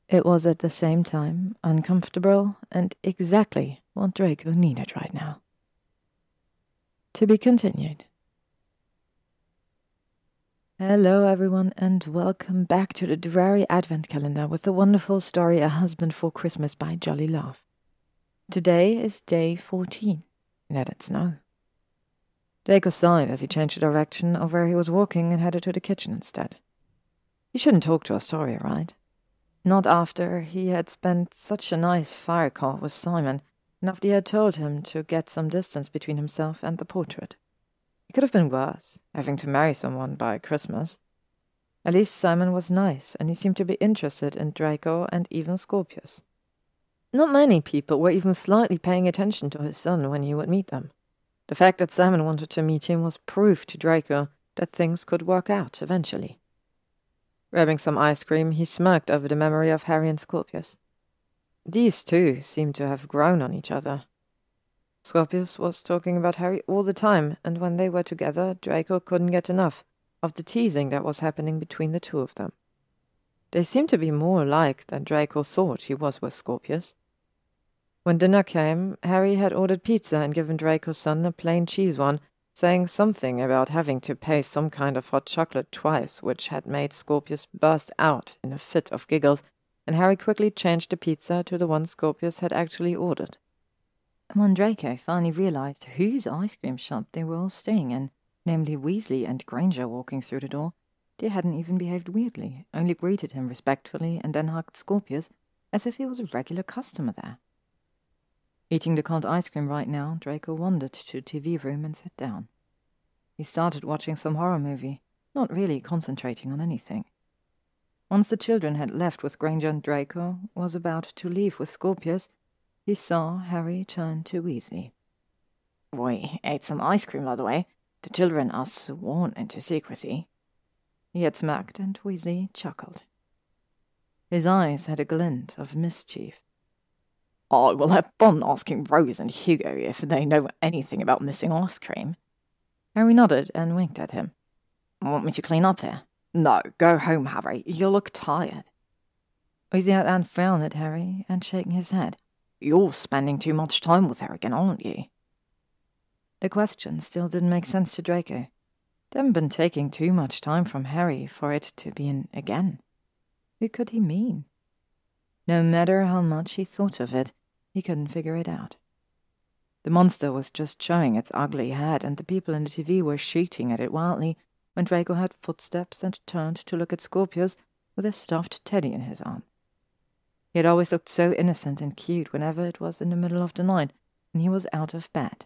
It was at the same time uncomfortable and exactly what Draco needed right now. To be continued. Hello, everyone, and welcome back to the Drarry Advent Calendar with the wonderful story A Husband for Christmas by Jolly Love. Today is day 14. Let it snow. Draco sighed as he changed the direction of where he was walking and headed to the kitchen instead. He shouldn't talk to Astoria, right? Not after he had spent such a nice fire call with Simon, and after he had told him to get some distance between himself and the portrait. It could have been worse, having to marry someone by Christmas. At least Simon was nice, and he seemed to be interested in Draco and even Scorpius. Not many people were even slightly paying attention to his son when he would meet them. The fact that Simon wanted to meet him was proof to Draco that things could work out eventually. Grabbing some ice cream, he smirked over the memory of Harry and Scorpius. These two seemed to have grown on each other. Scorpius was talking about Harry all the time, and when they were together, Draco couldn't get enough of the teasing that was happening between the two of them. They seemed to be more alike than Draco thought he was with Scorpius. When dinner came, Harry had ordered pizza and given Draco's son a plain cheese one, saying something about having to pay some kind of hot chocolate twice, which had made Scorpius burst out in a fit of giggles, and Harry quickly changed the pizza to the one Scorpius had actually ordered. Draco finally realized whose ice cream shop they were all staying in, namely Weasley and Granger walking through the door, they hadn't even behaved weirdly, only greeted him respectfully and then hugged Scorpius as if he was a regular customer there. Eating the cold ice cream right now, Draco wandered to the TV room and sat down. He started watching some horror movie, not really concentrating on anything. Once the children had left with Granger and Draco, was about to leave with Scorpius, he saw Harry turn to Weasley. We ate some ice cream, by the way. The children are sworn into secrecy. He had smirked, and Weasley chuckled. His eyes had a glint of mischief. I will have fun asking Rose and Hugo if they know anything about missing ice cream. Harry nodded and winked at him. Want me to clean up here? No, go home, Harry. You look tired. Weasley had frowned at Harry and shaking his head. You're spending too much time with her again, aren't you? The question still didn't make sense to Draco. They hadn't been taking too much time from Harry for it to be an again. Who could he mean? No matter how much he thought of it, he couldn't figure it out. The monster was just showing its ugly head, and the people in the TV were shooting at it wildly when Draco heard footsteps and turned to look at Scorpius with a stuffed teddy in his arm. He had always looked so innocent and cute whenever it was in the middle of the night and he was out of bed.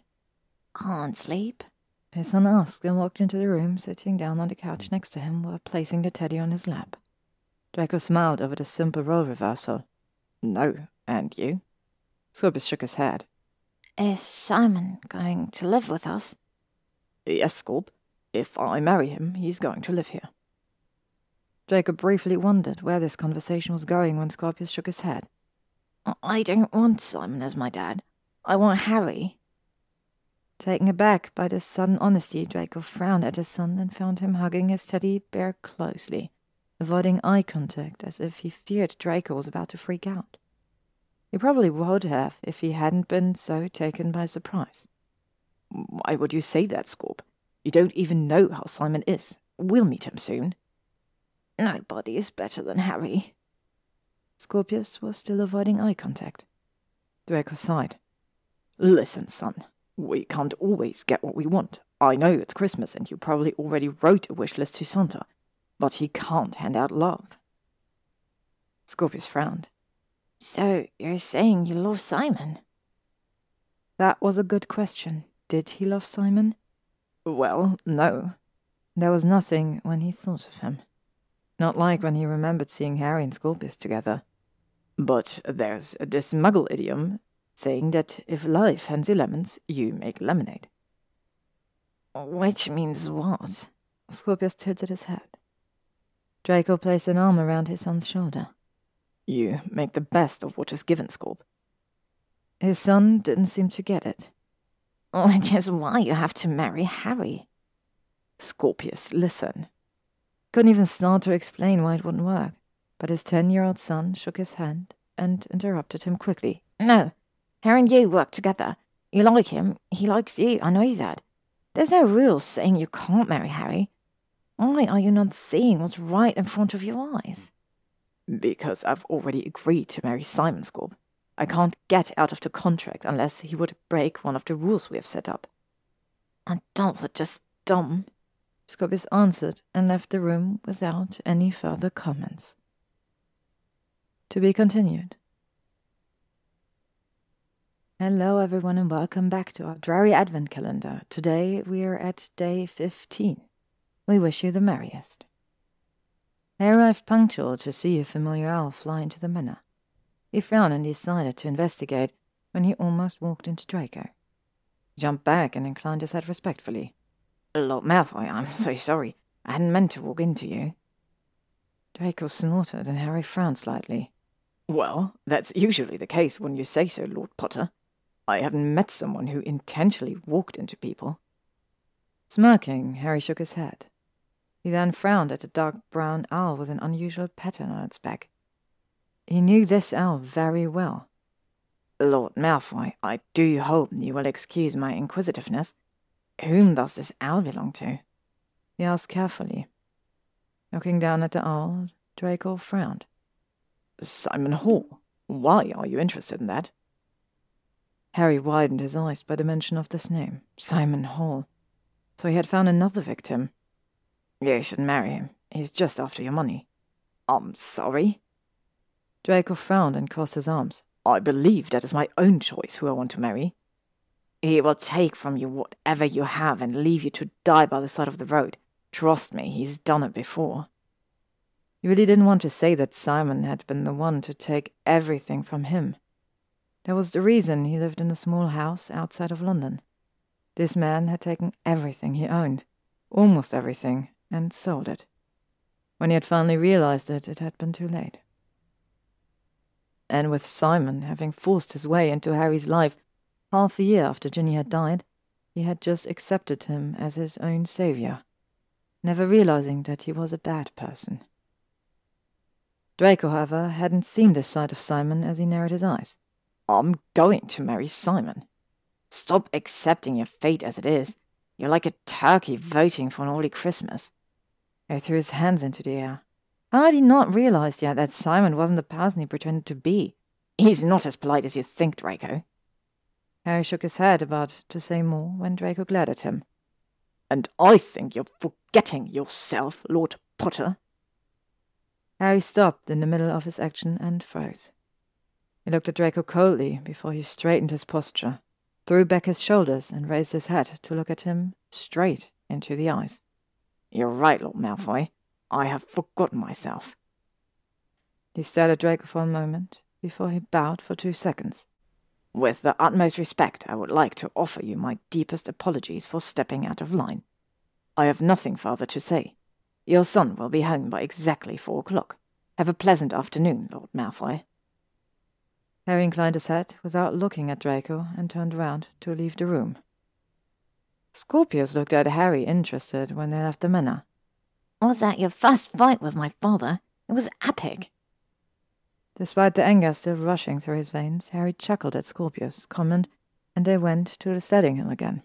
Can't sleep? His son asked and walked into the room, sitting down on the couch next to him while placing the teddy on his lap. Draco smiled over the simple role reversal. No, and you? Scorpius shook his head. Is Simon going to live with us? Yes, Scorp. If I marry him, he's going to live here. Draco briefly wondered where this conversation was going when Scorpius shook his head. I don't want Simon as my dad. I want Harry. Taken aback by this sudden honesty, Draco frowned at his son and found him hugging his teddy bear closely, avoiding eye contact as if he feared Draco was about to freak out. He probably would have if he hadn't been so taken by surprise. Why would you say that, Scorp? You don't even know how Simon is. We'll meet him soon. Nobody is better than Harry. Scorpius was still avoiding eye contact. Draco sighed. Listen, son, we can't always get what we want. I know it's Christmas and you probably already wrote a wish list to Santa, but he can't hand out love. Scorpius frowned. So you're saying you love Simon? That was a good question. Did he love Simon? Well, no. There was nothing when he thought of him. Not like when he remembered seeing Harry and Scorpius together. But there's this muggle idiom saying that if life hands you lemons, you make lemonade. Which means what? Scorpius tilted his head. Draco placed an arm around his son's shoulder. You make the best of what is given, Scorp. His son didn't seem to get it. Which is why you have to marry Harry. Scorpius, listen. Couldn't even start to explain why it wouldn't work, but his ten year old son shook his hand and interrupted him quickly. No, Harry and you work together. You like him, he likes you, I know that. There's no rules saying you can't marry Harry. Why are you not seeing what's right in front of your eyes? Because I've already agreed to marry Simon Scorp. I can't get out of the contract unless he would break one of the rules we have set up. Adults are just dumb. Scorpius answered and left the room without any further comments. To be continued. Hello, everyone, and welcome back to our Drarry Advent Calendar. Today we are at day 15. We wish you the merriest. They arrived punctual to see a familiar owl fly into the manor. He frowned and decided to investigate when he almost walked into Draco. He jumped back and inclined his head respectfully. Lord Malfoy, I'm so sorry. I hadn't meant to walk into you. Draco snorted and Harry frowned slightly. Well, that's usually the case when you say so, Lord Potter. I haven't met someone who intentionally walked into people. Smirking, Harry shook his head. He then frowned at a dark brown owl with an unusual pattern on its back. He knew this owl very well. Lord Malfoy, I do hope you will excuse my inquisitiveness. Whom does this owl belong to? He asked carefully. Looking down at the owl, Draco frowned. Simon Hall. Why are you interested in that? Harry widened his eyes by the mention of this name, Simon Hall. So he had found another victim. You should marry him. He's just after your money. I'm sorry. Draco frowned and crossed his arms. I believe that is my own choice who I want to marry. He will take from you whatever you have and leave you to die by the side of the road. Trust me, he's done it before. He really didn't want to say that Simon had been the one to take everything from him. That was the reason he lived in a small house outside of London. This man had taken everything he owned, almost everything, and sold it. When he had finally realized it, it had been too late. And with Simon having forced his way into Harry's life half a year after Ginny had died, he had just accepted him as his own savior, never realizing that he was a bad person. Draco, however, hadn't seen this side of Simon as he narrowed his eyes. I'm going to marry Simon. Stop accepting your fate as it is. You're like a turkey voting for an early Christmas. He threw his hands into the air. Had he not realized yet that Simon wasn't the person he pretended to be? He's not as polite as you think, Draco. Harry shook his head about to say more when Draco glared at him. And I think you're forgetting yourself, Lord Potter. Harry stopped in the middle of his action and froze. He looked at Draco coldly before he straightened his posture, threw back his shoulders, and raised his head to look at him straight into the eyes. You're right, Lord Malfoy. I have forgotten myself. He stared at Draco for a moment before he bowed for two seconds. With the utmost respect, I would like to offer you my deepest apologies for stepping out of line. I have nothing further to say. Your son will be home by exactly four o'clock. Have a pleasant afternoon, Lord Malfoy. Harry inclined his head without looking at Draco and turned round to leave the room. Scorpius looked at Harry interested when they left the manor. Was that your first fight with my father? It was epic. Despite the anger still rushing through his veins, Harry chuckled at Scorpius' comment, and they went to the sledding hill again.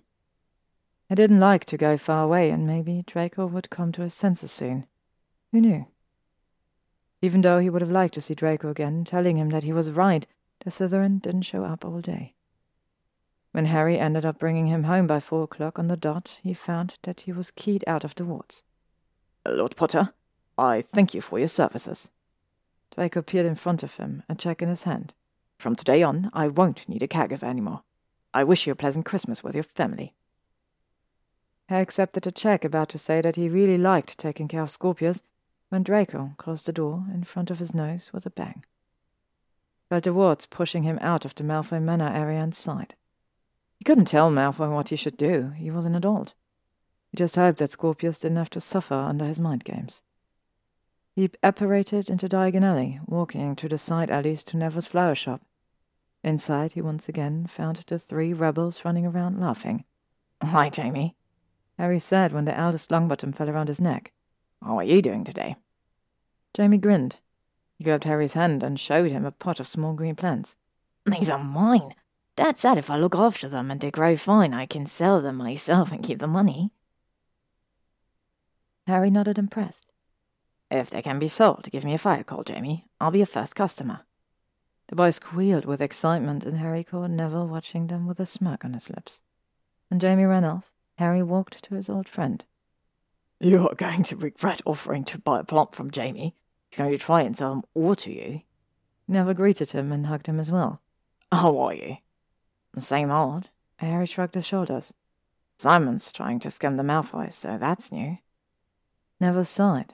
He didn't like to go far away, and maybe Draco would come to his senses soon. Who knew? Even though he would have liked to see Draco again, telling him that he was right the Slytherin didn't show up all day. When Harry ended up bringing him home by four o'clock on the dot, he found that he was keyed out of the wards. Lord Potter, I thank you for your services. Draco appeared in front of him, a check in his hand. From today on, I won't need a caregiver anymore. I wish you a pleasant Christmas with your family. Harry accepted a check, about to say that he really liked taking care of Scorpius, when Draco closed the door in front of his nose with a bang felt the wards pushing him out of the Malfoy Manor area and sighed. He couldn't tell Malfoy what he should do. He was an adult. He just hoped that Scorpius didn't have to suffer under his mind games. He apparated into Diagon Alley, walking through the side alleys to Neville's flower shop. Inside, he once again found the three rebels running around laughing. Hi, Jamie, Harry said when the eldest Longbottom fell around his neck. How are you doing today? Jamie grinned. He grabbed Harry's hand and showed him a pot of small green plants. These are mine. Dad said if I look after them and they grow fine, I can sell them myself and keep the money. Harry nodded impressed. If they can be sold, give me a fire call, Jamie. I'll be your first customer. The boy squealed with excitement, and Harry caught Neville watching them with a smirk on his lips. When Jamie ran off, Harry walked to his old friend. You are going to regret offering to buy a plant from Jamie. He's going to try and sell them all to you. Neville greeted him and hugged him as well. How are you? Same old. Harry shrugged his shoulders. Simon's trying to scam the Malfoys, so that's new. Neville sighed.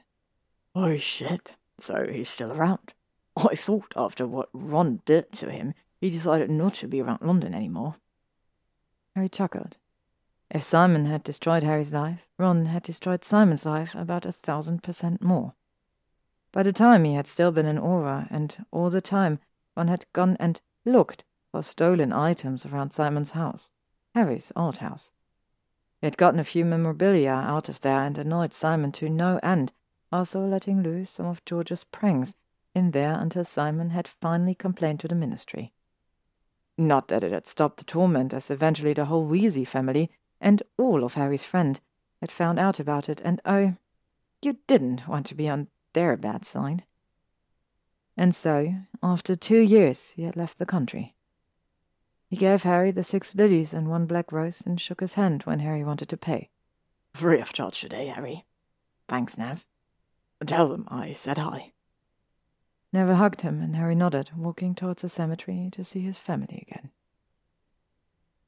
Oh shit, so he's still around. I thought after what Ron did to him, he decided not to be around London anymore. Harry chuckled. If Simon had destroyed Harry's life, Ron had destroyed Simon's life about a thousand percent more. By the time he had still been in Auror, and all the time Ron had gone and looked for stolen items around Simon's house, Harry's old house. He had gotten a few memorabilia out of there and annoyed Simon to no end, also letting loose some of George's pranks in there until Simon had finally complained to the ministry. Not that it had stopped the torment, as eventually the whole Weasley family and all of Harry's friends had found out about it, and oh, you didn't want to be on their bad side. And so, after two years, he had left the country. He gave Harry the six lilies and one black rose and shook his hand when Harry wanted to pay. Free of charge today, Harry. Thanks, Nev. Tell them I said hi. Neville hugged him, and Harry nodded, walking towards the cemetery to see his family again.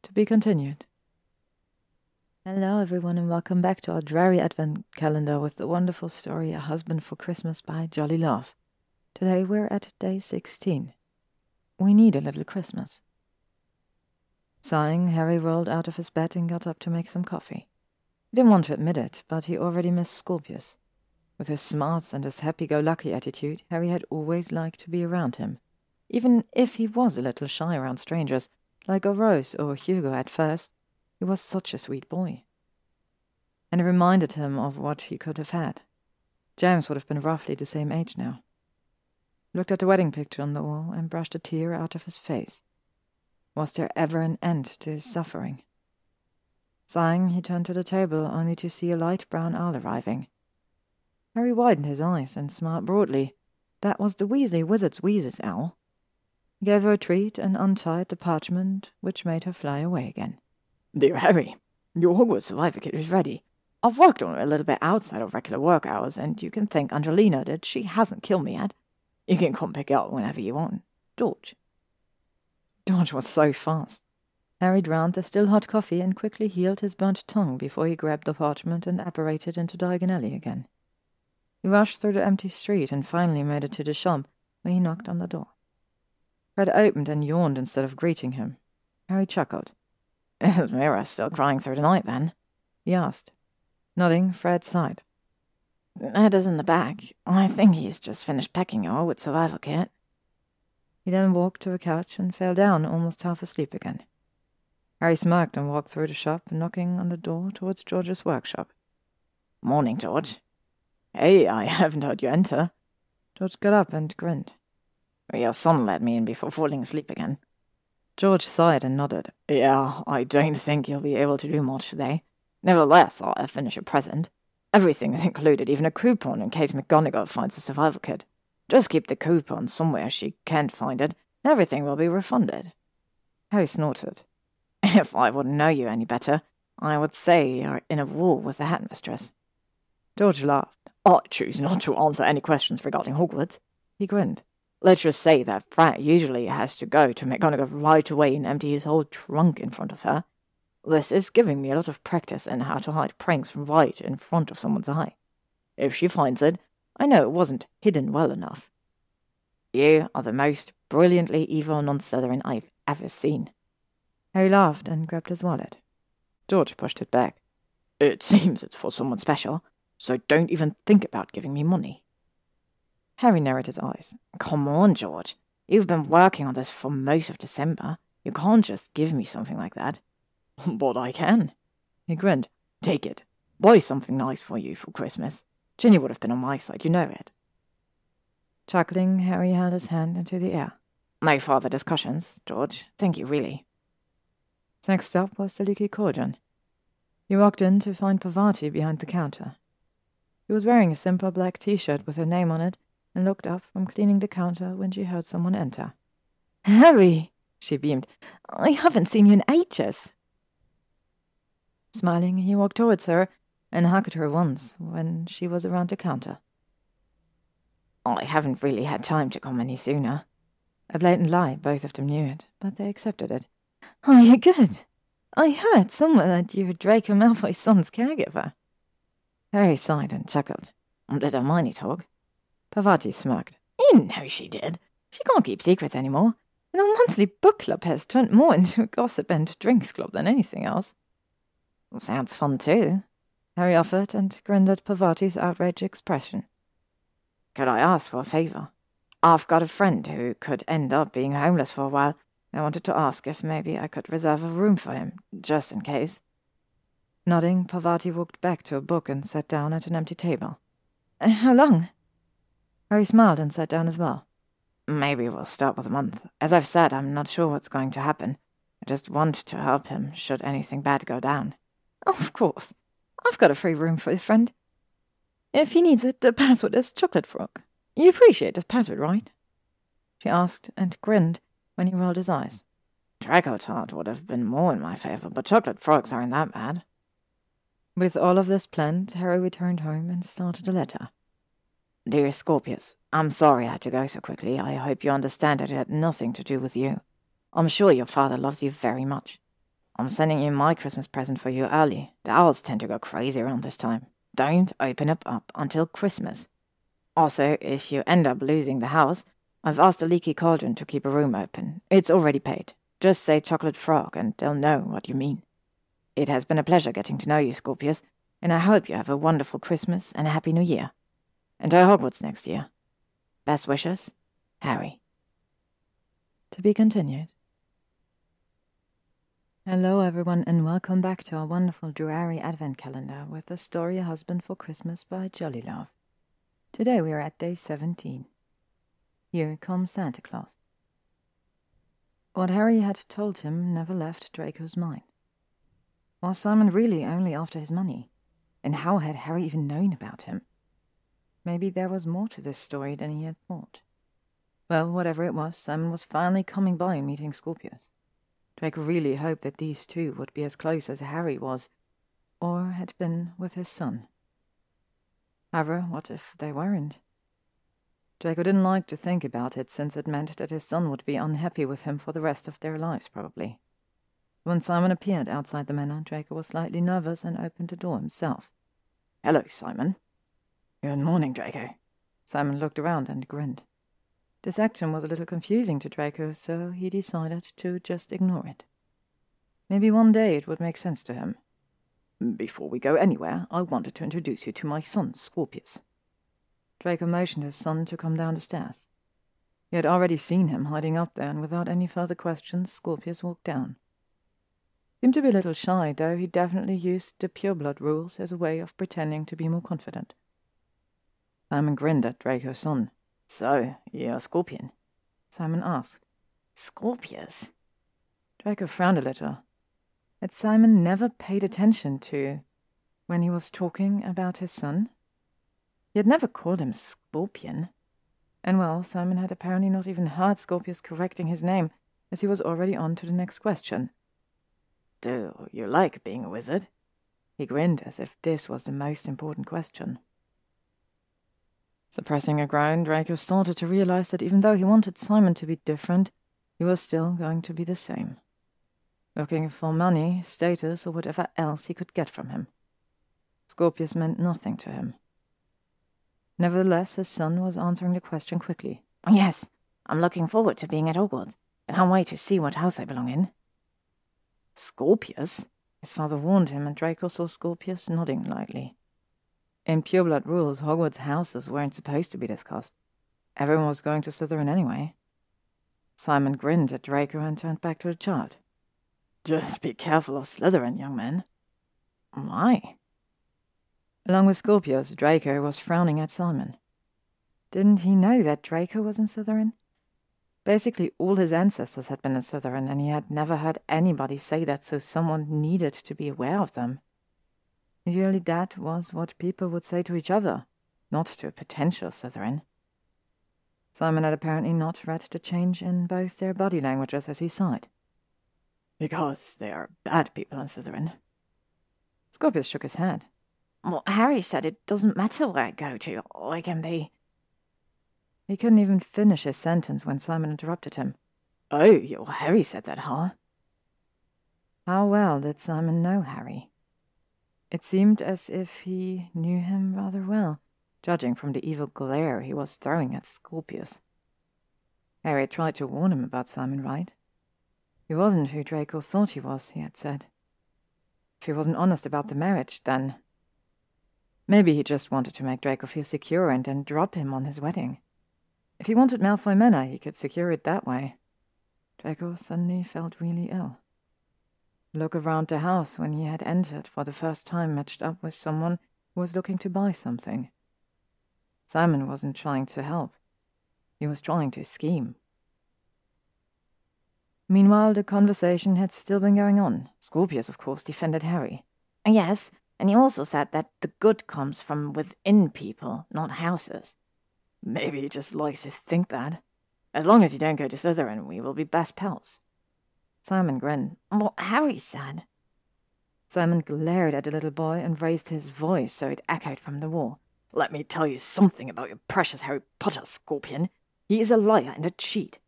To be continued. Hello, everyone, and welcome back to our Drarry advent calendar with the wonderful story A Husband for Christmas by Jolly Love. Today we're at day 16. We need a little Christmas. Sighing, Harry rolled out of his bed and got up to make some coffee. He didn't want to admit it, but he already missed Scorpius. With his smarts and his happy-go-lucky attitude, Harry had always liked to be around him. Even if he was a little shy around strangers, like a Rose or Hugo at first, he was such a sweet boy. And it reminded him of what he could have had. James would have been roughly the same age now. Looked at the wedding picture on the wall and brushed a tear out of his face. Was there ever an end to his suffering? Sighing, he turned to the table only to see a light brown owl arriving. Harry widened his eyes and smiled broadly. That was the Weasley Wizard's Wheezes owl. He gave her a treat and untied the parchment, which made her fly away again. Dear Harry, your Hogwarts Survivor Kit is ready. I've worked on it a little bit outside of regular work hours, and you can thank Angelina that she hasn't killed me yet. You can come pick it up whenever you want. George. George was so fast. Harry drowned the still hot coffee and quickly healed his burnt tongue before he grabbed the parchment and apparated into Diagon Alley again. He rushed through the empty street and finally made it to the shop, where he knocked on the door. Fred opened and yawned instead of greeting him. Harry chuckled. Is Mira still crying through the night, then? he asked. Nodding, Fred sighed. Ned is in the back. I think he's just finished packing her with survival kit. He then walked to a couch and fell down, almost half asleep again. Harry smirked and walked through the shop, knocking on the door towards George's workshop. Morning, George. Hey, I haven't heard you enter. George got up and grinned. Your son let me in before falling asleep again. George sighed and nodded. Yeah, I don't think you'll be able to do much today. Nevertheless, I'll finish a present. Everything is included, even a coupon in case McGonagall finds a survival kit. Just keep the coupon somewhere she can't find it, everything will be refunded. Harry snorted. If I wouldn't know you any better, I would say you're in a war with the headmistress. George laughed. I choose not to answer any questions regarding Hogwarts. He grinned. Let's just say that Frank usually has to go to McGonagall right away and empty his whole trunk in front of her. This is giving me a lot of practice in how to hide pranks right in front of someone's eye. If she finds it, I know it wasn't hidden well enough. You are the most brilliantly evil non-Slytherin I've ever seen. Harry laughed and grabbed his wallet. George pushed it back. It seems it's for someone special, so don't even think about giving me money. Harry narrowed his eyes. Come on, George. You've been working on this for most of December. You can't just give me something like that. But I can. He grinned. Take it. Buy something nice for you for Christmas. Ginny would have been on my side, you know it. Chuckling, Harry held his hand into the air. No further discussions, George. Thank you, really. Next up was the leaky cauldron. He walked in to find Parvati behind the counter. He was wearing a simple black t-shirt with her name on it and looked up from cleaning the counter when she heard someone enter. Harry, she beamed. I haven't seen you in ages. Smiling, he walked towards her and hugged her once when she was around the counter. I haven't really had time to come any sooner. A blatant lie, both of them knew it, but they accepted it. Are you good? I heard somewhere that you were Draco Malfoy's son's caregiver. Harry sighed and chuckled. Did Hermione talk? Parvati smirked. You know she did. She can't keep secrets anymore. And our monthly book club has turned more into a gossip and drinks club than anything else. Sounds fun too. Harry offered and grinned at Parvati's outraged expression. Could I ask for a favour? I've got a friend who could end up being homeless for a while. I wanted to ask if maybe I could reserve a room for him, just in case. Nodding, Parvati walked back to a book and sat down at an empty table. Uh, how long? Harry smiled and sat down as well. Maybe we'll start with a month. As I've said, I'm not sure what's going to happen. I just want to help him should anything bad go down. Of course. I've got a free room for your friend. If he needs it, the password is Chocolate Frog. You appreciate the password, right? She asked and grinned when he rolled his eyes. Treacle Tart would have been more in my favor, but chocolate frogs aren't that bad. With all of this planned, Harry returned home and started a letter. Dear Scorpius, I'm sorry I had to go so quickly. I hope you understand that it had nothing to do with you. I'm sure your father loves you very much. I'm sending you my Christmas present for you early. The owls tend to go crazy around this time. Don't open it up until Christmas. Also, if you end up losing the house, I've asked the Leaky Cauldron to keep a room open. It's already paid. Just say Chocolate Frog and they'll know what you mean. It has been a pleasure getting to know you, Scorpius, and I hope you have a wonderful Christmas and a Happy New Year. Enter Hogwarts next year. Best wishes, Harry. To be continued. Hello, everyone, and welcome back to our wonderful Drarry Advent Calendar with the story A Husband for Christmas by Jolly Love. Today we are at day 17. Here comes Santa Claus. What Harry had told him never left Draco's mind. Was Simon really only after his money? And how had Harry even known about him? Maybe there was more to this story than he had thought. Well, whatever it was, Simon was finally coming by and meeting Scorpius. Draco really hoped that these two would be as close as Harry was, or had been with his son. However, what if they weren't? Draco didn't like to think about it, since it meant that his son would be unhappy with him for the rest of their lives, probably. When Simon appeared outside the manor, Draco was slightly nervous and opened the door himself. Hello, Simon. Good morning, Draco. Simon looked around and grinned. This action was a little confusing to Draco, so he decided to just ignore it. Maybe one day it would make sense to him. Before we go anywhere, I wanted to introduce you to my son, Scorpius. Draco motioned his son to come down the stairs. He had already seen him hiding up there, and without any further questions, Scorpius walked down. Seemed to be a little shy, though he definitely used the pureblood rules as a way of pretending to be more confident. Simon grinned at Draco's son. So, you're a scorpion? Simon asked. Scorpius? Draco frowned a little. Had Simon never paid attention to when he was talking about his son? He had never called him Scorpion. And well, Simon had apparently not even heard Scorpius correcting his name, as he was already on to the next question. Do you like being a wizard? He grinned as if this was the most important question. Suppressing a groan, Draco started to realize that even though he wanted Simon to be different, he was still going to be the same. Looking for money, status, or whatever else he could get from him. Scorpius meant nothing to him. Nevertheless, his son was answering the question quickly. Yes, I'm looking forward to being at Hogwarts. I can't wait to see what house I belong in. Scorpius? His father warned him, and Draco saw Scorpius nodding lightly. In pureblood rules, Hogwarts houses weren't supposed to be discussed. Everyone was going to Slytherin anyway. Simon grinned at Draco and turned back to the chart. Just be careful of Slytherin, young man. Why? Along with Scorpius, Draco was frowning at Simon. Didn't he know that Draco was in Slytherin? Basically, all his ancestors had been in Slytherin, and he had never heard anybody say that, so someone needed to be aware of them. Usually, that was what people would say to each other, not to a potential Slytherin. Simon had apparently not read the change in both their body languages as he sighed. Because they are bad people in Slytherin. Scorpius shook his head. Well, Harry said it doesn't matter where I go to, I can be he couldn't even finish his sentence when Simon interrupted him. Oh, your Harry said that, huh? How well did Simon know Harry? It seemed as if he knew him rather well, judging from the evil glare he was throwing at Scorpius. Harry had tried to warn him about Simon Wright. He wasn't who Draco thought he was, he had said. If he wasn't honest about the marriage, then... Maybe he just wanted to make Draco feel secure and then drop him on his wedding. If he wanted Malfoy Manor, he could secure it that way. Draco suddenly felt really ill. The look around the house when he had entered for the first time matched up with someone who was looking to buy something. Simon wasn't trying to help. He was trying to scheme. Meanwhile, the conversation had still been going on. Scorpius, of course, defended Harry. Yes, and he also said that the good comes from within people, not houses. Maybe he just likes to think that. As long as you don't go to Slytherin, we will be best pals. Simon grinned. What Harry said. Simon glared at the little boy and raised his voice so it echoed from the wall. Let me tell you something about your precious Harry Potter, Scorpion. He is a liar and a cheat.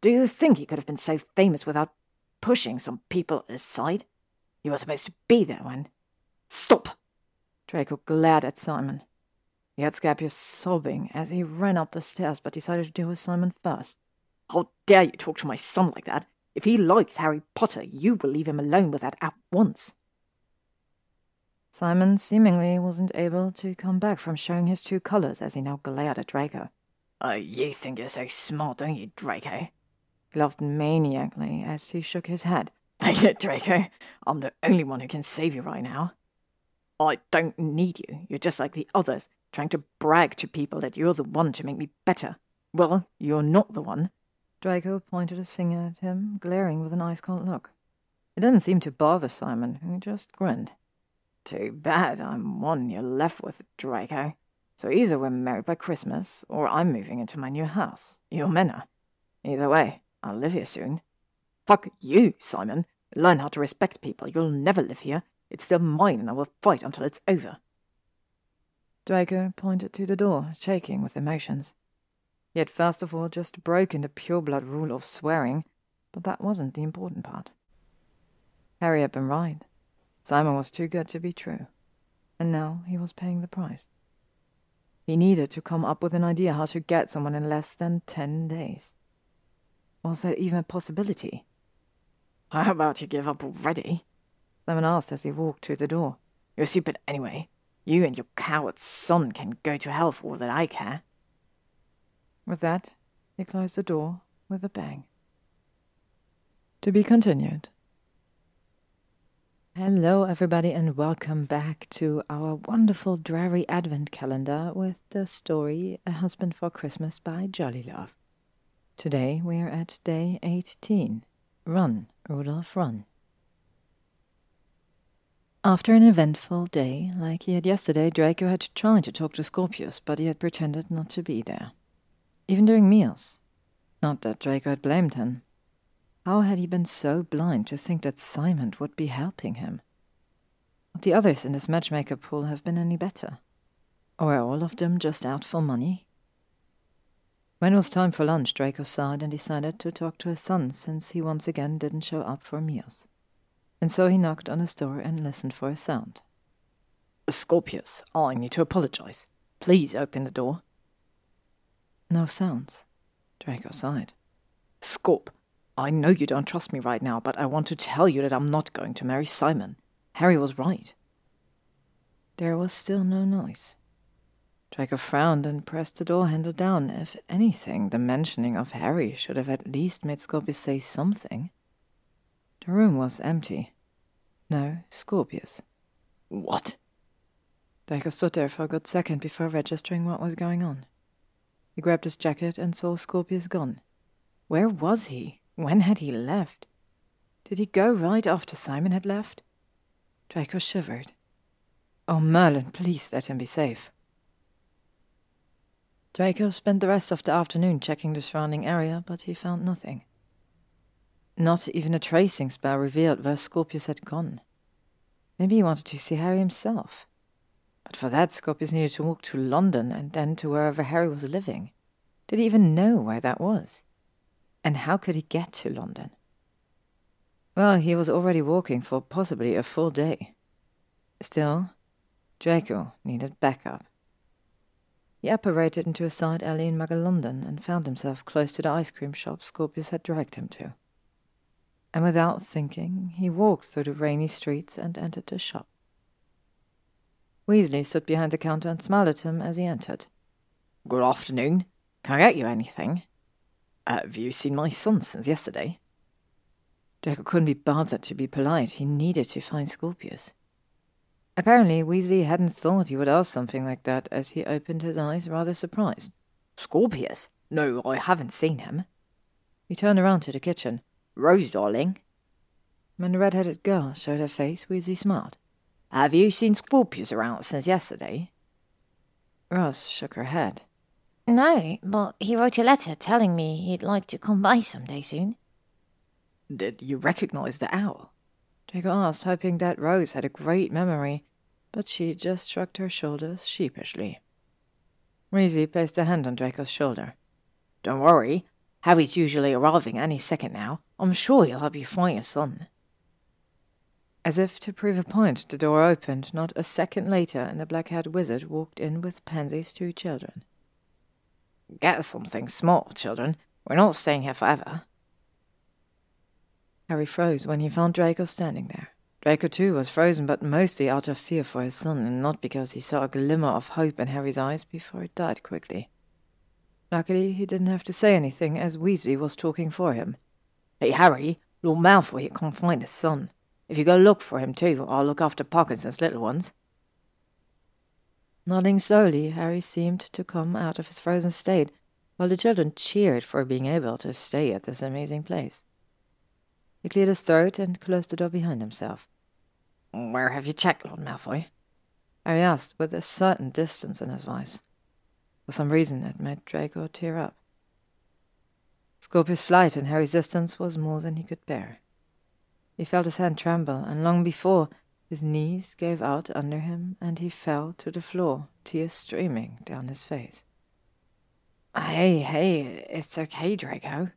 Do you think he could have been so famous without pushing some people aside? He was supposed to be there when. Stop! Draco glared at Simon. Scorpius sobbing as he ran up the stairs, but decided to deal with Simon first. How dare you talk to my son like that? If he likes Harry Potter, you will leave him alone with that at once. Simon seemingly wasn't able to come back from showing his true colors as he now glared at Draco. Oh, you think you're so smart, don't you, Draco? He laughed maniacally as he shook his head. Hey, Draco, I'm the only one who can save you right now. I don't need you. You're just like the others trying to brag to people that you're the one to make me better. Well, you're not the one. Draco pointed his finger at him, glaring with an ice cold look. It didn't seem to bother Simon, who just grinned. Too bad I'm one you're left with, Draco. So either we're married by Christmas, or I'm moving into my new house, your manor. Either way, I'll live here soon. Fuck you, Simon. Learn how to respect people. You'll never live here. It's still mine, and I will fight until it's over. Draco pointed to the door, shaking with emotions. He had first of all just broken the pureblood rule of swearing, but that wasn't the important part. Harry had been right. Simon was too good to be true, and now he was paying the price. He needed to come up with an idea how to get someone in less than ten days. Was there even a possibility? How about you give up already? Simon asked as he walked to the door. You're stupid anyway. You and your coward son can go to hell for all that I care. With that, he closed the door with a bang. To be continued. Hello, everybody, and welcome back to our wonderful Drarry Advent calendar with the story A Husband for Christmas by Jolly Love. Today we are at day 18. Run, Rudolph, run. After an eventful day, like he had yesterday, Draco had tried to talk to Scorpius, but he had pretended not to be there. Even during meals. Not that Draco had blamed him. How had he been so blind to think that Simon would be helping him? Would the others in this matchmaker pool have been any better? Or were all of them just out for money? When it was time for lunch, Draco sighed and decided to talk to his son since he once again didn't show up for meals and so he knocked on his door and listened for a sound. Scorpius, I need to apologize. Please open the door. No sounds. Draco sighed. Scorp, I know you don't trust me right now, but I want to tell you that I'm not going to marry Simon. Harry was right. There was still no noise. Draco frowned and pressed the door handle down. If anything, the mentioning of Harry should have at least made Scorpius say something. The room was empty. No Scorpius. What? Draco stood there for a good second before registering what was going on. He grabbed his jacket and saw Scorpius gone. Where was he? When had he left? Did he go right after Simon had left? Draco shivered. Oh, Merlin, please let him be safe. Draco spent the rest of the afternoon checking the surrounding area, but he found nothing. Not even a tracing spell revealed where Scorpius had gone. Maybe he wanted to see Harry himself. But for that, Scorpius needed to walk to London and then to wherever Harry was living. Did he even know where that was? And how could he get to London? Well, he was already walking for possibly a full day. Still, Draco needed backup. He apparated into a side alley in London and found himself close to the ice cream shop Scorpius had dragged him to. And without thinking, he walked through the rainy streets and entered the shop. Weasley stood behind the counter and smiled at him as he entered. Good afternoon. Can I get you anything? Uh, have you seen my son since yesterday? Draco couldn't be bothered to be polite. He needed to find Scorpius. Apparently, Weasley hadn't thought he would ask something like that as he opened his eyes, rather surprised. Scorpius? No, I haven't seen him. He turned around to the kitchen. Rose, darling. When the red-headed girl showed her face, Weasley smiled. Have you seen Scorpius around since yesterday? Rose shook her head. No, but he wrote a letter telling me he'd like to come by some day soon. Did you recognize the owl? Draco asked, hoping that Rose had a great memory, but she just shrugged her shoulders sheepishly. Weasley placed a hand on Draco's shoulder. Don't worry. Harry's usually arriving any second now. I'm sure he'll help you find your son. As if to prove a point, the door opened not a second later, and the black-haired wizard walked in with Pansy's two children. Get something small, children. We're not staying here forever. Harry froze when he found Draco standing there. Draco, too, was frozen, but mostly out of fear for his son, and not because he saw a glimmer of hope in Harry's eyes before it died quickly. Luckily, he didn't have to say anything, as Weasley was talking for him. Hey, Harry, Lord Malfoy can't find his son. If you go look for him, too, I'll look after Parkinson's little ones. Nodding slowly, Harry seemed to come out of his frozen state, while the children cheered for being able to stay at this amazing place. He cleared his throat and closed the door behind himself. Where have you checked, Lord Malfoy? Harry asked, with a certain distance in his voice. For some reason, it made Draco tear up. Scorpius' flight and her resistance was more than he could bear. He felt his hand tremble, and long before, his knees gave out under him, and he fell to the floor, tears streaming down his face. Hey, hey, it's okay, Draco.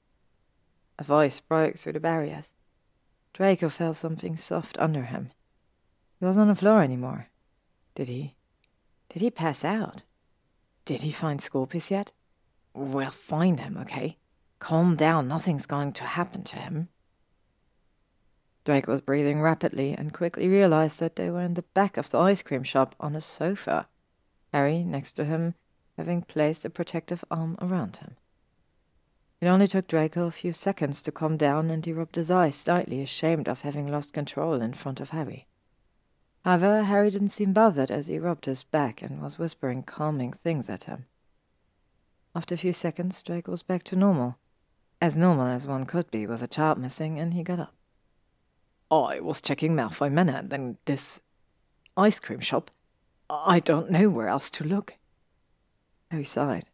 A voice broke through the barriers. Draco felt something soft under him. He wasn't on the floor anymore. Did he? Did he pass out? Did he find Scorpius yet? We'll find him, okay? Calm down, nothing's going to happen to him. Drake was breathing rapidly and quickly realized that they were in the back of the ice cream shop on a sofa, Harry next to him having placed a protective arm around him. It only took Draco a few seconds to calm down, and he rubbed his eyes, slightly ashamed of having lost control in front of Harry. However, Harry didn't seem bothered as he rubbed his back and was whispering calming things at him. After a few seconds, Draco was back to normal. As normal as one could be with a child missing, and he got up. I was checking Malfoy Manor, then this ice cream shop. I don't know where else to look. Oh, Harry sighed.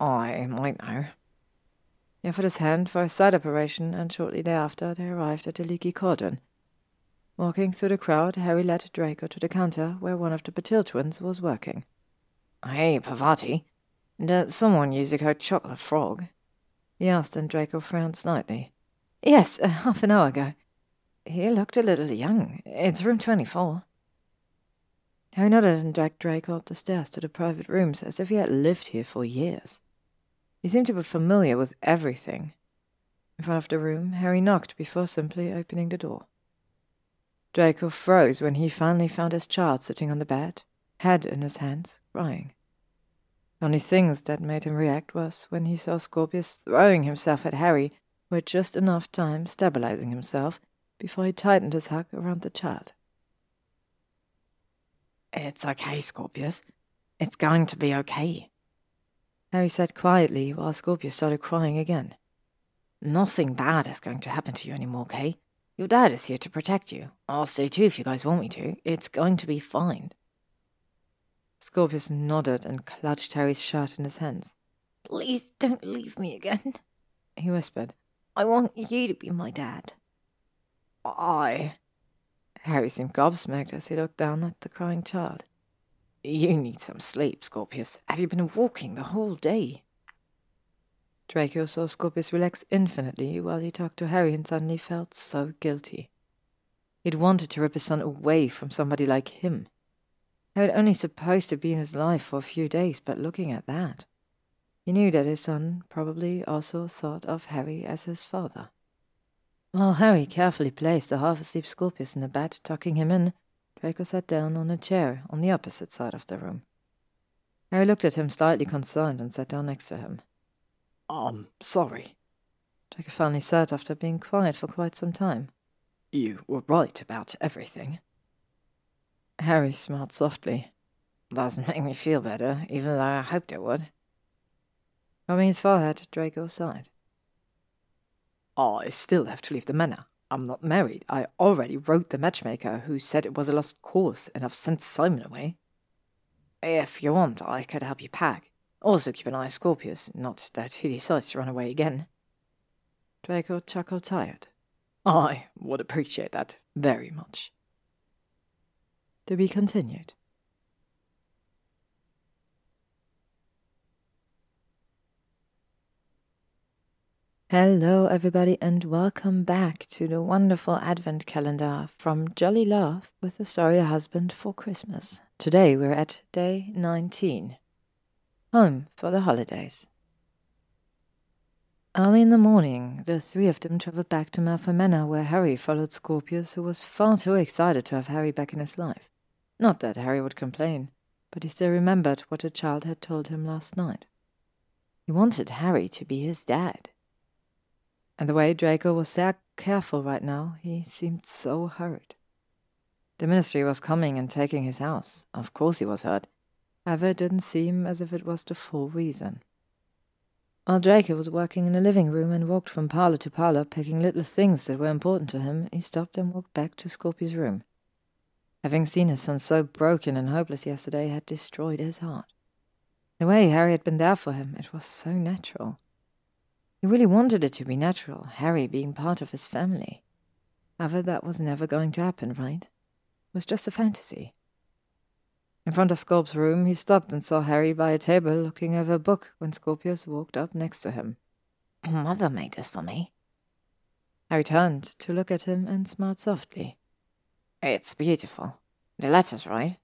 I might know. He offered his hand for a side apparition, and shortly thereafter they arrived at the leaky cauldron. Walking through the crowd, Harry led Draco to the counter where one of the Patil twins was working. Hey, Parvati, did someone use the code Chocolate Frog? He asked, and Draco frowned slightly. Yes, uh, half an hour ago. He looked a little young. It's room 24. Harry nodded and dragged Draco up the stairs to the private rooms as if he had lived here for years. He seemed to be familiar with everything. In front of the room, Harry knocked before simply opening the door. Draco froze when he finally found his child sitting on the bed, head in his hands, crying. The only things that made him react was when he saw Scorpius throwing himself at Harry, who had just enough time stabilizing himself before he tightened his hug around the child. It's okay, Scorpius. It's going to be okay. Harry said quietly while Scorpius started crying again. Nothing bad is going to happen to you anymore, Kay. Your dad is here to protect you. I'll stay too if you guys want me to. It's going to be fine. Scorpius nodded and clutched Harry's shirt in his hands. Please don't leave me again, he whispered. I want you to be my dad. I. Harry seemed gobsmacked as he looked down at the crying child. You need some sleep, Scorpius. Have you been walking the whole day? Draco saw Scorpius relax infinitely while he talked to Harry and suddenly felt so guilty. He'd wanted to rip his son away from somebody like him. Had only supposed to be in his life for a few days, but looking at that, he knew that his son probably also thought of Harry as his father. While Harry carefully placed the half-asleep Scorpius in the bed, tucking him in, Draco sat down on a chair on the opposite side of the room. Harry looked at him slightly concerned and sat down next to him. I'm sorry. Draco finally said after being quiet for quite some time. You were right about everything. Harry smiled softly. Doesn't make me feel better, even though I hoped it would. Rubbing his forehead, Draco sighed. I still have to leave the manor. I'm not married. I already wrote the matchmaker who said it was a lost cause, and I've sent Simon away. If you want, I could help you pack. Also keep an eye on Scorpius, not that he decides to run away again. Draco chuckled tired. I would appreciate that very much. To be continued. Hello, everybody, and welcome back to the wonderful Advent calendar from Jolly Love with the story Husband for Christmas. Today we're at day 19. Home for the holidays. Early in the morning, the three of them traveled back to Malfoy Manor, where Harry followed Scorpius, who was far too excited to have Harry back in his life. Not that Harry would complain, but he still remembered what the child had told him last night. He wanted Harry to be his dad. And the way Draco was so careful right now, he seemed so hurt. The ministry was coming and taking his house. Of course he was hurt. However, it didn't seem as if it was the full reason. While Draco was working in the living room and walked from parlor to parlor, picking little things that were important to him, he stopped and walked back to Scorpius' room. Having seen his son so broken and hopeless yesterday had destroyed his heart. The way Harry had been there for him, it was so natural. He really wanted it to be natural, Harry being part of his family. However, that was never going to happen, right? It was just a fantasy. In front of Scorp's room, he stopped and saw Harry by a table looking over a book when Scorpius walked up next to him. Mother made this for me. Harry turned to look at him and smiled softly. It's beautiful. The letter's right.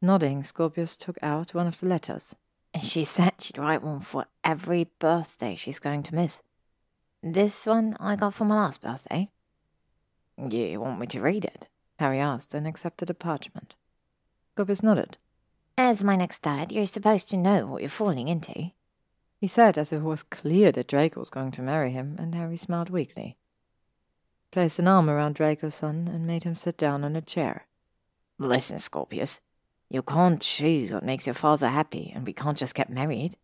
Nodding, Scorpius took out one of the letters. She said she'd write one for every birthday she's going to miss. This one I got for my last birthday. You want me to read it? Harry asked and accepted a parchment. Scorpius nodded. As my next dad, you're supposed to know what you're falling into. He said as if it was clear that Draco was going to marry him, and Harry smiled weakly. Placed an arm around Draco's son and made him sit down on a chair. Listen, Scorpius. You can't choose what makes your father happy, and we can't just get married.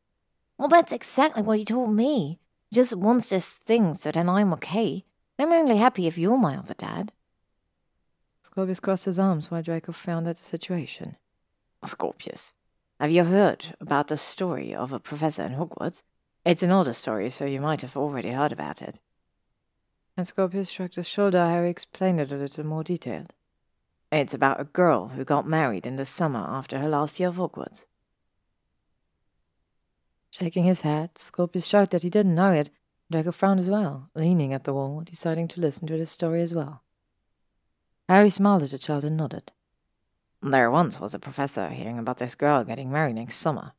Well, that's exactly what he told me. He just wants this thing so then I'm okay. I'm only happy if you're my other dad. Scorpius crossed his arms while Draco frowned at the situation. Scorpius, have you heard about the story of a professor in Hogwarts? It's an older story, so you might have already heard about it. And Scorpius shrugged his shoulder. Harry explained it a little more detailed. It's about a girl who got married in the summer after her last year of Hogwarts. Shaking his head, Scorpius showed that he didn't know it. Draco frowned as well, leaning at the wall, deciding to listen to the story as well. Harry smiled at the child and nodded. There once was a professor hearing about this girl getting married next summer.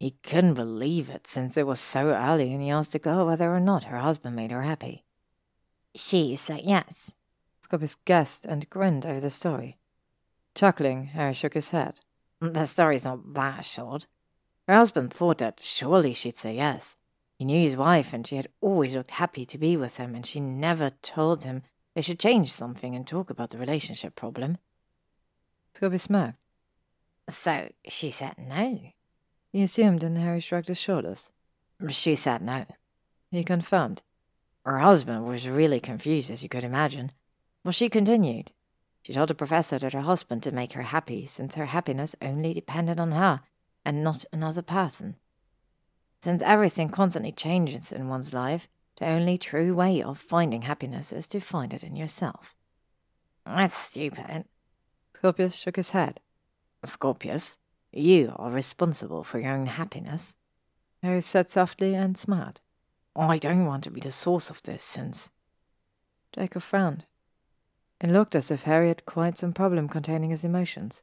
He couldn't believe it since it was so early, and he asked the girl whether or not her husband made her happy. She said yes, Scorpius guessed and grinned over the story. Chuckling, Harry shook his head. Mm, the story's not that short. Her husband thought that surely she'd say yes. He knew his wife, and she had always looked happy to be with him, and she never told him they should change something and talk about the relationship problem. Scorpius smirked. So she said no. He assumed, and Harry shrugged his shoulders. She said no. He confirmed. Her husband was really confused, as you could imagine. Well, she continued. She told the professor that her husband to make her happy, since her happiness only depended on her, and not another person. Since everything constantly changes in one's life, the only true way of finding happiness is to find it in yourself. That's stupid. Scorpius shook his head. Scorpius, you are responsible for your own happiness. Harry said softly and smiled. I don't want to be the source of this, since. Draco frowned. It looked as if Harry had quite some problem containing his emotions.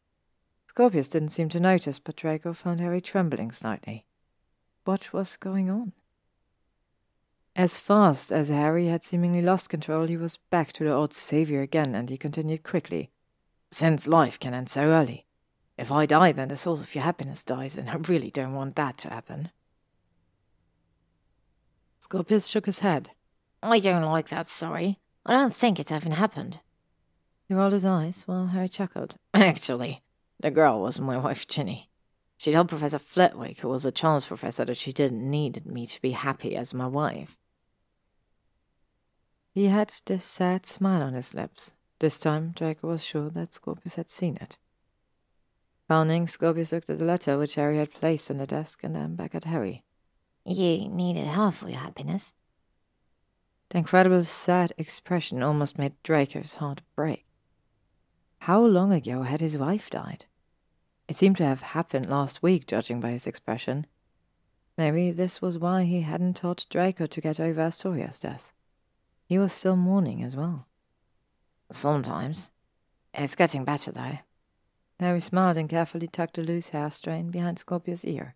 Scorpius didn't seem to notice, but Draco found Harry trembling slightly. What was going on? As fast as Harry had seemingly lost control, he was back to the old savior again, and he continued quickly. Since life can end so early. If I die, then the source of your happiness dies, and I really don't want that to happen. Scorpius shook his head. I don't like that story. I don't think it's ever happened. He rolled his eyes while Harry chuckled. Actually, the girl was my wife, Ginny. She told Professor Flitwick, who was a charms professor, that she didn't need me to be happy as my wife. He had this sad smile on his lips. This time, Draco was sure that Scorpius had seen it. Frowning, Scorpius looked at the letter which Harry had placed on the desk and then back at Harry. You needed her for your happiness. The incredible sad expression almost made Draco's heart break. How long ago had his wife died? It seemed to have happened last week, judging by his expression. Maybe this was why he hadn't taught Draco to get over Astoria's death. He was still mourning as well. Sometimes. It's getting better, though. Harry smiled and carefully tucked a loose hair strain behind Scorpius' ear.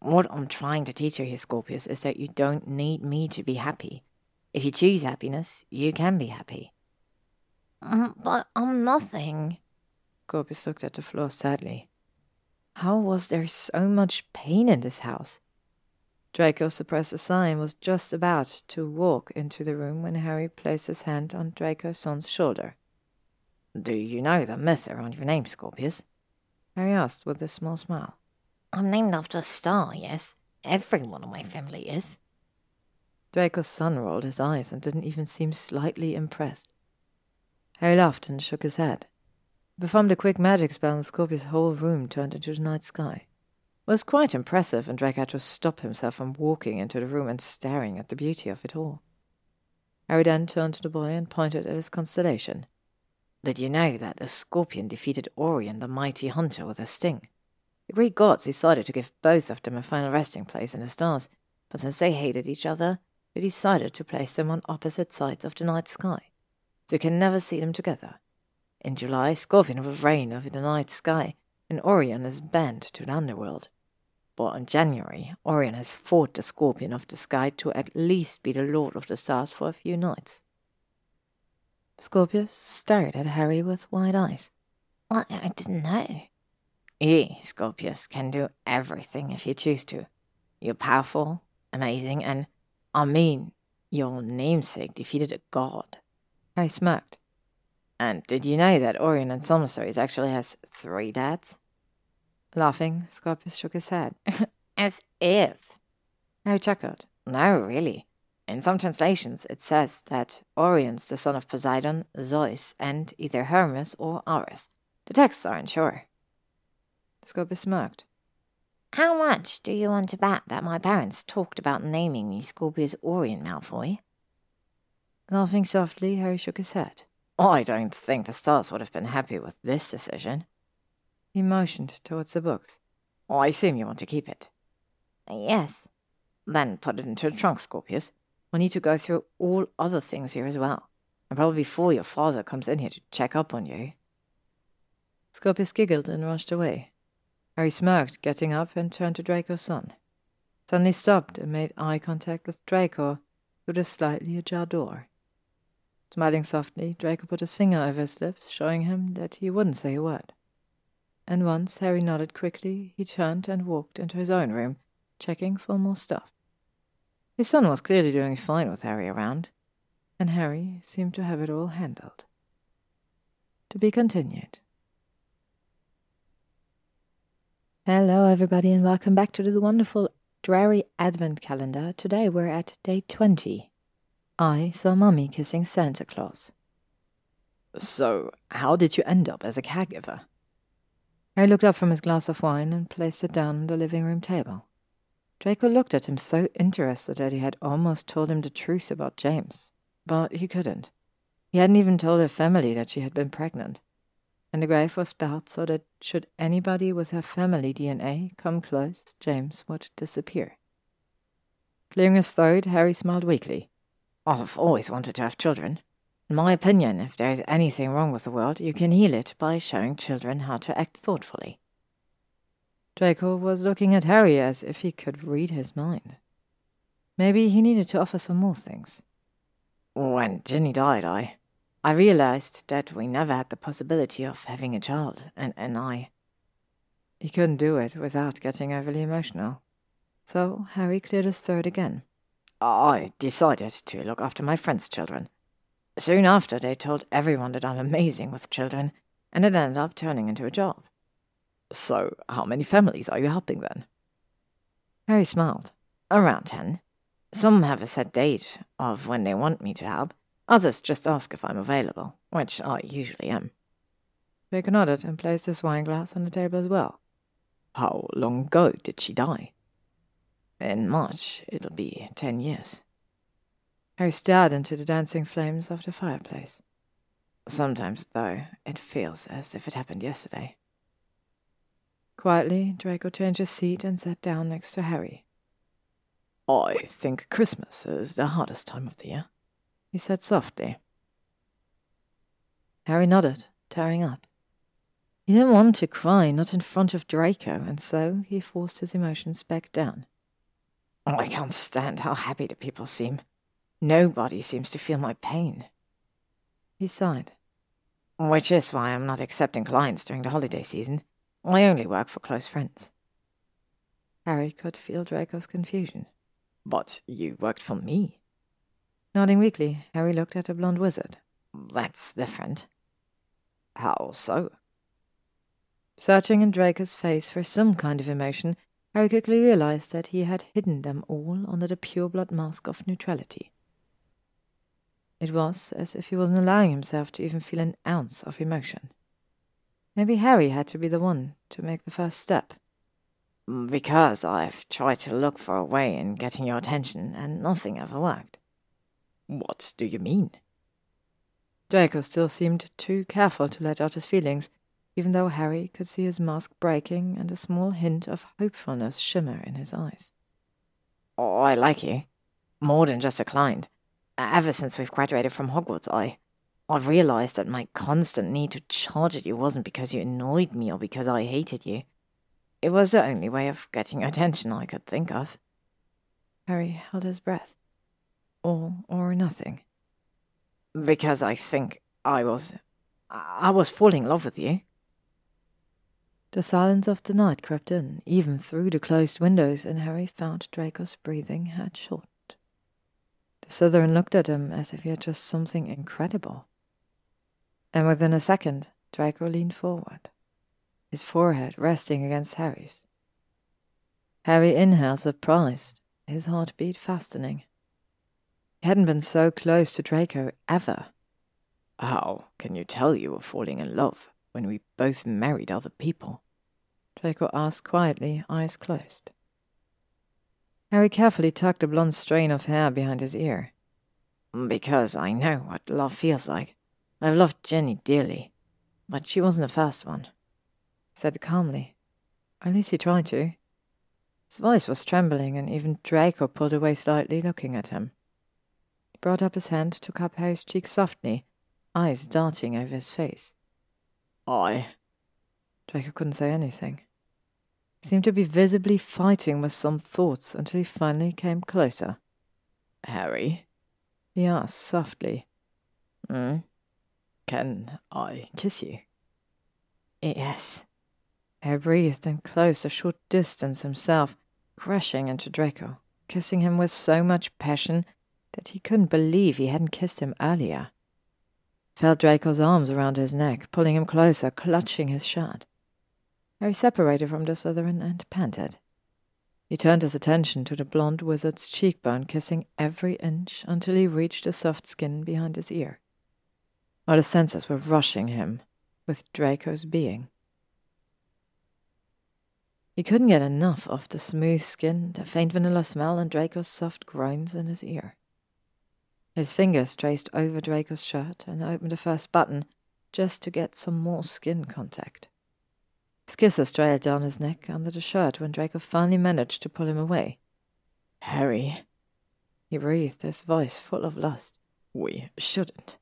What I'm trying to teach you here, Scorpius, is that you don't need me to be happy. If you choose happiness, you can be happy. Um, but I'm nothing. Scorpius looked at the floor sadly. How was there so much pain in this house? Draco suppressed a sigh and was just about to walk into the room when Harry placed his hand on Draco's son's shoulder. Do you know the myth around your name, Scorpius? Harry asked with a small smile. I'm named after a star, yes. Everyone in my family is. Draco's son rolled his eyes and didn't even seem slightly impressed. Harry laughed and shook his head. He performed a quick magic spell and Scorpius' whole room turned into the night sky. It was quite impressive, and Draco had to stop himself from walking into the room and staring at the beauty of it all. Harry then turned to the boy and pointed at his constellation. Did you know that the scorpion defeated Orion, the mighty hunter, with a sting? The Greek gods decided to give both of them a final resting place in the stars, but since they hated each other, they decided to place them on opposite sides of the night sky, so you can never see them together. In July, Scorpion will reign over the night sky, and Orion is banned to the underworld. But in January, Orion has fought the Scorpion of the sky to at least be the Lord of the Stars for a few nights. Scorpius stared at Harry with wide eyes. I, I didn't know. You, Scorpius, can do everything if you choose to. You're powerful, amazing, and, I mean, your namesake defeated a god. I smirked. And did you know that Orion and Summerstories actually has three dads? Laughing, Scorpius shook his head. As if. Harry chuckled. No, really. In some translations, it says that Orion's the son of Poseidon, Zeus, and either Hermes or Ares. The texts aren't sure. Scorpius smirked. How much do you want to bet that my parents talked about naming me Scorpius Orion Malfoy? Laughing softly, Harry shook his head. I don't think the stars would have been happy with this decision. He motioned towards the books. I assume you want to keep it. Yes. Then put it into the trunk, Scorpius. We'll need to go through all other things here as well. And probably before your father comes in here to check up on you. Scorpius giggled and rushed away. Harry smirked, getting up, and turned to Draco's son. Suddenly stopped and made eye contact with Draco through the slightly ajar door. Smiling softly, Draco put his finger over his lips, showing him that he wouldn't say a word. And once Harry nodded quickly, he turned and walked into his own room, checking for more stuff. His son was clearly doing fine with Harry around, and Harry seemed to have it all handled. To be continued. Hello, everybody, and welcome back to this wonderful Drarry Advent calendar. Today we're at day 20. I saw Mummy kissing Santa Claus. So, how did you end up as a caregiver? Harry looked up from his glass of wine and placed it down on the living room table. Draco looked at him so interested that he had almost told him the truth about James, but he couldn't. He hadn't even told her family that she had been pregnant and the grave was built so that should anybody with her family DNA come close, James would disappear. Clearing his throat, Harry smiled weakly. I've always wanted to have children. In my opinion, if there is anything wrong with the world, you can heal it by showing children how to act thoughtfully. Draco was looking at Harry as if he could read his mind. Maybe he needed to offer some more things. When Ginny died, I I realized that we never had the possibility of having a child, and, and I. He couldn't do it without getting overly emotional. So Harry cleared his throat again. I decided to look after my friends' children. Soon after, they told everyone that I'm amazing with children, and it ended up turning into a job. So, how many families are you helping then? Harry smiled. Around ten. Some have a set date of when they want me to help, Others just ask if I'm available, which I usually am. Baker nodded and placed his wine glass on the table as well. How long ago did she die? In March, it'll be ten years. Harry stared into the dancing flames of the fireplace. Sometimes, though, it feels as if it happened yesterday. Quietly, Draco changed his seat and sat down next to Harry. I think Christmas is the hardest time of the year he said softly. Harry nodded, tearing up. He didn't want to cry, not in front of Draco, and so he forced his emotions back down. Oh, I can't stand how happy the people seem. Nobody seems to feel my pain. He sighed. Which is why I'm not accepting clients during the holiday season. I only work for close friends. Harry could feel Draco's confusion. But you worked for me. Nodding weakly, Harry looked at the blonde wizard. That's different. How so? Searching in Draco's face for some kind of emotion, Harry quickly realized that he had hidden them all under the pure-blood mask of neutrality. It was as if he wasn't allowing himself to even feel an ounce of emotion. Maybe Harry had to be the one to make the first step. Because I've tried to look for a way in getting your attention, and nothing ever worked. What do you mean? Draco still seemed too careful to let out his feelings, even though Harry could see his mask breaking and a small hint of hopefulness shimmer in his eyes. Oh, I like you. More than just a client. Ever since we've graduated from Hogwarts, I. I've realized that my constant need to charge at you wasn't because you annoyed me or because I hated you. It was the only way of getting attention I could think of. Harry held his breath all or nothing. Because I think I was. I was falling in love with you. The silence of the night crept in, even through the closed windows, and Harry found Draco's breathing had shortened. The Slytherin looked at him as if he had just something incredible. And within a second, Draco leaned forward, his forehead resting against Harry's. Harry inhaled, surprised, his heart beat fastening. He hadn't been so close to Draco ever. How can you tell you were falling in love when we both married other people? Draco asked quietly, eyes closed. Harry carefully tucked a blonde strain of hair behind his ear. Because I know what love feels like. I've loved Ginny dearly, but she wasn't the first one. Said calmly. At least he tried to. His voice was trembling, and even Draco pulled away slightly, looking at him brought up his hand to cup Harry's cheek softly, eyes darting over his face. I. Draco couldn't say anything. He seemed to be visibly fighting with some thoughts until he finally came closer. Harry? He asked softly. Hmm? Can I kiss you? Yes. Harry breathed and closed a short distance himself, crashing into Draco, kissing him with so much passion that he couldn't believe he hadn't kissed him earlier. Felt Draco's arms around his neck, pulling him closer, clutching his shirt. Harry separated from the Slytherin and panted. He turned his attention to the blond wizard's cheekbone, kissing every inch until he reached the soft skin behind his ear. All the senses were rushing him with Draco's being. He couldn't get enough of the smooth skin, the faint vanilla smell, and Draco's soft groans in his ear. His fingers traced over Draco's shirt and opened the first button just to get some more skin contact. His kisses trailed down his neck under the shirt when Draco finally managed to pull him away. Harry, he breathed, his voice full of lust. We shouldn't.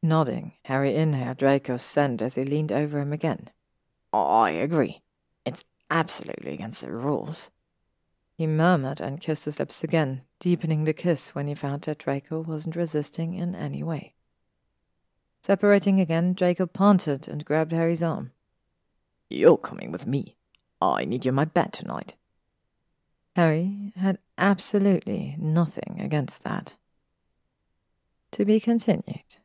Nodding, Harry inhaled Draco's scent as he leaned over him again. I agree. It's absolutely against the rules. He murmured and kissed his lips again, deepening the kiss when he found that Draco wasn't resisting in any way. Separating again, Draco panted and grabbed Harry's arm. You're coming with me. I need you in my bed tonight. Harry had absolutely nothing against that. To be continued.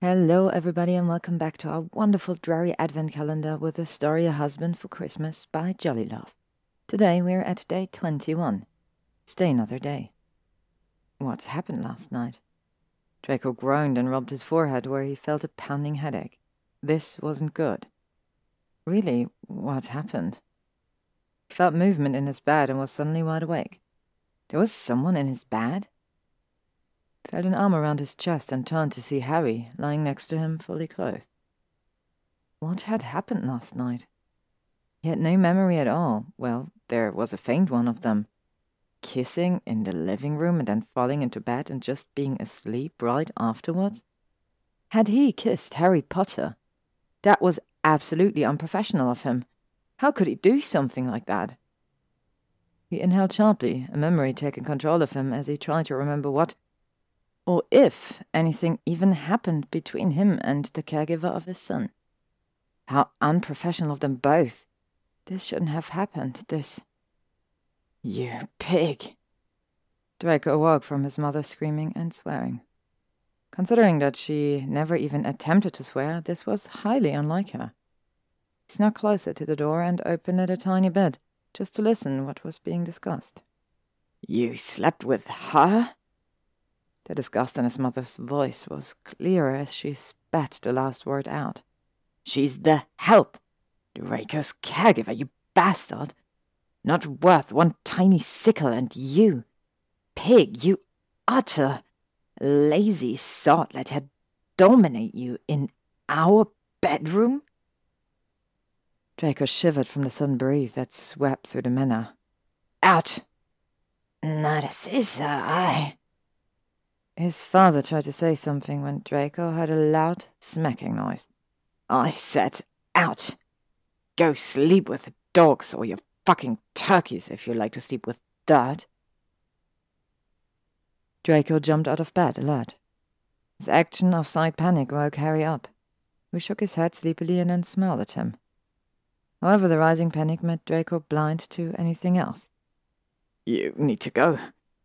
Hello, everybody, and welcome back to our wonderful Drarry advent calendar with the story A Husband for Christmas by Jolly Love. Today we're at day 21. Stay another day. What happened last night? Draco groaned and rubbed his forehead where he felt a pounding headache. This wasn't good. Really, what happened? He felt movement in his bed and was suddenly wide awake. There was someone in his bed? Felt an arm around his chest and turned to see Harry lying next to him, fully clothed. What had happened last night? He had no memory at all. Well, there was a faint one of them. Kissing in the living room and then falling into bed and just being asleep right afterwards? Had he kissed Harry Potter? That was absolutely unprofessional of him. How could he do something like that? He inhaled sharply, a memory taking control of him as he tried to remember what, or if anything even happened between him and the caregiver of his son. How unprofessional of them both. This shouldn't have happened, this. You pig! Draco awoke from his mother screaming and swearing. Considering that she never even attempted to swear, this was highly unlike her. He snuck closer to the door and opened it a tiny bit, just to listen what was being discussed. You slept with her? The disgust in his mother's voice was clearer as she spat the last word out. She's the help. Draco's caregiver, you bastard. Not worth one tiny sickle, and you. Pig, you utter lazy sot let her dominate you in our bedroom? Draco shivered from the sudden breeze that swept through the manor. Out! Narcissa, I. His father tried to say something when Draco heard a loud smacking noise. I said out! Go sleep with the dogs or your fucking turkeys if you like to sleep with dirt. Draco jumped out of bed, alert. His action of side panic woke Harry up, who shook his head sleepily and then smiled at him. However, the rising panic made Draco blind to anything else. You need to go.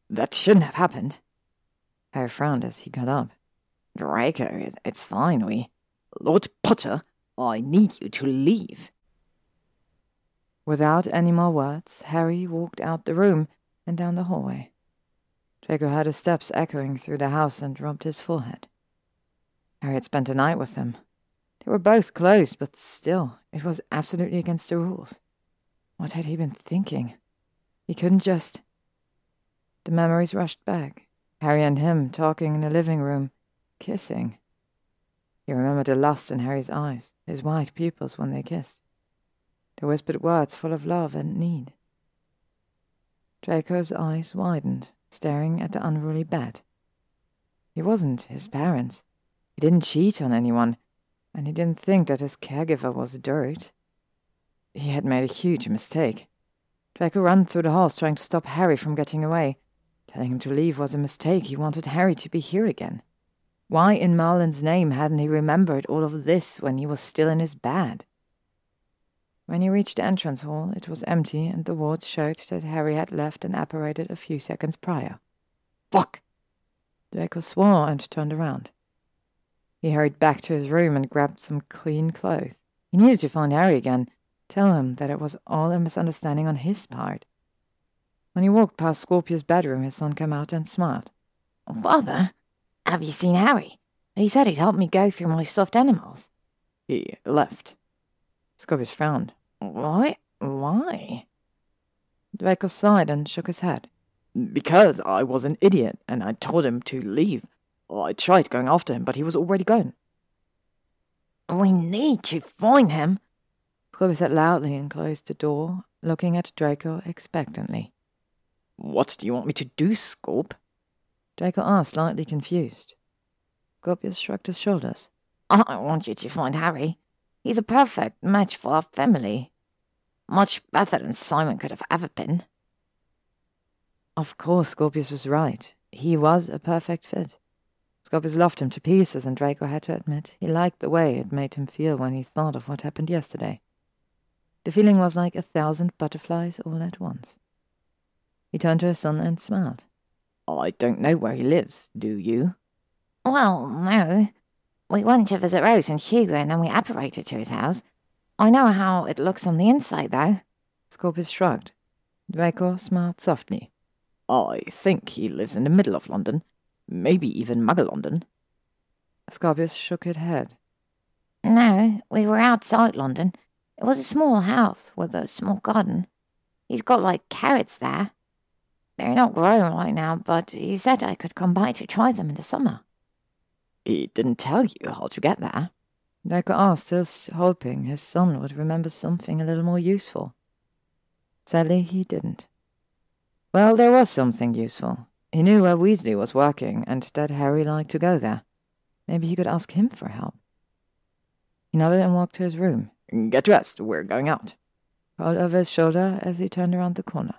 That shouldn't have happened. Harry frowned as he got up. Draco, it's fine, we. Lord Potter, I need you to leave. Without any more words, Harry walked out the room and down the hallway. Draco heard his steps echoing through the house and rubbed his forehead. Harry had spent a night with them. They were both closed, but still, it was absolutely against the rules. What had he been thinking? He couldn't just. The memories rushed back. Harry and him talking in the living room, kissing. He remembered the lust in Harry's eyes, his white pupils when they kissed. The whispered words full of love and need. Draco's eyes widened staring at the unruly bed. He wasn't his parents. He didn't cheat on anyone, and he didn't think that his caregiver was dirt. He had made a huge mistake. Draco ran through the halls trying to stop Harry from getting away. Telling him to leave was a mistake. He wanted Harry to be here again. Why, in Merlin's name, hadn't he remembered all of this when he was still in his bed? When he reached the entrance hall, it was empty, and the wards showed that Harry had left and apparated a few seconds prior. Fuck! Draco swore and turned around. He hurried back to his room and grabbed some clean clothes. He needed to find Harry again, tell him that it was all a misunderstanding on his part. When he walked past Scorpius' bedroom, his son came out and smiled. Father, have you seen Harry? He said he'd help me go through my stuffed animals. He left. Scorpius frowned. Why? Why? Draco sighed and shook his head. Because I was an idiot and I told him to leave. I tried going after him, but he was already gone. We need to find him. Scorpius said loudly and closed the door, looking at Draco expectantly. What do you want me to do, Scorp? Draco asked, slightly confused. Scorpius shrugged his shoulders. I want you to find Harry. He's a perfect match for our family. Much better than Simon could have ever been. Of course, Scorpius was right. He was a perfect fit. Scorpius loved him to pieces, and Draco had to admit he liked the way it made him feel when he thought of what happened yesterday. The feeling was like a thousand butterflies all at once. He turned to his son and smiled. I don't know where he lives, do you? Well, no. We went to visit Rose and Hugo and then we apparated to his house. I know how it looks on the inside, though. Scorpius shrugged. Draco smiled softly. I think he lives in the middle of London. Maybe even Muggle London. Scorpius shook his head. No, we were outside London. It was a small house with a small garden. He's got like carrots there. They're not growing right now, but he said I could come by to try them in the summer. He didn't tell you how to get there. Draco asked, still hoping his son would remember something a little more useful. Sadly, he didn't. Well, there was something useful. He knew where Weasley was working, and that Harry liked to go there. Maybe he could ask him for help. He nodded and walked to his room. Get dressed, we're going out. Called over his shoulder as he turned around the corner.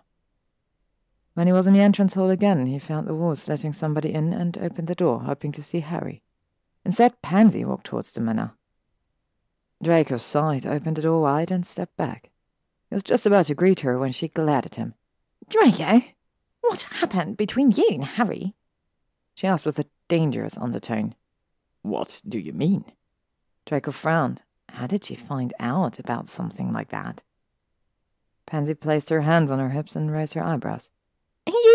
When he was in the entrance hall again, he found the wards letting somebody in and opened the door, hoping to see Harry. Instead, Pansy walked towards the manor. Draco sighed, opened the door wide, and stepped back. He was just about to greet her when she glared at him. Draco, what happened between you and Harry? She asked with a dangerous undertone. What do you mean? Draco frowned. How did she find out about something like that? Pansy placed her hands on her hips and raised her eyebrows.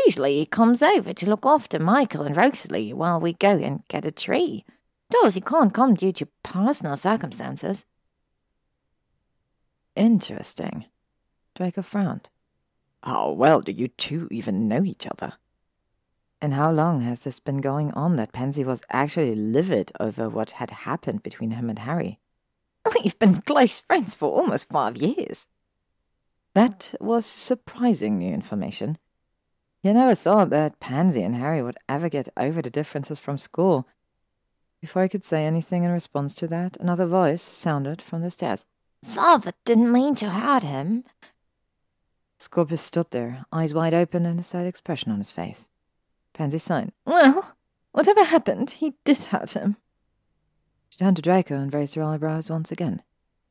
Usually he comes over to look after Michael and Rosalie while we go and get a tree. Does he can't come due to personal circumstances. Interesting. Draco frowned. How well do you two even know each other? And how long has this been going on that Pansy was actually livid over what had happened between him and Harry? We've been close friends for almost five years. That was surprising new information. You never thought that Pansy and Harry would ever get over the differences from school. Before I could say anything in response to that, another voice sounded from the stairs. Father didn't mean to hurt him. Scorpius stood there, eyes wide open and a sad expression on his face. Pansy sighed. Well, whatever happened, he did hurt him. She turned to Draco and raised her eyebrows once again.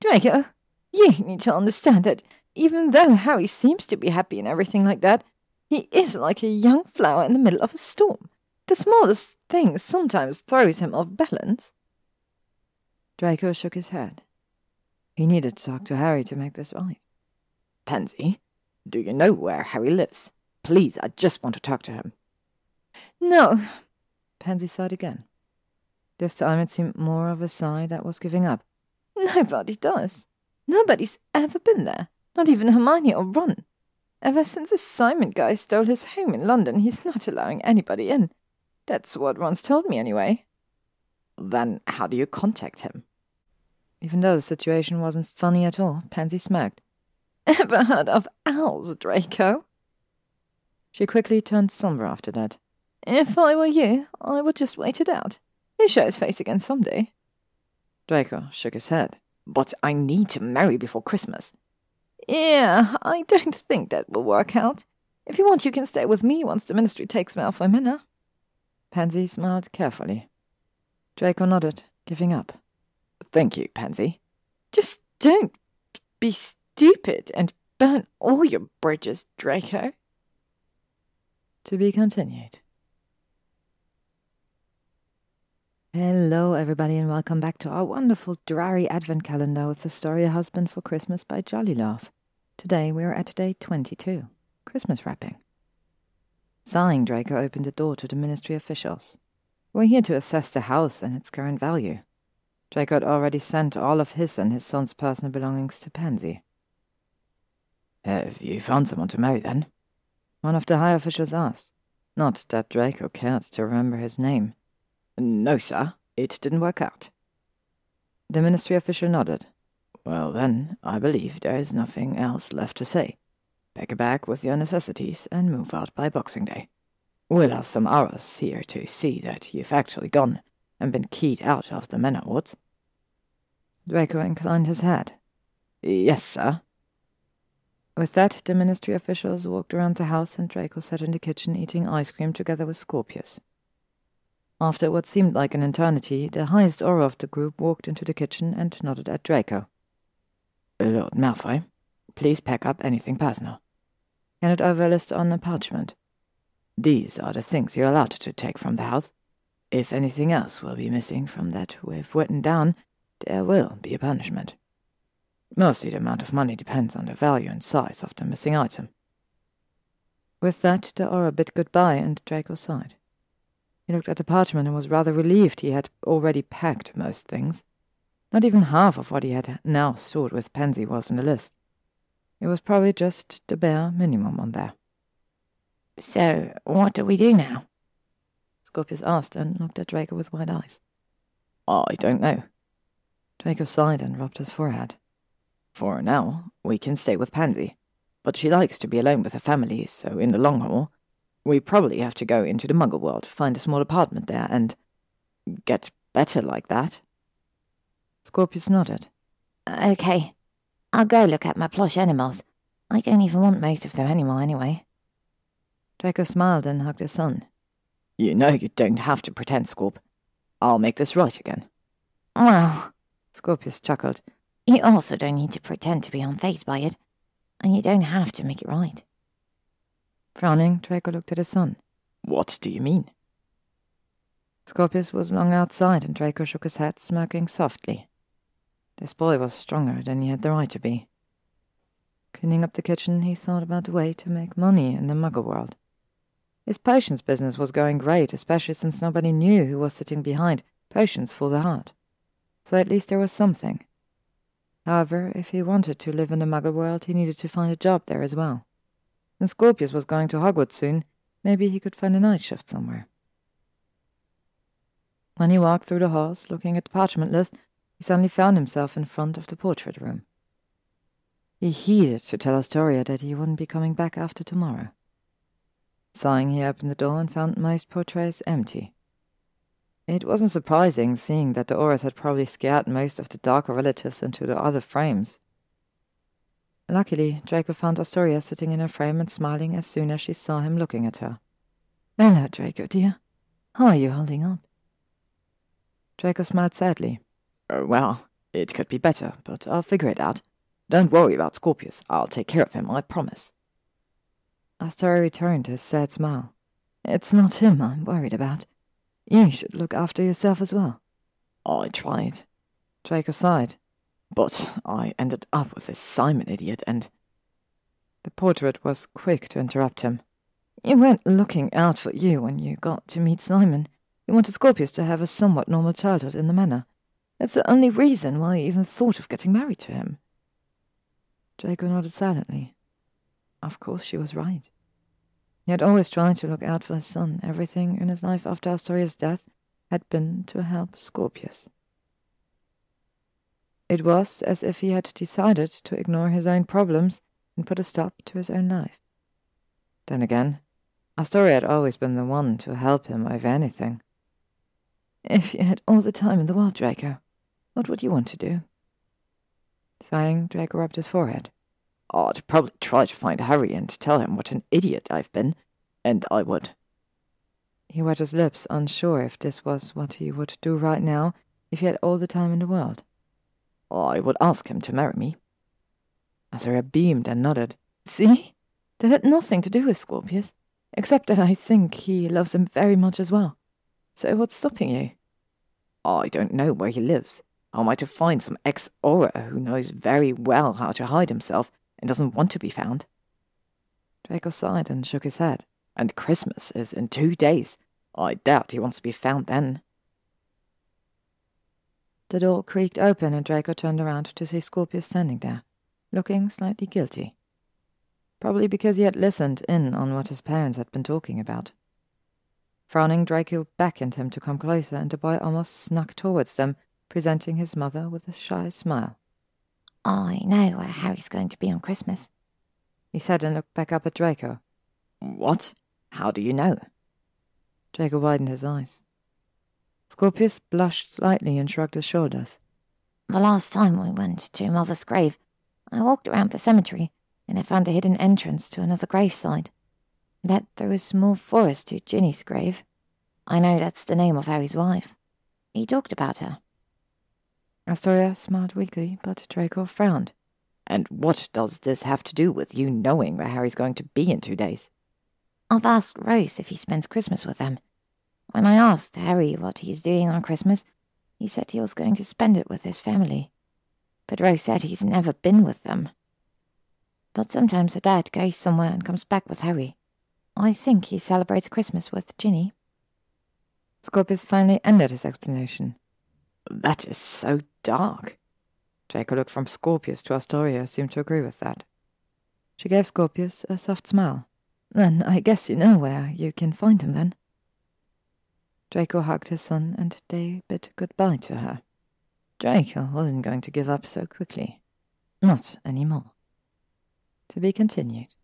Draco, you need to understand that even though Harry seems to be happy and everything like that, he is like a young flower in the middle of a storm. The smallest thing sometimes throws him off balance. Draco shook his head. He needed to talk to Harry to make this right. Pansy, do you know where Harry lives? Please, I just want to talk to him. No. Pansy sighed again. This time it seemed more of a sigh that was giving up. Nobody does. Nobody's ever been there. Not even Hermione or Ron. Ever since the Simon guy stole his home in London, he's not allowing anybody in. That's what Ron's told me, anyway. Then how do you contact him? Even though the situation wasn't funny at all, Pansy smirked. Ever heard of owls, Draco? She quickly turned somber after that. If I were you, I would just wait it out. He'll show his face again someday. Draco shook his head. But I need to marry before Christmas. Yeah, I don't think that will work out. If you want, you can stay with me once the ministry takes me Malfoy Manor. Pansy smiled carefully. Draco nodded, giving up. Thank you, Pansy. Just don't be stupid and burn all your bridges, Draco. To be continued. Hello, everybody, and welcome back to our wonderful Drarry Advent Calendar with the story A Husband for Christmas by Jolly Love. Today we are at day 22, Christmas wrapping. Sighing, Draco opened the door to the ministry officials. We're here to assess the house and its current value. Draco had already sent all of his and his son's personal belongings to Pansy. Have you found someone to marry, then? One of the high officials asked. Not that Draco cared to remember his name. No, sir. It didn't work out. The ministry official nodded. Well, then, I believe there is nothing else left to say. Pack a bag with your necessities and move out by Boxing Day. We'll have some hours here to see that you've actually gone and been keyed out of the manor wards. Draco inclined his head. Yes, sir. With that, the ministry officials walked around the house and Draco sat in the kitchen eating ice cream together with Scorpius. After what seemed like an eternity, the highest Auror of the group walked into the kitchen and nodded at Draco. Lord Malfoy, please pack up anything personal. Handed over a list on a parchment. These are the things you're allowed to take from the house. If anything else will be missing from that we've written down, there will be a punishment. Mostly the amount of money depends on the value and size of the missing item. With that, the Auror bid goodbye and Draco sighed. He looked at the parchment and was rather relieved he had already packed most things. Not even half of what he had now sought with Pansy was in the list. It was probably just the bare minimum on there. So, what do we do now? Scorpius asked and looked at Draco with wide eyes. I don't know. Draco sighed and rubbed his forehead. For now, we can stay with Pansy, but she likes to be alone with her family, so in the long haul, we probably have to go into the muggle world, find a small apartment there, and get better like that. Scorpius nodded. Okay. I'll go look at my plush animals. I don't even want most of them anymore, anyway. Draco smiled and hugged his son. You know you don't have to pretend, Scorp. I'll make this right again. Well, Scorpius chuckled. You also don't need to pretend to be unfazed by it, and you don't have to make it right. Frowning, Draco looked at his son. What do you mean? Scorpius was long outside, and Draco shook his head, smirking softly. This boy was stronger than he had the right to be. Cleaning up the kitchen, he thought about a way to make money in the muggle world. His potions business was going great, especially since nobody knew who was sitting behind Potions for the Heart. So at least there was something. However, if he wanted to live in the muggle world, he needed to find a job there as well. And Scorpius was going to Hogwarts soon. Maybe he could find a night shift somewhere. When he walked through the halls, looking at the parchment list, he suddenly found himself in front of the portrait room. He heeded to tell Astoria that he wouldn't be coming back after tomorrow. Sighing, he opened the door and found most portraits empty. It wasn't surprising, seeing that the Aurors had probably scared most of the darker relatives into the other frames. Luckily, Draco found Astoria sitting in her frame and smiling as soon as she saw him looking at her. Hello, Draco, dear. How are you holding up? Draco smiled sadly. Uh, well, it could be better, but I'll figure it out. Don't worry about Scorpius. I'll take care of him, I promise. Astoria returned his sad smile. It's not him I'm worried about. You should look after yourself as well. I tried. Draco sighed. But I ended up with this Simon idiot and. The portrait was quick to interrupt him. You weren't looking out for you when you got to meet Simon. You wanted Scorpius to have a somewhat normal childhood in the manor. That's the only reason why I even thought of getting married to him. Draco nodded silently. Of course she was right. He had always tried to look out for his son. Everything in his life after Astoria's death had been to help Scorpius. It was as if he had decided to ignore his own problems and put a stop to his own life. Then again, Astoria had always been the one to help him over anything. If you had all the time in the world, Draco, what would you want to do? Sighing, Draco rubbed his forehead. I'd probably try to find Harry and tell him what an idiot I've been, and I would. He wet his lips, unsure if this was what he would do right now if he had all the time in the world. I would ask him to marry me. Azura beamed and nodded. See? That had nothing to do with Scorpius, except that I think he loves him very much as well. So what's stopping you? I don't know where he lives. Am I to find some ex-Auror who knows very well how to hide himself and doesn't want to be found? Draco sighed and shook his head. And Christmas is in two days. I doubt he wants to be found then. The door creaked open and Draco turned around to see Scorpius standing there, looking slightly guilty. Probably because he had listened in on what his parents had been talking about. Frowning, Draco beckoned him to come closer, and the boy almost snuck towards them, presenting his mother with a shy smile. I know where Harry's going to be on Christmas, he said and looked back up at Draco. What? How do you know? Draco widened his eyes. Scorpius blushed slightly and shrugged his shoulders. The last time we went to Mother's grave, I walked around the cemetery and I found a hidden entrance to another graveside. It led through a small forest to Ginny's grave. I know that's the name of Harry's wife. He talked about her. Astoria smiled weakly, but Draco frowned. And what does this have to do with you knowing where Harry's going to be in two days? I've asked Rose if he spends Christmas with them. When I asked Harry what he's doing on Christmas, he said he was going to spend it with his family. But Rose said he's never been with them. But sometimes her dad goes somewhere and comes back with Harry. I think he celebrates Christmas with Ginny. Scorpius finally ended his explanation. That is so dark. Draco looked from Scorpius to Astoria, seemed to agree with that. She gave Scorpius a soft smile. Then I guess you know where you can find him then. Draco hugged his son and they bid goodbye to her. Draco wasn't going to give up so quickly. Not any more. To be continued.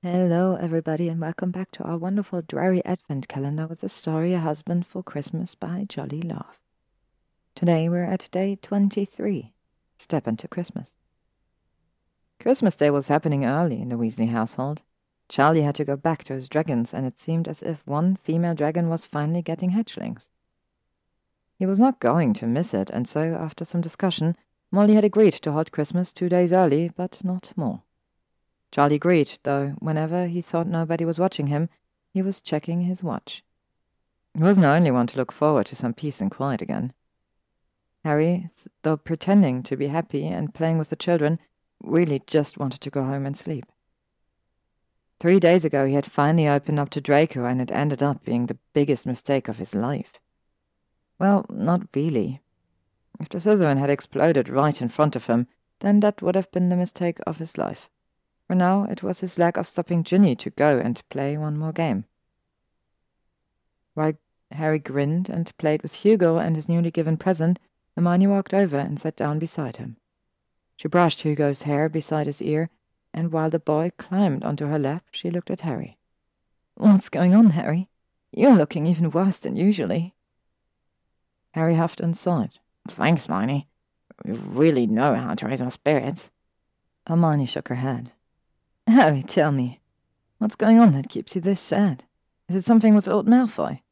Hello, everybody, and welcome back to our wonderful Drarry Advent calendar with the story A Husband for Christmas by Jolly Love. Today we're at day 23, Step into Christmas. Christmas Day was happening early in the Weasley household. Charlie had to go back to his dragons, and it seemed as if one female dragon was finally getting hatchlings. He was not going to miss it, and so, after some discussion, Molly had agreed to hold Christmas two days early, but not more. Charlie agreed, though whenever he thought nobody was watching him, he was checking his watch. He wasn't the only one to look forward to some peace and quiet again. Harry, though pretending to be happy and playing with the children, really just wanted to go home and sleep. Three days ago, he had finally opened up to Draco, and it ended up being the biggest mistake of his life. Well, not really. If the Slytherin had exploded right in front of him, then that would have been the mistake of his life. For now, it was his lack of stopping Ginny to go and play one more game. While Harry grinned and played with Hugo and his newly given present, Hermione walked over and sat down beside him. She brushed Hugo's hair beside his ear and while the boy climbed onto her lap, she looked at Harry. What's going on, Harry? You're looking even worse than usually. Harry huffed and sighed. Thanks, Hermione. You really know how to raise our spirits. Hermione shook her head. Harry, oh, tell me, what's going on that keeps you this sad? Is it something with Lord Malfoy?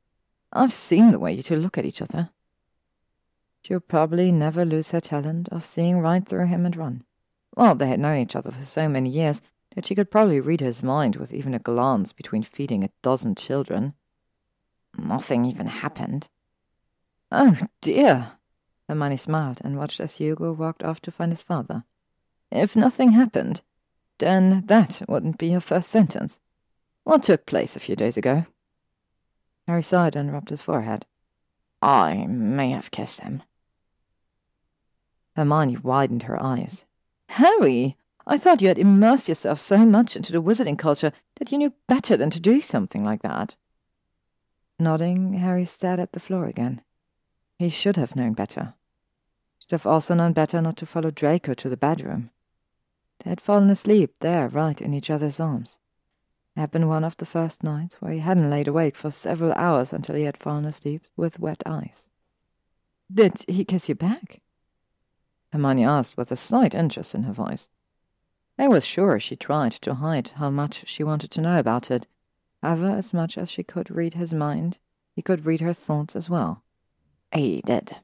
I've seen the way you two look at each other. She'll probably never lose her talent of seeing right through him and Ron. Well, they had known each other for so many years that she could probably read his mind with even a glance between feeding a dozen children. Nothing even happened. Oh, dear. Hermione smiled and watched as Hugo walked off to find his father. If nothing happened, then that wouldn't be your first sentence. What took place a few days ago? Harry sighed and rubbed his forehead. I may have kissed him. Hermione widened her eyes. Harry, I thought you had immersed yourself so much into the wizarding culture that you knew better than to do something like that. Nodding, Harry stared at the floor again. He should have known better. Should have also known better not to follow Draco to the bedroom. They had fallen asleep there, right in each other's arms. It had been one of the first nights where he hadn't laid awake for several hours until he had fallen asleep with wet eyes. Did he kiss you back? Hermione asked with a slight interest in her voice. I was sure she tried to hide how much she wanted to know about it. However, as much as she could read his mind, he could read her thoughts as well. He did.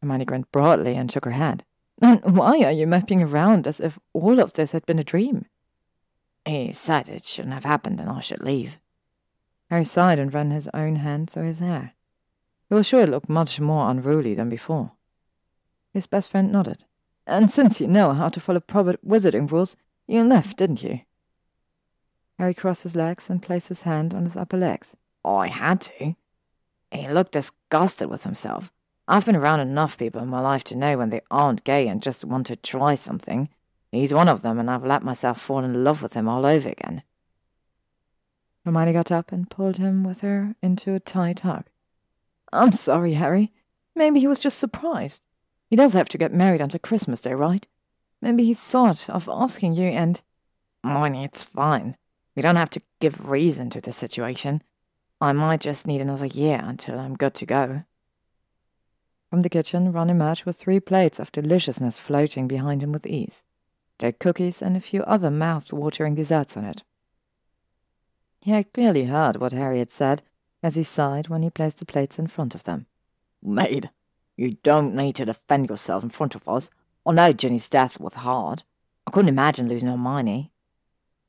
Hermione grinned broadly and shook her head. And why are you moping around as if all of this had been a dream? He said it shouldn't have happened and I should leave. Harry sighed and ran his own hand through his hair. He was sure it looked much more unruly than before. His best friend nodded. And since you know how to follow proper wizarding rules, you left, didn't you? Harry crossed his legs and placed his hand on his upper legs. Oh, I had to. He looked disgusted with himself. I've been around enough people in my life to know when they aren't gay and just want to try something. He's one of them, and I've let myself fall in love with him all over again. Hermione got up and pulled him with her into a tight hug. I'm sorry, Harry. Maybe he was just surprised. He does have to get married until Christmas Day, right? Maybe he thought of asking you and. Miney, it's fine. We don't have to give reason to the situation. I might just need another year until I'm good to go. From the kitchen, Ron emerged with three plates of deliciousness floating behind him with ease. There were cookies and a few other mouth-watering desserts on it. He had clearly heard what Harry had said as he sighed when he placed the plates in front of them. Maid, you don't need to defend yourself in front of us. I know Ginny's death was hard. I couldn't imagine losing Hermione.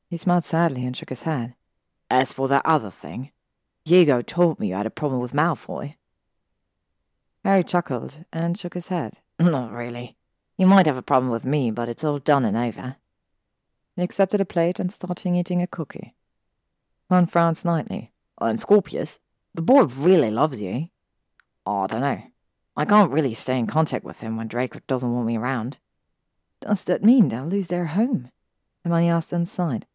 He smiled sadly and shook his head. As for that other thing, Hugo told me you had a problem with Malfoy. Harry chuckled and shook his head. Not really. You might have a problem with me, but it's all done and over. He accepted a plate and started eating a cookie. Ron frowned slightly. Oh, and Scorpius, the boy really loves you. Oh, I don't know. I can't really stay in contact with him when Draco doesn't want me around. Does that mean they'll lose their home? Hermione asked inside.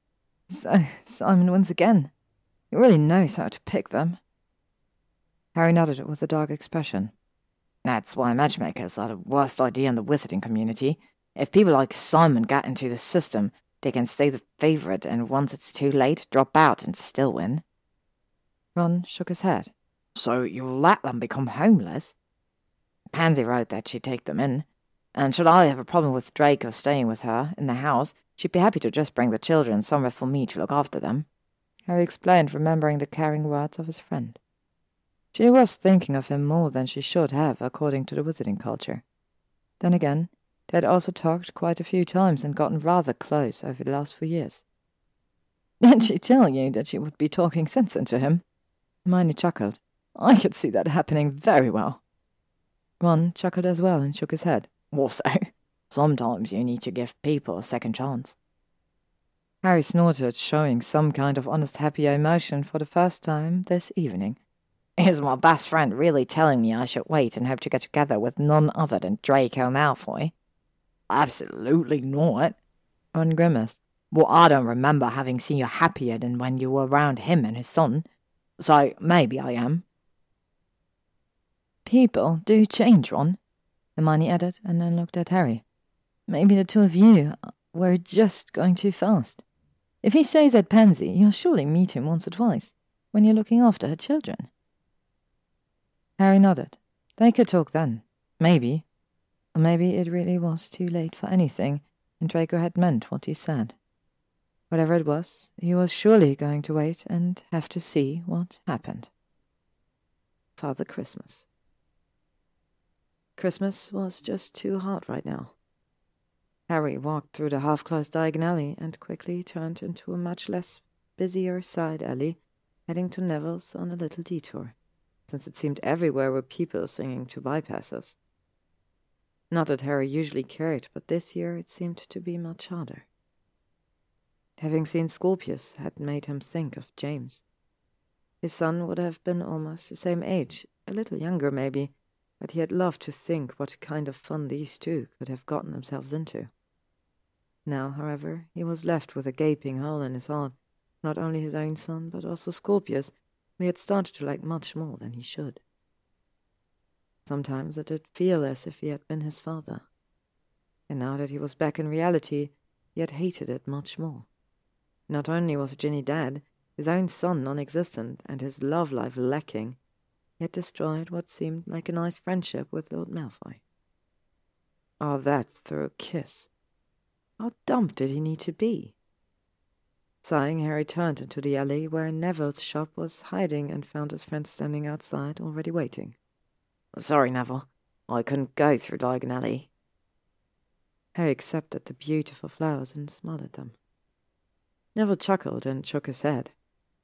So, Simon wins again. He really knows how to pick them. Harry nodded with a dark expression. That's why matchmakers are the worst idea in the wizarding community. If people like Simon get into the system, they can stay the favorite and once it's too late, drop out and still win. Ron shook his head. So you'll let them become homeless? Pansy wrote that she'd take them in, and should I have a problem with Draco staying with her in the house, she'd be happy to just bring the children somewhere for me to look after them. Harry explained, remembering the caring words of his friend. She was thinking of him more than she should have, according to the wizarding culture. Then again, they had also talked quite a few times and gotten rather close over the last few years. Did she tell you that she would be talking sense into him? Hermione chuckled. I could see that happening very well. Ron chuckled as well and shook his head. Also, sometimes you need to give people a second chance. Harry snorted, showing some kind of honest happy emotion for the first time this evening. Is my best friend really telling me I should wait and hope to get together with none other than Draco Malfoy? Absolutely not. Ron grimaced. Well, I don't remember having seen you happier than when you were around him and his son. So maybe I am. People do change, Ron, Hermione added, and then looked at Harry. Maybe the two of you were just going too fast. If he stays at Pansy, you'll surely meet him once or twice, when you're looking after her children. Harry nodded. They could talk then. Maybe. Or maybe it really was too late for anything, and Draco had meant what he said. Whatever it was, he was surely going to wait and have to see what happened. Father Christmas. Christmas was just too hot right now. Harry walked through the half-closed Diagon Alley and quickly turned into a much less busier side alley, heading to Neville's on a little detour, since it seemed everywhere were people singing to bypassers. Not that Harry usually cared, but this year it seemed to be much harder. Having seen Scorpius had made him think of James. His son would have been almost the same age, a little younger maybe, but he had loved to think what kind of fun these two could have gotten themselves into. Now, however, he was left with a gaping hole in his heart, not only his own son, but also Scorpius, he had started to like much more than he should. Sometimes it did feel as if he had been his father. And now that he was back in reality, he had hated it much more. Not only was Ginny dead, his own son non existent, and his love life lacking, he had destroyed what seemed like a nice friendship with Lord Malfoy. All that for a kiss. How dumb did he need to be? Sighing, Harry turned into the alley where Neville's shop was hiding and found his friend standing outside, already waiting. Sorry, Neville. I couldn't go through Diagon Alley. Harry accepted the beautiful flowers and smiled at them. Neville chuckled and shook his head.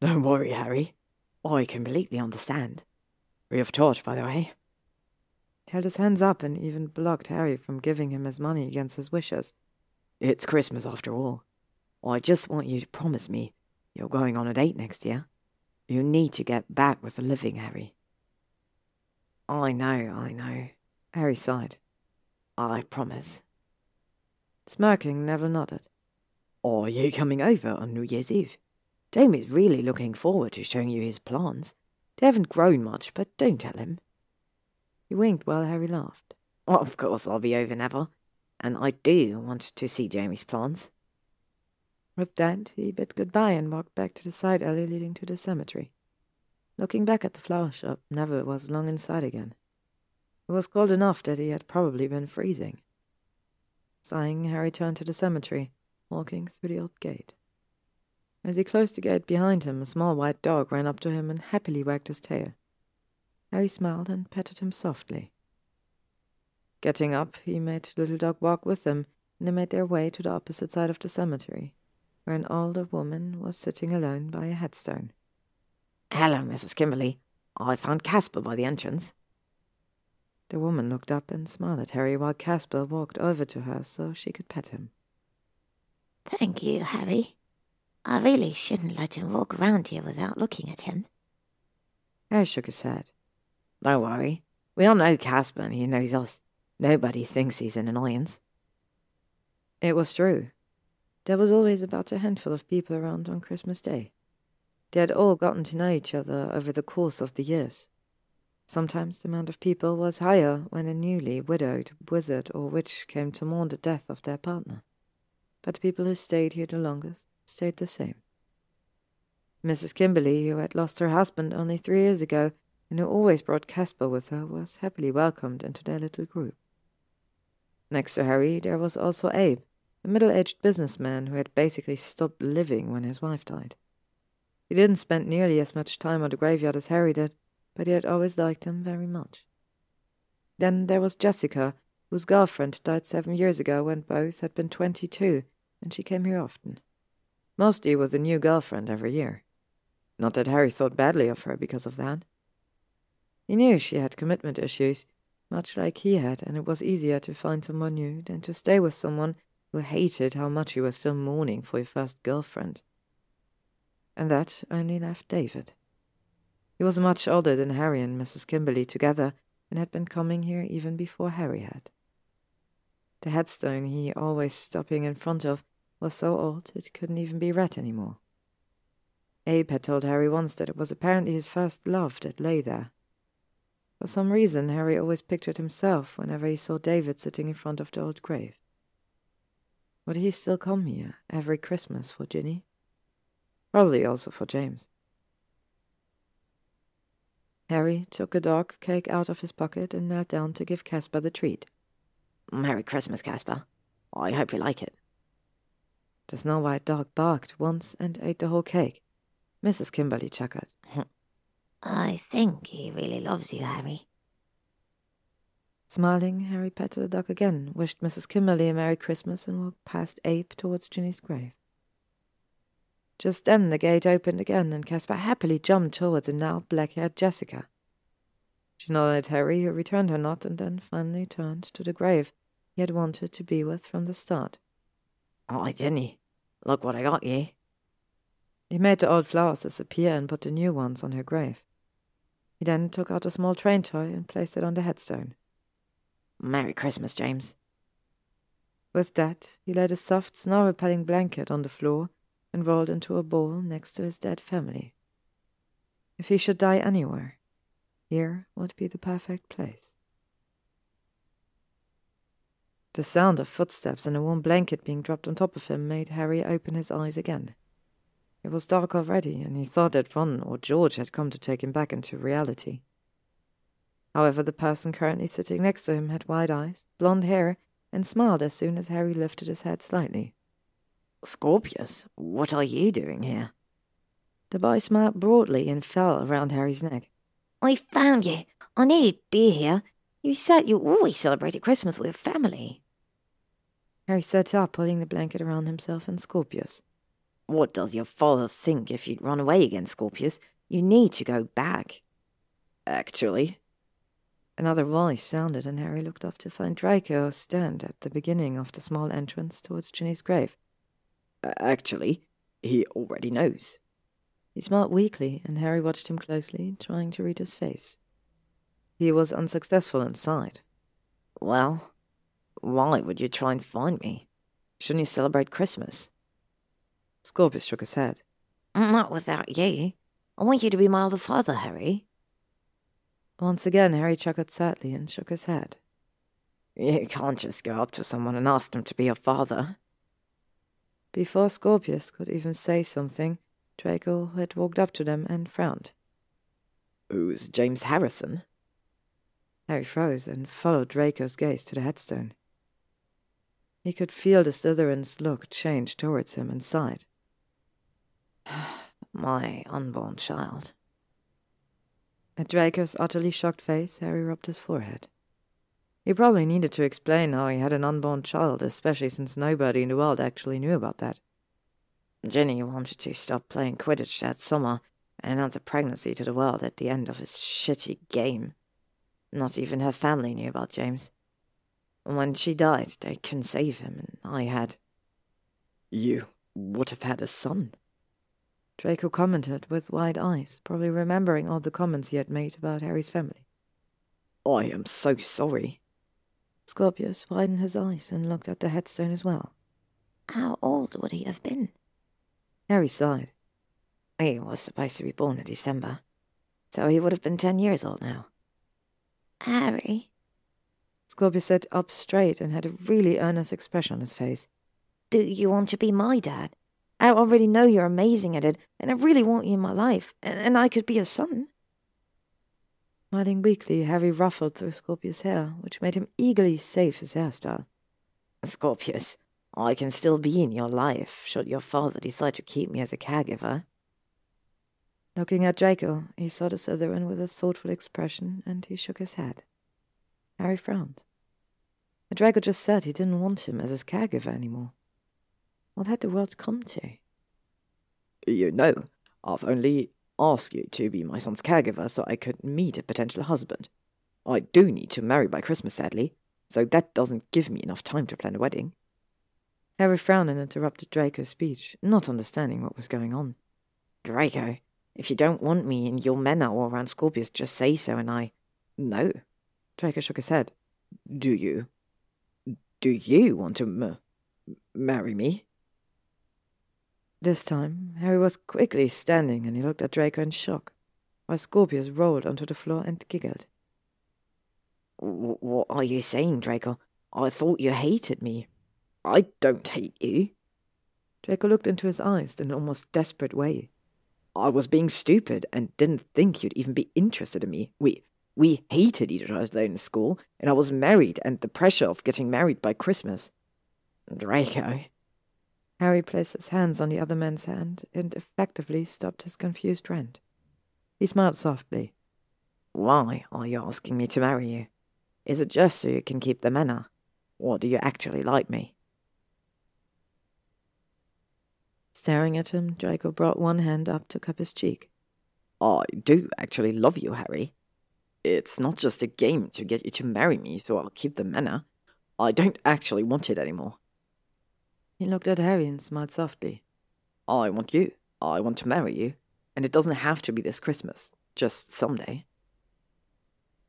Don't worry, Harry. I completely understand. We have charge, by the way. He held his hands up and even blocked Harry from giving him his money against his wishes. It's Christmas after all. I just want you to promise me you're going on a date next year. You need to get back with the living, Harry. I know, I know. Harry sighed. I promise. Smirking, Neville nodded. Are you coming over on New Year's Eve? Jamie's really looking forward to showing you his plants. They haven't grown much, but don't tell him. He winked while Harry laughed. of course I'll be over, Neville. And I do want to see Jamie's plants. With that, he bid goodbye and walked back to the side alley leading to the cemetery. Looking back at the flower shop, Neville was long inside again. It was cold enough that he had probably been freezing. Sighing, Harry turned to the cemetery, walking through the old gate. As he closed the gate behind him, a small white dog ran up to him and happily wagged his tail. Harry smiled and petted him softly. Getting up, he made the little dog walk with him, and they made their way to the opposite side of the cemetery where an older woman was sitting alone by a headstone. Hello, Mrs. Kimberly. I found Caspar by the entrance. The woman looked up and smiled at Harry while Caspar walked over to her so she could pet him. Thank you, Harry. I really shouldn't let him walk around here without looking at him. Harry shook his head. Don't worry. We all know Caspar and he knows us. Nobody thinks he's an annoyance. It was true. There was always about a handful of people around on Christmas Day. They had all gotten to know each other over the course of the years. Sometimes the amount of people was higher when a newly widowed wizard or witch came to mourn the death of their partner. But the people who stayed here the longest stayed the same. Mrs. Kimberly, who had lost her husband only three years ago and who always brought Caspar with her, was happily welcomed into their little group. Next to Harry, there was also Abe, a middle aged businessman who had basically stopped living when his wife died. He didn't spend nearly as much time on the graveyard as Harry did, but he had always liked him very much. Then there was Jessica, whose girlfriend died seven years ago when both had been twenty two, and she came here often. Mostly with a new girlfriend every year. Not that Harry thought badly of her because of that. He knew she had commitment issues, much like he had, and it was easier to find someone new than to stay with someone who hated how much you were still mourning for your first girlfriend. And that only left David. He was much older than Harry and Mrs. Kimberly together, and had been coming here even before Harry had. The headstone he always stopping in front of was so old it couldn't even be read any more. Abe had told Harry once that it was apparently his first love that lay there. For some reason, Harry always pictured himself whenever he saw David sitting in front of the old grave. Would he still come here every Christmas for Ginny? Probably also for James. Harry took a dog cake out of his pocket and knelt down to give Caspar the treat. Merry Christmas, Caspar. I hope you like it. The snow white dog barked once and ate the whole cake. Mrs. Kimberly chuckled. I think he really loves you, Harry. Smiling, Harry patted the dog again, wished Mrs. Kimberly a Merry Christmas, and walked past Abe towards Ginny's grave. Just then the gate opened again, and Caspar happily jumped towards a now black-haired Jessica. She nodded at Harry, who returned her nod, and then finally turned to the grave he had wanted to be with from the start. Oh, Ginny, look what I got ye. He made the old flowers disappear and put the new ones on her grave. He then took out a small train toy and placed it on the headstone. Merry Christmas, James. With that, he laid a soft, snow repelling blanket on the floor and rolled into a ball next to his dead family. If he should die anywhere, here would be the perfect place. The sound of footsteps and a warm blanket being dropped on top of him made Harry open his eyes again. It was dark already, and he thought that Ron or George had come to take him back into reality. However, the person currently sitting next to him had wide eyes, blonde hair, and smiled as soon as Harry lifted his head slightly. Scorpius, what are you doing here? The boy smiled broadly and fell around Harry's neck. I found you. I knew you'd be here. You said you always celebrated Christmas with your family. Harry sat up, pulling the blanket around himself and Scorpius. What does your father think if you'd run away again, Scorpius? You need to go back. Actually. Another voice sounded, and Harry looked up to find Draco stand at the beginning of the small entrance towards Ginny's grave. Actually, he already knows. He smiled weakly, and Harry watched him closely, trying to read his face. He was unsuccessful inside. Well, why would you try and find me? Shouldn't you celebrate Christmas? Scorpius shook his head. Not without you. I want you to be my other father, Harry. Once again, Harry chuckled sadly and shook his head. You can't just go up to someone and ask them to be your father. Before Scorpius could even say something, Draco had walked up to them and frowned. Who's James Harrison? Harry froze and followed Draco's gaze to the headstone. He could feel the Slytherin's look change towards him and sighed. My unborn child. At Draco's utterly shocked face, Harry rubbed his forehead. He probably needed to explain how he had an unborn child, especially since nobody in the world actually knew about that. Ginny wanted to stop playing Quidditch that summer and announce a pregnancy to the world at the end of his shitty game. Not even her family knew about James. When she died, they couldn't save him, and I had. You would have had a son. Draco commented with wide eyes, probably remembering all the comments he had made about Harry's family. I am so sorry. Scorpius widened his eyes and looked at the headstone as well. How old would he have been? Harry sighed. He was supposed to be born in December, so he would have been ten years old now. Harry? Scorpius sat up straight and had a really earnest expression on his face. Do you want to be my dad? I already know you're amazing at it, and I really want you in my life, and, and I could be your son. Smiling weakly, Harry ruffled through Scorpius' hair, which made him eagerly save his hairstyle. Scorpius, I can still be in your life, should your father decide to keep me as a caregiver. Looking at Draco, he saw the Slytherin with a thoughtful expression, and he shook his head. Harry frowned. Draco just said he didn't want him as his caregiver anymore. What had the world come to? You know, I've only asked you to be my son's caregiver so I could meet a potential husband. I do need to marry by Christmas, sadly, so that doesn't give me enough time to plan a wedding. Harry frowned and interrupted Draco's speech, not understanding what was going on. Draco, if you don't want me in your manor or around Scorpius, just say so and I. No. Draco shook his head. Do you? Do you want to m- marry me? This time, Harry was quickly standing and he looked at Draco in shock, while Scorpius rolled onto the floor and giggled. What are you saying, Draco? I thought you hated me. I don't hate you. Draco looked into his eyes in an almost desperate way. I was being stupid and didn't think you'd even be interested in me. We we hated each other in school, and I was married and the pressure of getting married by Christmas. Draco. Harry placed his hands on the other man's hand and effectively stopped his confused friend. He smiled softly. Why are you asking me to marry you? Is it just so you can keep the manor? Or do you actually like me? Staring at him, Draco brought one hand up to cup his cheek. I do actually love you, Harry. It's not just a game to get you to marry me so I'll keep the manor. I don't actually want it anymore. He looked at Harry and smiled softly. I want you. I want to marry you. And it doesn't have to be this Christmas, just someday.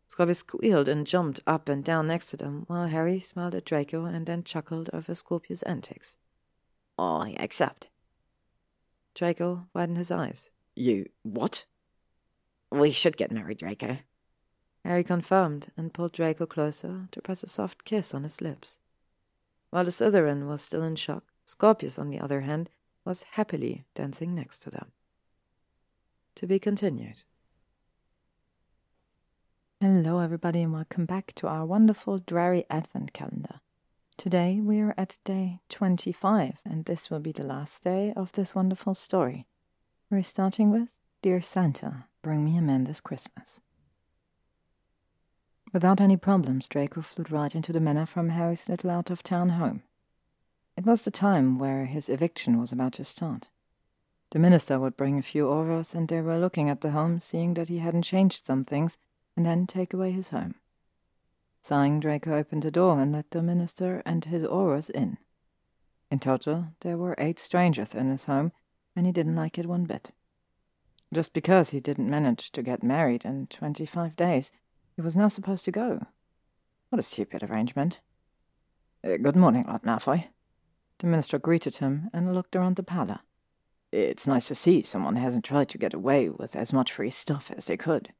Scorpius squealed and jumped up and down next to them, while Harry smiled at Draco and then chuckled over Scorpius' antics. I accept. Draco widened his eyes. You what? We should get married, Draco. Harry confirmed and pulled Draco closer to press a soft kiss on his lips. While the Slytherin was still in shock, Scorpius, on the other hand, was happily dancing next to them. To be continued. Hello, everybody, and welcome back to our wonderful Drarry Advent calendar. Today we are at day 25, and this will be the last day of this wonderful story. We're starting with Dear Santa, Bring Me a Man This Christmas. Without any problems, Draco flew right into the manor from Harry's little out of town home. It was the time where his eviction was about to start. The minister would bring a few Aurors, and they were looking at the home, seeing that he hadn't changed some things, and then take away his home. Sighing, Draco opened the door and let the minister and his Aurors in. In total, there were eight strangers in his home, and he didn't like it one bit. Just because he didn't manage to get married in twenty-five days, he was now supposed to go. What a stupid arrangement. Uh, good morning, Lord Malfoy. The minister greeted him and looked around the parlor. It's nice to see someone hasn't tried to get away with as much free stuff as they could.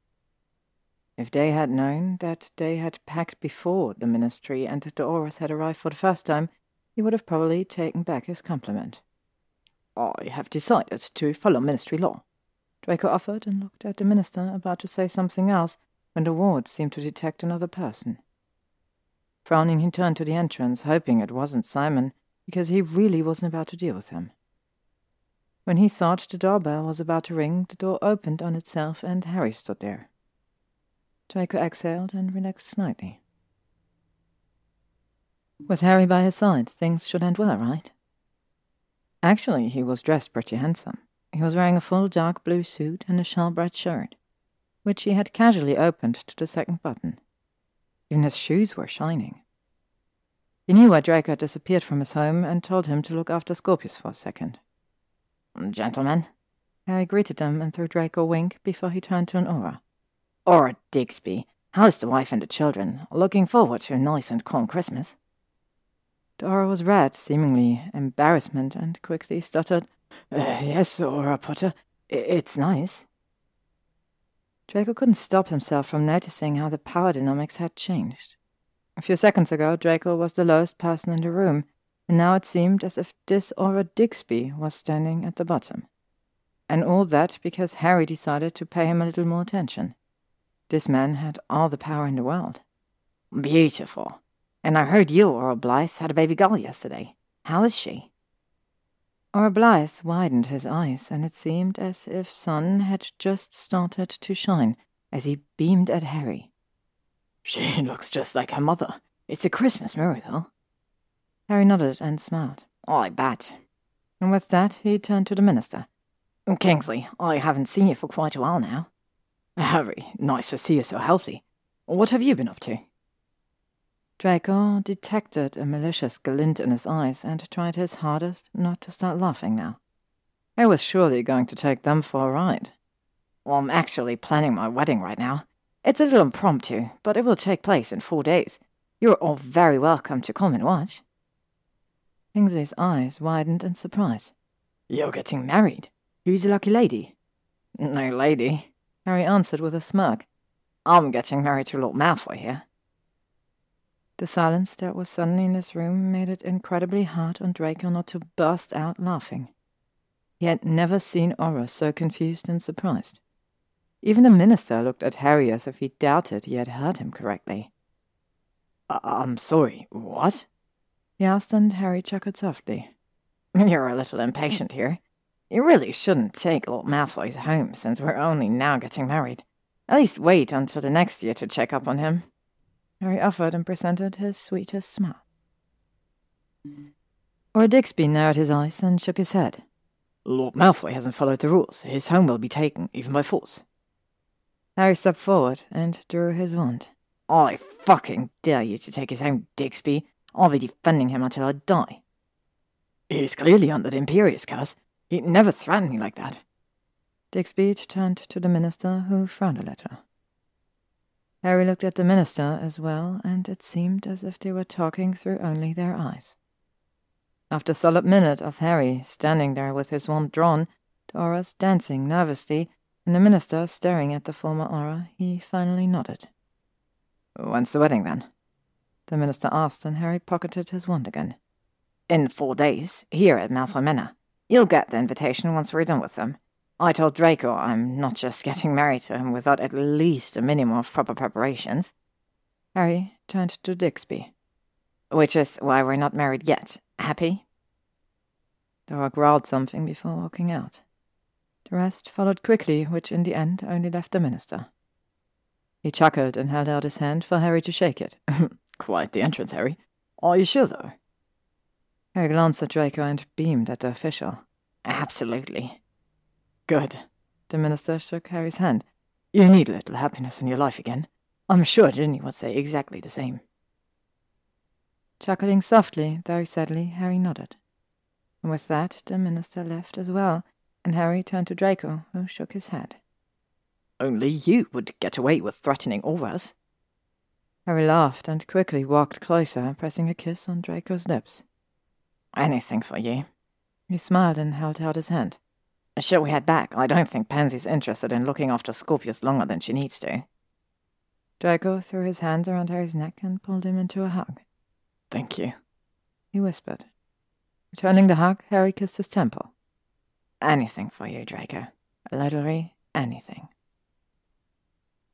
If they had known that they had packed before the ministry and that the Aurors had arrived for the first time, he would have probably taken back his compliment. I have decided to follow ministry law. Draco offered and looked at the minister, about to say something else, when the ward seemed to detect another person. Frowning, he turned to the entrance, hoping it wasn't Simon, because he really wasn't about to deal with him. When he thought the doorbell was about to ring, the door opened on itself and Harry stood there. Draco exhaled and relaxed slightly. With Harry by his side, things should end well, right? Actually, he was dressed pretty handsome. He was wearing a full dark blue suit and a shell-bright shirt which he had casually opened to the second button. Even his shoes were shining. He knew why Draco had disappeared from his home and told him to look after Scorpius for a second. Gentlemen, Harry greeted them and threw Draco a wink before he turned to an Auror. Auror Digby, how's the wife and the children? Looking forward to a nice and calm Christmas. The Auror was red, seemingly embarrassment, and quickly stuttered, uh, Yes, Auror Potter, it's nice. Draco couldn't stop himself from noticing how the power dynamics had changed. A few seconds ago, Draco was the lowest person in the room, and now it seemed as if this Digby was standing at the bottom. And all that because Harry decided to pay him a little more attention. This man had all the power in the world. Beautiful. And I heard you, Auror Blythe, had a baby girl yesterday. How is she? Auror Blythe widened his eyes, and it seemed as if sun had just started to shine as he beamed at Harry. She looks just like her mother. It's a Christmas miracle. Harry nodded and smiled. I bet. And with that, he turned to the minister. Kingsley, I haven't seen you for quite a while now. Harry, nice to see you so healthy. What have you been up to? Draco detected a malicious glint in his eyes and tried his hardest not to start laughing now. I was surely going to take them for a ride. Well, I'm actually planning my wedding right now. It's a little impromptu, but it will take place in four days. You're all very welcome to come and watch. Kingsley's eyes widened in surprise. You're getting married? Who's the lucky lady? No lady, Harry answered with a smirk. I'm getting married to Lord Malfoy here. The silence that was suddenly in this room made it incredibly hard on Draco not to burst out laughing. He had never seen Auror so confused and surprised. Even the minister looked at Harry as if he doubted he had heard him correctly. I'm sorry, what? he asked, and Harry chuckled softly. You're a little impatient here. You really shouldn't take Lord Malfoy's home since we're only now getting married. At least wait until the next year to check up on him. Harry offered and presented his sweetest smile. Auror Digby narrowed his eyes and shook his head. Lord Malfoy hasn't followed the rules. His home will be taken, even by force. Harry stepped forward and drew his wand. I fucking dare you to take his home, Digby. I'll be defending him until I die. He's clearly under the Imperius curse. He'd never threaten me like that. Digby turned to the minister, who frowned a little. Harry looked at the minister as well, and it seemed as if they were talking through only their eyes. After a solid minute of Harry standing there with his wand drawn, Doris dancing nervously, and the minister staring at the former Auror, he finally nodded. When's the wedding, then? The minister asked, and Harry pocketed his wand again. In four days, here at Malfoy Manor. You'll get the invitation once we're done with them. I told Draco I'm not just getting married to him without at least a minimum of proper preparations. Harry turned to Digby. Which is why we're not married yet. Happy? Dora growled something before walking out. The rest followed quickly, which in the end only left the minister. He chuckled and held out his hand for Harry to shake it. Quite the entrance, Harry. Are you sure, though? Harry glanced at Draco and beamed at the official. Absolutely. Good. The minister shook Harry's hand. You need a little happiness in your life again. I'm sure Ginny would say exactly the same. Chuckling softly, though sadly, Harry nodded. And with that, the minister left as well, and Harry turned to Draco, who shook his head. Only you would get away with threatening all of us. Harry laughed and quickly walked closer, pressing a kiss on Draco's lips. Anything for you. He smiled and held out his hand. Shall we head back? I don't think Pansy's interested in looking after Scorpius longer than she needs to. Draco threw his hands around Harry's neck and pulled him into a hug. Thank you, he whispered. Returning the hug, Harry kissed his temple. Anything for you, Draco. Literally anything.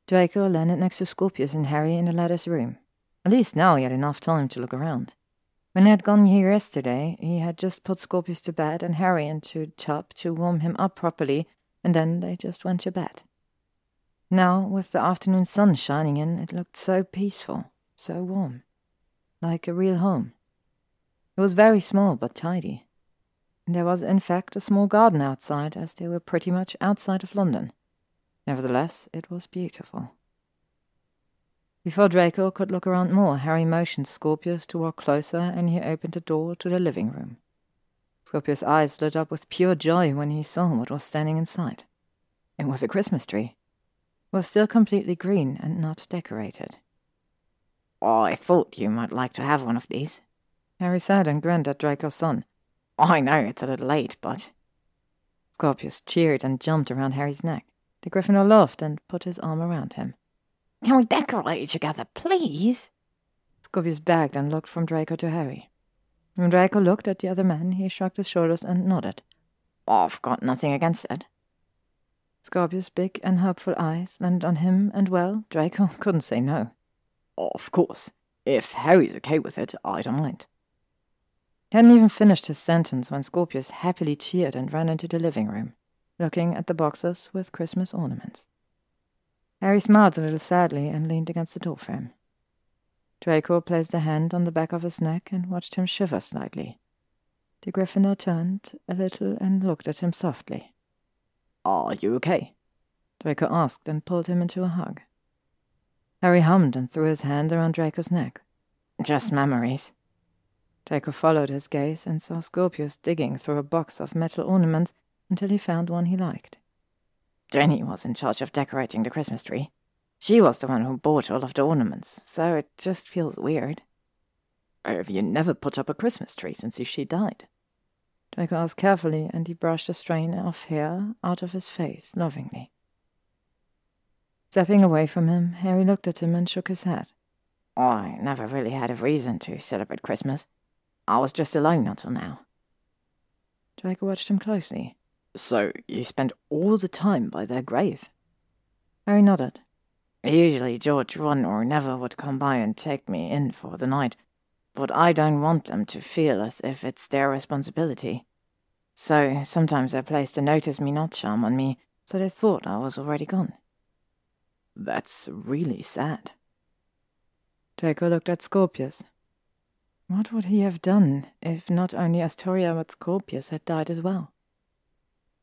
Draco landed next to Scorpius and Harry in the latter's room. At least now he had enough time to look around. When he had gone here yesterday, he had just put Scorpius to bed and Harry into tub to warm him up properly, and then they just went to bed. Now, with the afternoon sun shining in, it looked so peaceful, so warm like a real home. It was very small but tidy. There was, in fact, a small garden outside, as they were pretty much outside of London. Nevertheless, it was beautiful. Before Draco could look around more, Harry motioned Scorpius to walk closer, and he opened the door to the living room. Scorpius' eyes lit up with pure joy when he saw what was standing inside. It was a Christmas tree. It was still completely green and not decorated. Oh, I thought you might like to have one of these. Harry said and grinned at Draco's son. I know it's a little late, but. Scorpius cheered and jumped around Harry's neck. The Gryffindor laughed and put his arm around him. Can we decorate together, please? Scorpius begged and looked from Draco to Harry. When Draco looked at the other man, he shrugged his shoulders and nodded. I've got nothing against it. Scorpius' big and hopeful eyes landed on him, and well, Draco couldn't say no. Of course. If Harry's okay with it, I don't mind. He hadn't even finished his sentence when Scorpius happily cheered and ran into the living room, looking at the boxes with Christmas ornaments. Harry smiled a little sadly and leaned against the door frame. Draco placed a hand on the back of his neck and watched him shiver slightly. The Gryffindor turned a little and looked at him softly. Are you okay? Draco asked and pulled him into a hug. Harry hummed and threw his hand around Draco's neck. Just memories. Draco followed his gaze and saw Scorpius digging through a box of metal ornaments until he found one he liked. Ginny was in charge of decorating the Christmas tree. She was the one who bought all of the ornaments, so it just feels weird. Have you never put up a Christmas tree since she died? Draco asked carefully, and he brushed a strain of hair out of his face lovingly. Stepping away from him, Harry looked at him and shook his head. I never really had a reason to celebrate Christmas. I was just alone until now. Draco watched him closely. So you spent all the time by their grave? Harry nodded. Usually George, Ron, or Neville would come by and take me in for the night, but I don't want them to feel as if it's their responsibility. So sometimes they placed a notice me not charm on me, so they thought I was already gone. That's really sad. Draco looked at Scorpius. What would he have done if not only Astoria but Scorpius had died as well?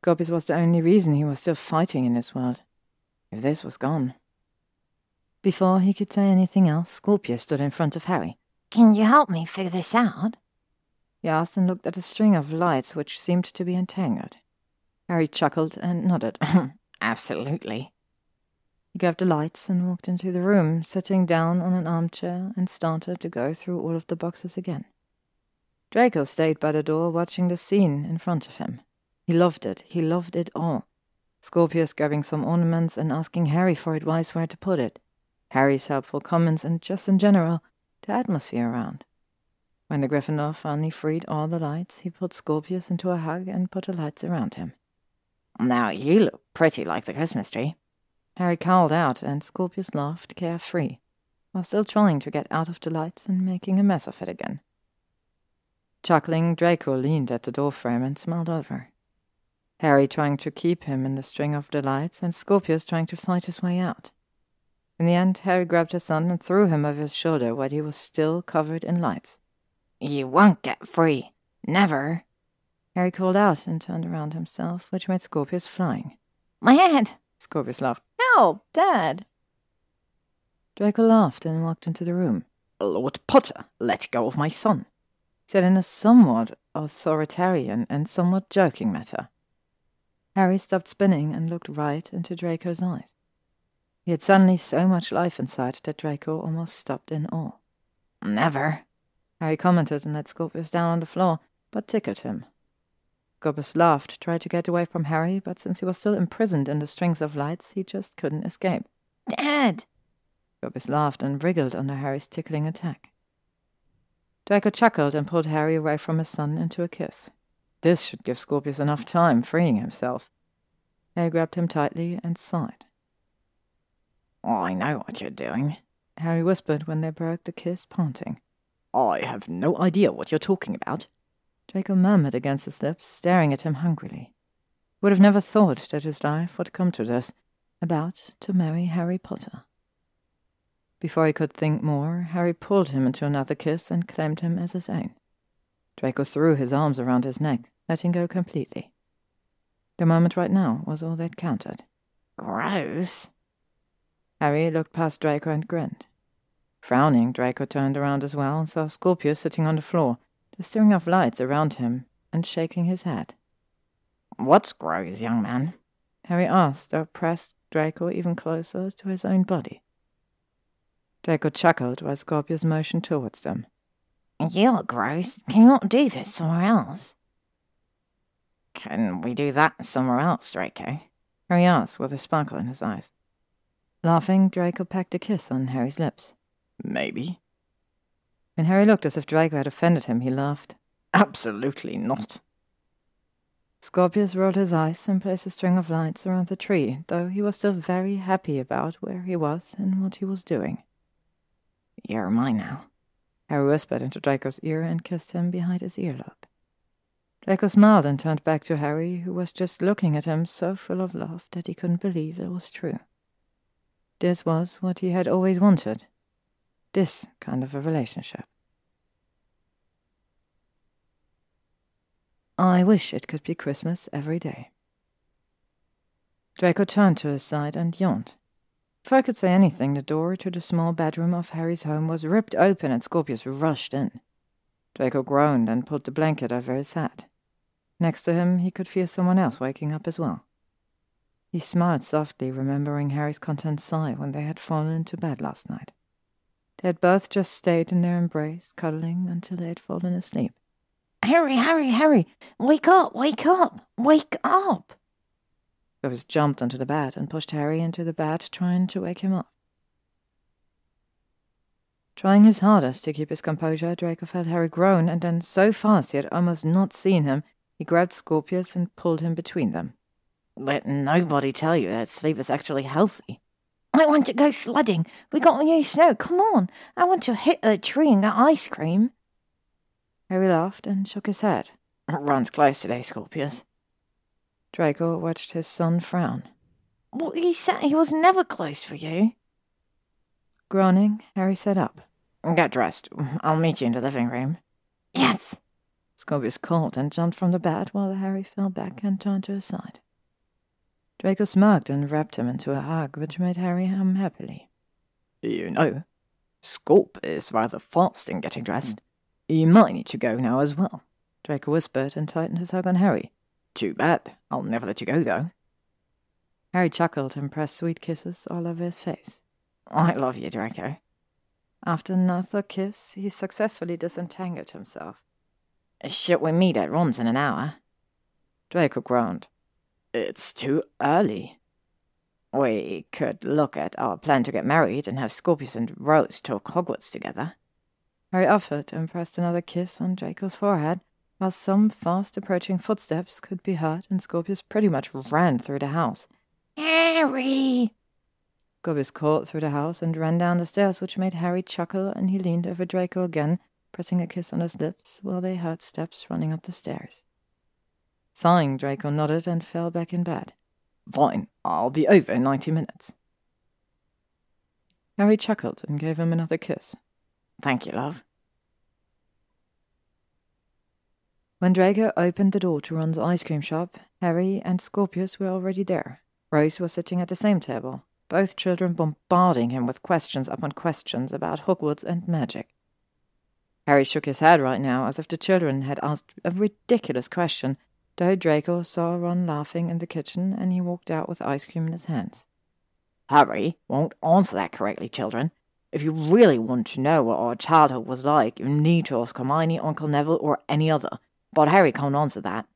Scorpius was the only reason he was still fighting in this world. If this was gone. Before he could say anything else, Scorpius stood in front of Harry. Can you help me figure this out? He asked and looked at a string of lights which seemed to be entangled. Harry chuckled and nodded. Absolutely. He grabbed the lights and walked into the room, sitting down on an armchair and started to go through all of the boxes again. Draco stayed by the door watching the scene in front of him. He loved it. He loved it all. Scorpius grabbing some ornaments and asking Harry for advice where to put it. Harry's helpful comments and just in general, the atmosphere around. When the Gryffindor finally freed all the lights, he put Scorpius into a hug and put the lights around him. Now you look pretty like the Christmas tree. Harry called out, and Scorpius laughed carefree. while still trying to get out of the lights and making a mess of it again. Chuckling, Draco leaned at the doorframe and smiled over. Harry trying to keep him in the string of the lights, and Scorpius trying to fight his way out. In the end, Harry grabbed his son and threw him over his shoulder while he was still covered in lights. You won't get free. Never. Harry called out and turned around himself, which made Scorpius flying. My head! Scorpius laughed. Help, Dad! Draco laughed and walked into the room. Lord Potter, let go of my son, said in a somewhat authoritarian and somewhat joking manner. Harry stopped spinning and looked right into Draco's eyes. He had suddenly so much life inside that Draco almost stopped in awe. Never. Harry commented and let Scorpius down on the floor, but tickled him. Scorpius laughed, tried to get away from Harry, but since he was still imprisoned in the strings of lights, he just couldn't escape. Dad! Scorpius laughed and wriggled under Harry's tickling attack. Draco chuckled and pulled Harry away from his son into a kiss. This should give Scorpius enough time freeing himself. Harry grabbed him tightly and sighed. I know what you're doing, Harry whispered when they broke the kiss, panting. I have no idea what you're talking about. Draco murmured against his lips, staring at him hungrily. Would have never thought that his life would come to this, about to marry Harry Potter. Before he could think more, Harry pulled him into another kiss and claimed him as his own. Draco threw his arms around his neck, letting go completely. The moment right now was all that counted. Gross. Harry looked past Draco and grinned. Frowning, Draco turned around as well and saw Scorpius sitting on the floor, the stirring of lights around him, and shaking his head. What's gross, young man? Harry asked, or pressed Draco even closer to his own body. Draco chuckled while Scorpius motioned towards them. You're gross. Can you not do this somewhere else? Can we do that somewhere else, Draco? Harry asked with a sparkle in his eyes. Laughing, Draco pecked a kiss on Harry's lips. Maybe. When Harry looked as if Draco had offended him, he laughed. Absolutely not. Scorpius rolled his eyes and placed a string of lights around the tree, though he was still very happy about where he was and what he was doing. You're mine now, Harry whispered into Draco's ear and kissed him behind his earlobe. Draco smiled and turned back to Harry, who was just looking at him so full of love that he couldn't believe it was true. This was what he had always wanted. This kind of a relationship. I wish it could be Christmas every day. Draco turned to his side and yawned. If I could say anything, the door to the small bedroom of Harry's home was ripped open and Scorpius rushed in. Draco groaned and pulled the blanket over his head. Next to him, he could feel someone else waking up as well. He smiled softly, remembering Harry's content sigh when they had fallen into bed last night. They had both just stayed in their embrace, cuddling until they had fallen asleep. Harry, Harry, Harry! Wake up! Wake up! Wake up! Rivers jumped onto the bed and pushed Harry into the bed, trying to wake him up. Trying his hardest to keep his composure, Draco felt Harry groan, and then so fast he had almost not seen him, he grabbed Scorpius and pulled him between them. Let nobody tell you that sleep is actually healthy. I want to go sledding. We got new snow. Come on. I want to hit a tree and get ice cream. Harry laughed and shook his head. It Runs close today, Scorpius. Draco watched his son frown. What he said he was never close for you. Groaning, Harry sat up. Get dressed. I'll meet you in the living room. Yes. Scorpius called and jumped from the bed while Harry fell back and turned to his side. Draco smirked and wrapped him into a hug, which made Harry hum happily. You know, Scorp is rather fast in getting dressed. You might need to go now as well. Draco whispered and tightened his hug on Harry. Too bad. I'll never let you go, though. Harry chuckled and pressed sweet kisses all over his face. I love you, Draco. After another kiss, he successfully disentangled himself. Should we meet at Ron's in an hour? Draco groaned. It's too early. We could look at our plan to get married and have Scorpius and Rose talk Hogwarts together. Harry offered and pressed another kiss on Draco's forehead, while some fast approaching footsteps could be heard and Scorpius pretty much ran through the house. Harry! Scorpius caught through the house and ran down the stairs, which made Harry chuckle, and he leaned over Draco again, pressing a kiss on his lips, while they heard steps running up the stairs. Sighing, Draco nodded and fell back in bed. Fine, I'll be over in ninety minutes. Harry chuckled and gave him another kiss. Thank you, love. When Draco opened the door to Ron's ice cream shop, Harry and Scorpius were already there. Rose was sitting at the same table, both children bombarding him with questions upon questions about Hogwarts and magic. Harry shook his head right now, as if the children had asked a ridiculous question, though Draco saw Ron laughing in the kitchen and he walked out with ice cream in his hands. Harry won't answer that correctly, children. If you really want to know what our childhood was like, you need to ask Hermione, Uncle Neville, or any other. But Harry can't answer that.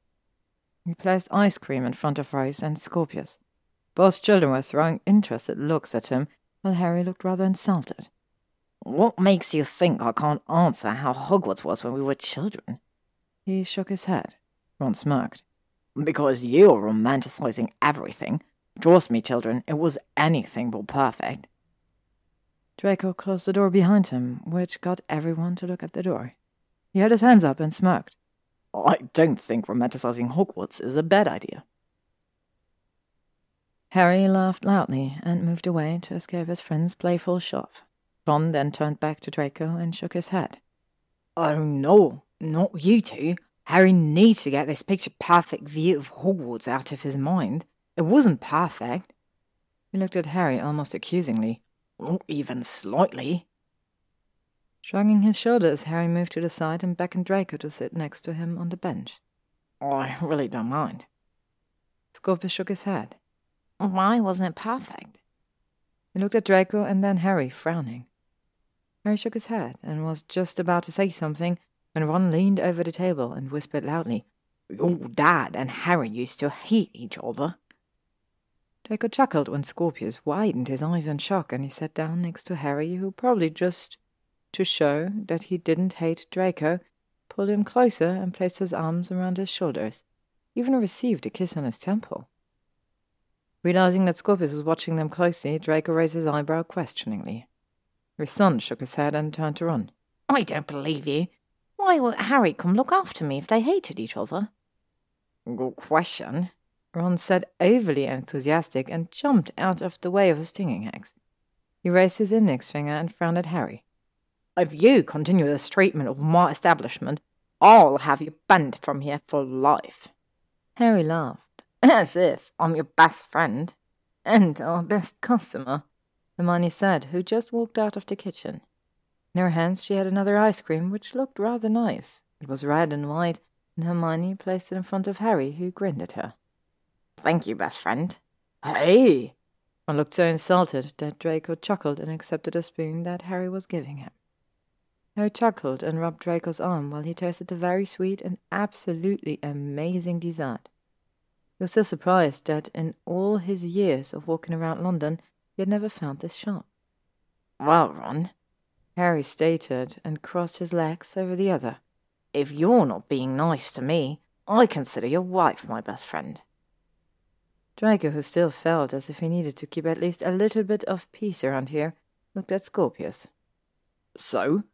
He placed ice cream in front of Rose and Scorpius. Both children were throwing interested looks at him, while Harry looked rather insulted. What makes you think I can't answer how Hogwarts was when we were children? He shook his head. Ron smirked. Because you're romanticizing everything. Trust me, children, it was anything but perfect. Draco closed the door behind him, which got everyone to look at the door. He had his hands up and smirked. I don't think romanticizing Hogwarts is a bad idea. Harry laughed loudly and moved away to escape his friend's playful shove. Ron then turned back to Draco and shook his head. Oh no, not you two. Harry needs to get this picture perfect view of Hogwarts out of his mind. It wasn't perfect. He looked at Harry almost accusingly. Not even slightly. Shrugging his shoulders, Harry moved to the side and beckoned Draco to sit next to him on the bench. I really don't mind. Scorpius shook his head. Why wasn't it perfect? He looked at Draco and then Harry, frowning. Harry shook his head and was just about to say something when Ron leaned over the table and whispered loudly, Your dad and Harry used to hate each other. Draco chuckled when Scorpius widened his eyes in shock and he sat down next to Harry, who probably just to show that he didn't hate Draco, pulled him closer and placed his arms around his shoulders, even received a kiss on his temple. Realizing that Scorpius was watching them closely, Draco raised his eyebrow questioningly. His son shook his head and turned to Ron. I don't believe you. Why would Harry come look after me if they hated each other? Good question. Ron said, overly enthusiastic, and jumped out of the way of the stinging eggs. He raised his index finger and frowned at Harry. If you continue this treatment of my establishment, I'll have you banned from here for life. Harry laughed. As if I'm your best friend. And our best customer, Hermione said, who just walked out of the kitchen. In her hands she had another ice cream, which looked rather nice. It was red and white, and Hermione placed it in front of Harry, who grinned at her. Thank you, best friend. Hey! I looked so insulted that Draco chuckled and accepted a spoon that Harry was giving him. Harry chuckled and rubbed Draco's arm while he tasted the very sweet and absolutely amazing dessert. He was so surprised that in all his years of walking around London, he had never found this shop. Well, Ron, Harry stated and crossed his legs over the other. If you're not being nice to me, I consider your wife my best friend. Draco, who still felt as if he needed to keep at least a little bit of peace around here, looked at Scorpius. So,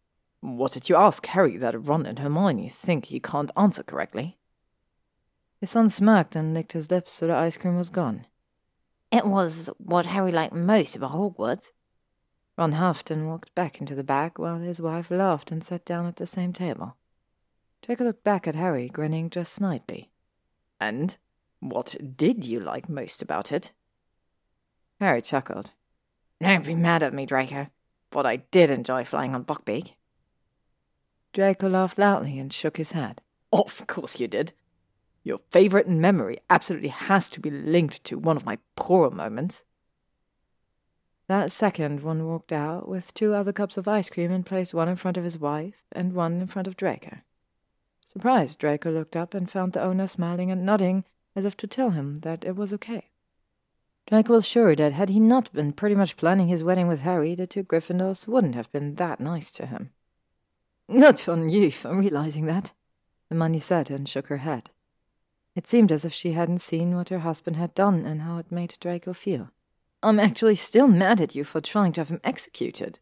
what did you ask Harry that Ron and Hermione think he can't answer correctly? His son smirked and licked his lips so the ice cream was gone. It was what Harry liked most about Hogwarts. Ron huffed and walked back into the bag while his wife laughed and sat down at the same table. Draco looked back at Harry, grinning just slightly. And what did you like most about it? Harry chuckled. Don't be mad at me, Draco, but I did enjoy flying on Buckbeak. Draco laughed loudly and shook his head. Of course you did. Your favorite memory absolutely has to be linked to one of my poorer moments. That second, one walked out with two other cups of ice cream and placed one in front of his wife and one in front of Draco. Surprised, Draco looked up and found the owner smiling and nodding as if to tell him that it was okay. Draco was sure that had he not been pretty much planning his wedding with Harry, the two Gryffindors wouldn't have been that nice to him. Not on you for realizing that, Hermione said and shook her head. It seemed as if she hadn't seen what her husband had done and how it made Draco feel. I'm actually still mad at you for trying to have him executed.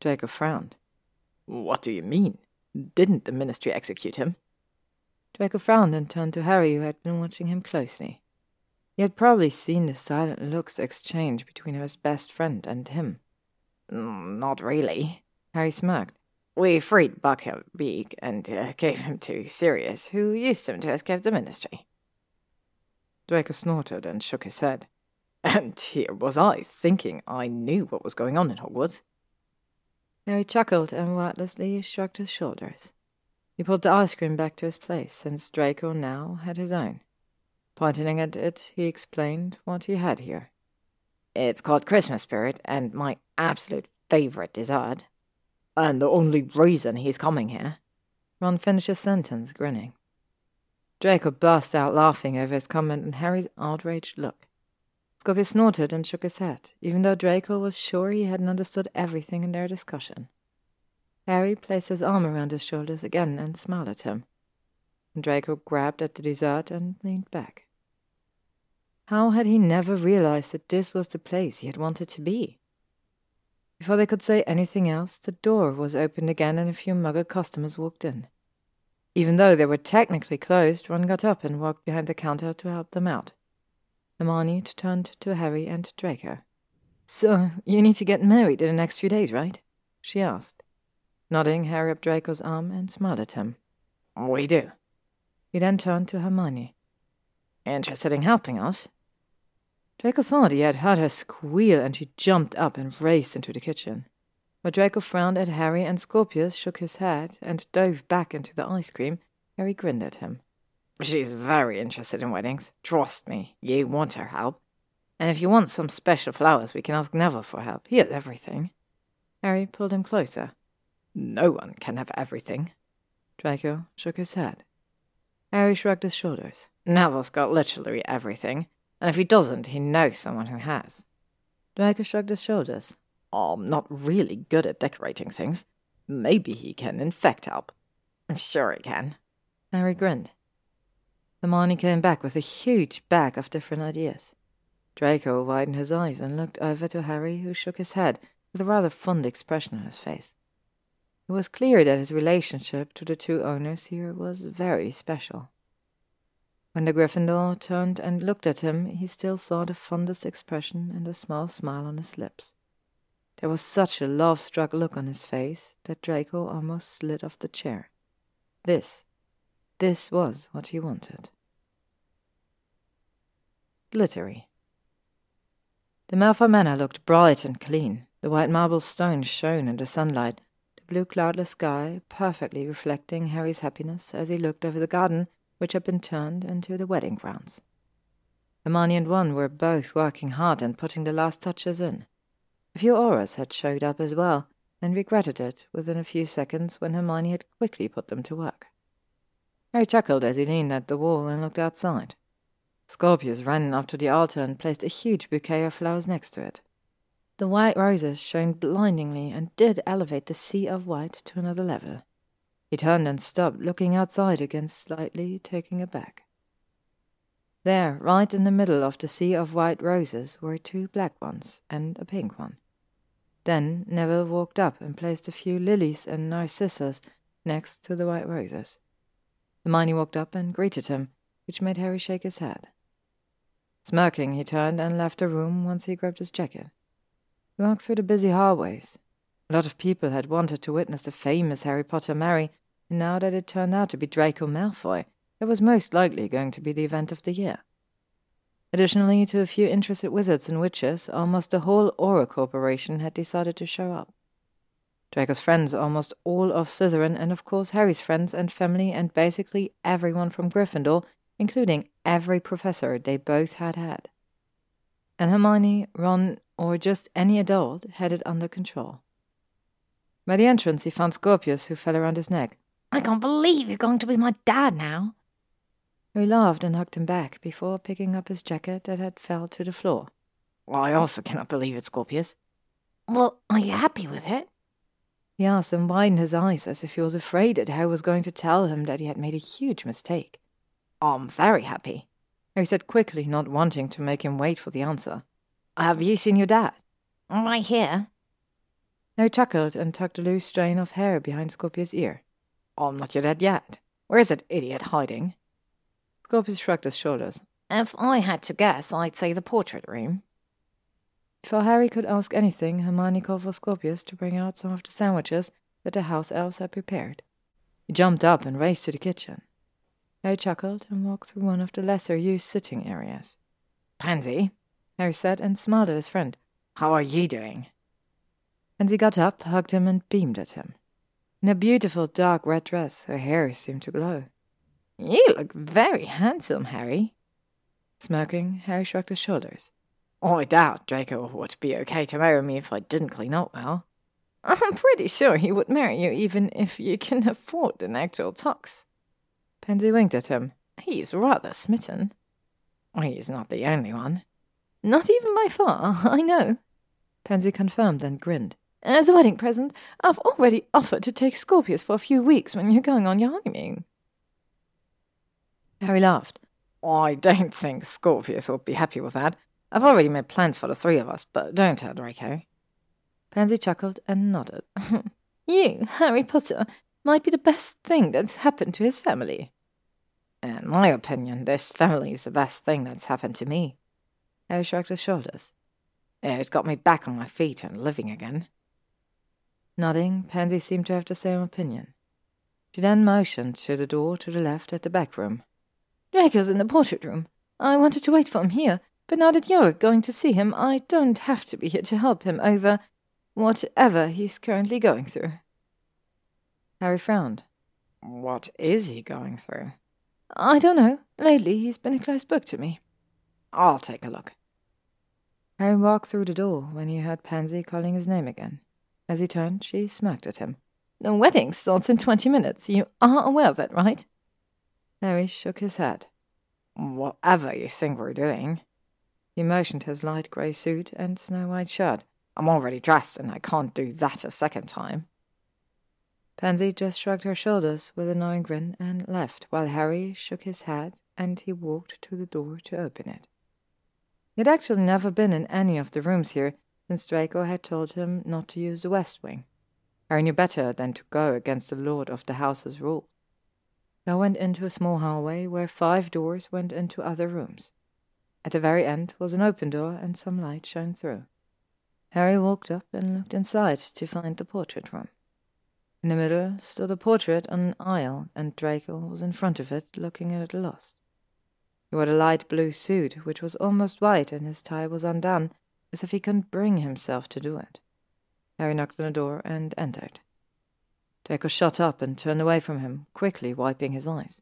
Draco frowned. What do you mean? Didn't the ministry execute him? Draco frowned and turned to Harry, who had been watching him closely. He had probably seen the silent looks exchanged between his best friend and him. Not really, Harry smirked. We freed Buckbeak and uh, gave him to Sirius, who used him to escape the ministry. Draco snorted and shook his head. And here was I, thinking I knew what was going on in Hogwarts. Harry chuckled and wordlessly shrugged his shoulders. He pulled the ice cream back to his place, since Draco now had his own. Pointing at it, he explained what he had here. It's called Christmas Spirit, and my absolute favorite dessert. And the only reason he's coming here. Ron finished his sentence, grinning. Draco burst out laughing over his comment and Harry's outraged look. Scorpius snorted and shook his head, even though Draco was sure he hadn't understood everything in their discussion. Harry placed his arm around his shoulders again and smiled at him. Draco grabbed at the dessert and leaned back. How had he never realized that this was the place he had wanted to be? Before they could say anything else, the door was opened again and a few Muggle customers walked in. Even though they were technically closed, Ron got up and walked behind the counter to help them out. Hermione turned to Harry and Draco. So, you need to get married in the next few days, right? she asked. Nodding, Harry up Draco's arm and smiled at him. We do. He then turned to Hermione. Interested in helping us? Draco thought he had heard her squeal and she jumped up and raced into the kitchen. But Draco frowned at Harry and Scorpius shook his head and dove back into the ice cream. Harry grinned at him. She's very interested in weddings. Trust me, you want her help. And if you want some special flowers, we can ask Neville for help. He has everything. Harry pulled him closer. No one can have everything. Draco shook his head. Harry shrugged his shoulders. Neville's got literally everything, and if he doesn't, he knows someone who has. Draco shrugged his shoulders. Oh, I'm not really good at decorating things. Maybe he can in fact help. I'm sure he can. Harry grinned. Hermione came back with a huge bag of different ideas. Draco widened his eyes and looked over to Harry, who shook his head with a rather fond expression on his face. It was clear that his relationship to the two owners here was very special. When the Gryffindor turned and looked at him, he still saw the fondest expression and a small smile on his lips. There was such a love struck look on his face that Draco almost slid off the chair. This this was what he wanted. Glittery. The Malfoy Manor looked bright and clean. The white marble stones shone in the sunlight, the blue cloudless sky perfectly reflecting Harry's happiness as he looked over the garden, which had been turned into the wedding grounds. Hermione and Ron were both working hard and putting the last touches in. A few Aurors had showed up as well, and regretted it within a few seconds when Hermione had quickly put them to work. Harry chuckled as he leaned at the wall and looked outside. Scorpius ran up to the altar and placed a huge bouquet of flowers next to it. The white roses shone blindingly and did elevate the sea of white to another level. He turned and stopped, looking outside again, slightly taken aback. There, right in the middle of the sea of white roses, were two black ones and a pink one. Then Neville walked up and placed a few lilies and narcissus next to the white roses. Hermione walked up and greeted him, which made Harry shake his head. Smirking, he turned and left the room once he grabbed his jacket. He walked through the busy hallways. A lot of people had wanted to witness the famous Harry Potter marry, and now that it turned out to be Draco Malfoy, it was most likely going to be the event of the year. Additionally, to a few interested wizards and witches, almost the whole Auror Corporation had decided to show up. Draco's friends, almost all of Slytherin, and of course Harry's friends and family, and basically everyone from Gryffindor, including every professor they both had had. And Hermione, Ron, or just any adult had it under control. By the entrance, he found Scorpius, who fell around his neck. I can't believe you're going to be my dad now. He laughed and hugged him back before picking up his jacket that had fell to the floor. I also cannot believe it, Scorpius. Well, are you happy with it? He asked and widened his eyes as if he was afraid that I was going to tell him that he had made a huge mistake. I'm very happy, Harry said quickly, not wanting to make him wait for the answer. Have you seen your dad? Right here. Harry chuckled and tucked a loose strain of hair behind Scorpius' ear. I'm not your dad yet. Where is that idiot hiding? Scorpius shrugged his shoulders. If I had to guess, I'd say the portrait room. Before Harry could ask anything, Hermione called for Scorpius to bring out some of the sandwiches that the house elves had prepared. He jumped up and raced to the kitchen. Harry chuckled and walked through one of the lesser used sitting areas. Pansy, Harry said and smiled at his friend. How are you doing? Pansy got up, hugged him, and beamed at him. In a beautiful dark red dress, her hair seemed to glow. You look very handsome, Harry. Smirking, Harry shrugged his shoulders. Oh, I doubt Draco would be okay to marry me if I didn't clean up well. I'm pretty sure he would marry you even if you can afford an actual tux. Pansy winked at him. He's rather smitten. He's not the only one. Not even by far, I know. Pansy confirmed and grinned. As a wedding present, I've already offered to take Scorpius for a few weeks when you're going on your honeymoon. Harry laughed. I don't think Scorpius would be happy with that. I've already made plans for the three of us, but don't tell Draco. Pansy chuckled and nodded. you, Harry Potter, might be the best thing that's happened to his family. In my opinion, this family is the best thing that's happened to me. Harry shrugged his shoulders. It got me back on my feet and living again. Nodding, Pansy seemed to have the same opinion. She then motioned to the door to the left at the back room. Draco's in the portrait room. I wanted to wait for him here, but now that you're going to see him, I don't have to be here to help him over whatever he's currently going through. Harry frowned. What is he going through? I don't know. Lately, he's been a close book to me. I'll take a look. Harry walked through the door when he heard Pansy calling his name again. As he turned, she smirked at him. The wedding starts in twenty minutes. You are aware of that, right? Harry shook his head. Whatever you think we're doing. He motioned his light grey suit and snow white shirt. I'm already dressed and I can't do that a second time. Pansy just shrugged her shoulders with a knowing grin and left, while Harry shook his head and he walked to the door to open it. He had actually never been in any of the rooms here since Draco had told him not to use the west wing. Harry knew better than to go against the lord of the house's rule. They went into a small hallway where five doors went into other rooms. At the very end was an open door and some light shone through. Harry walked up and looked inside to find the portrait room. In the middle stood a portrait on an aisle, and Draco was in front of it, looking at it lost. He wore a light blue suit, which was almost white, and his tie was undone, as if he couldn't bring himself to do it. Harry knocked on the door and entered. Draco shot up and turned away from him, quickly wiping his eyes.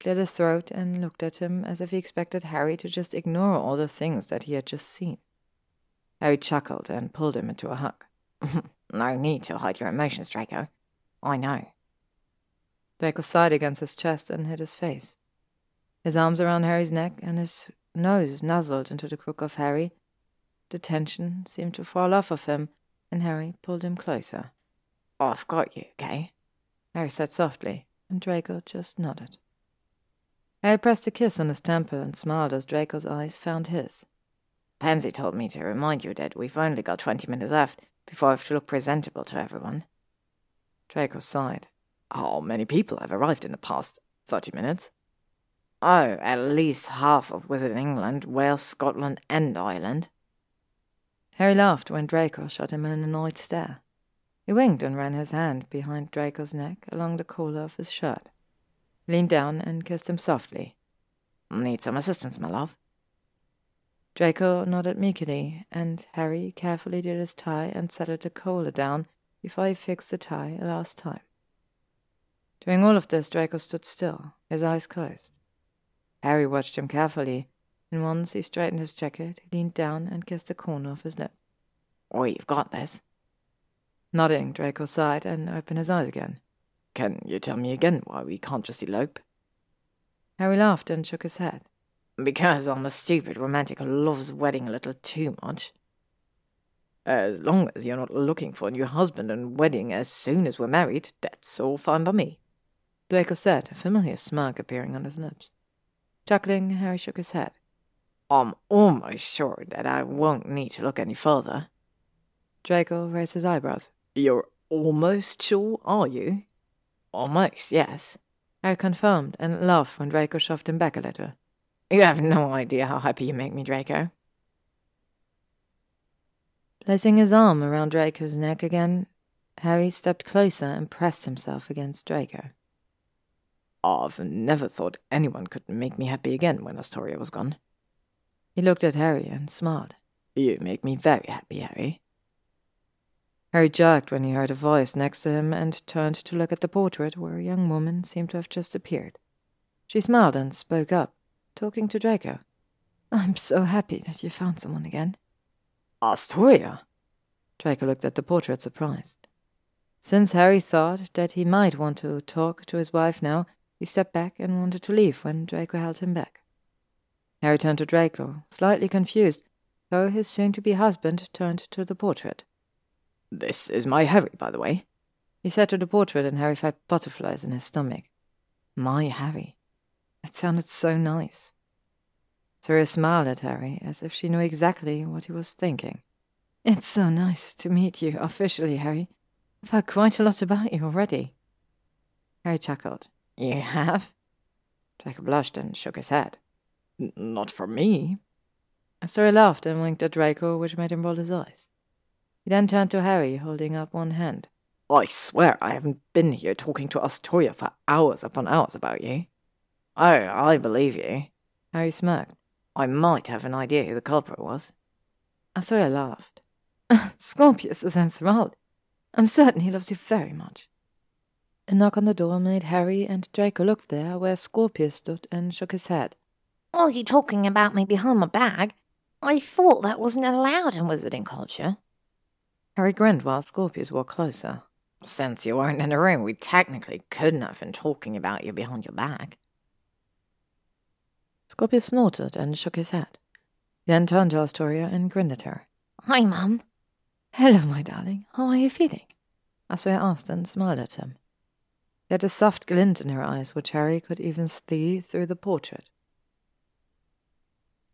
Cleared his throat and looked at him as if he expected Harry to just ignore all the things that he had just seen. Harry chuckled and pulled him into a hug. no need to hide your emotions, Draco. I know. Draco sighed against his chest and hid his face. His arms around Harry's neck and his nose nuzzled into the crook of Harry. The tension seemed to fall off of him, and Harry pulled him closer. Oh, I've got you, okay? Harry said softly, and Draco just nodded. Harry pressed a kiss on his temple and smiled as Draco's eyes found his. Pansy told me to remind you that we've only got twenty minutes left before I have to look presentable to everyone. Draco sighed. How many people have arrived in the past thirty minutes? Oh, at least half of Wizard England, Wales, Scotland, and Ireland. Harry laughed when Draco shot him an annoyed stare. He winked and ran his hand behind Draco's neck along the collar of his shirt. Leaned down and kissed him softly. Need some assistance, my love? Draco nodded meekly, and Harry carefully did his tie and settled the collar down before he fixed the tie a last time. During all of this, Draco stood still, his eyes closed. Harry watched him carefully, and once he straightened his jacket, he leaned down and kissed the corner of his lip. Oh, you've got this. Nodding, Draco sighed and opened his eyes again. Can you tell me again why we can't just elope? Harry laughed and shook his head. Because I'm a stupid romantic who loves wedding a little too much. As long as you're not looking for a new husband and wedding as soon as we're married, that's all fine by me. Draco said, a familiar smirk appearing on his lips. Chuckling, Harry shook his head. I'm almost sure that I won't need to look any further. Draco raised his eyebrows. You're almost sure, are you? Almost, yes. Harry confirmed and laughed when Draco shoved him back a little. You have no idea how happy you make me, Draco. Placing his arm around Draco's neck again, Harry stepped closer and pressed himself against Draco. I've never thought anyone could make me happy again when Astoria was gone. He looked at Harry and smiled. You make me very happy, Harry. Harry jerked when he heard a voice next to him and turned to look at the portrait where a young woman seemed to have just appeared. She smiled and spoke up, talking to Draco. I'm so happy that you found someone again. Astoria? Draco looked at the portrait surprised. Since Harry thought that he might want to talk to his wife now, he stepped back and wanted to leave when Draco held him back. Harry turned to Draco, slightly confused, though his soon to be husband turned to the portrait. This is my Harry, by the way. He said to the portrait, and Harry felt butterflies in his stomach. My Harry. It sounded so nice. Astoria smiled at Harry as if she knew exactly what he was thinking. It's so nice to meet you officially, Harry. I've heard quite a lot about you already. Harry chuckled. You have? Draco blushed and shook his head. Not for me. Astoria laughed and winked at Draco, which made him roll his eyes. He then turned to Harry, holding up one hand. I swear I haven't been here talking to Astoria for hours upon hours about you. Oh, I believe you. Harry smirked. I might have an idea who the culprit was. Astoria laughed. Scorpius is enthralled. I'm certain he loves you very much. A knock on the door made Harry and Draco look there where Scorpius stood and shook his head. Are you talking about me behind my back? I thought that wasn't allowed in wizarding culture. Harry grinned while Scorpius walked closer. Since you weren't in the room, we technically couldn't have been talking about you behind your back. Scorpius snorted and shook his head. Then turned to Astoria and grinned at her. Hi, Mum. Hello, my darling. How are you feeling? Astoria asked and smiled at him. She had a soft glint in her eyes, which Harry could even see through the portrait.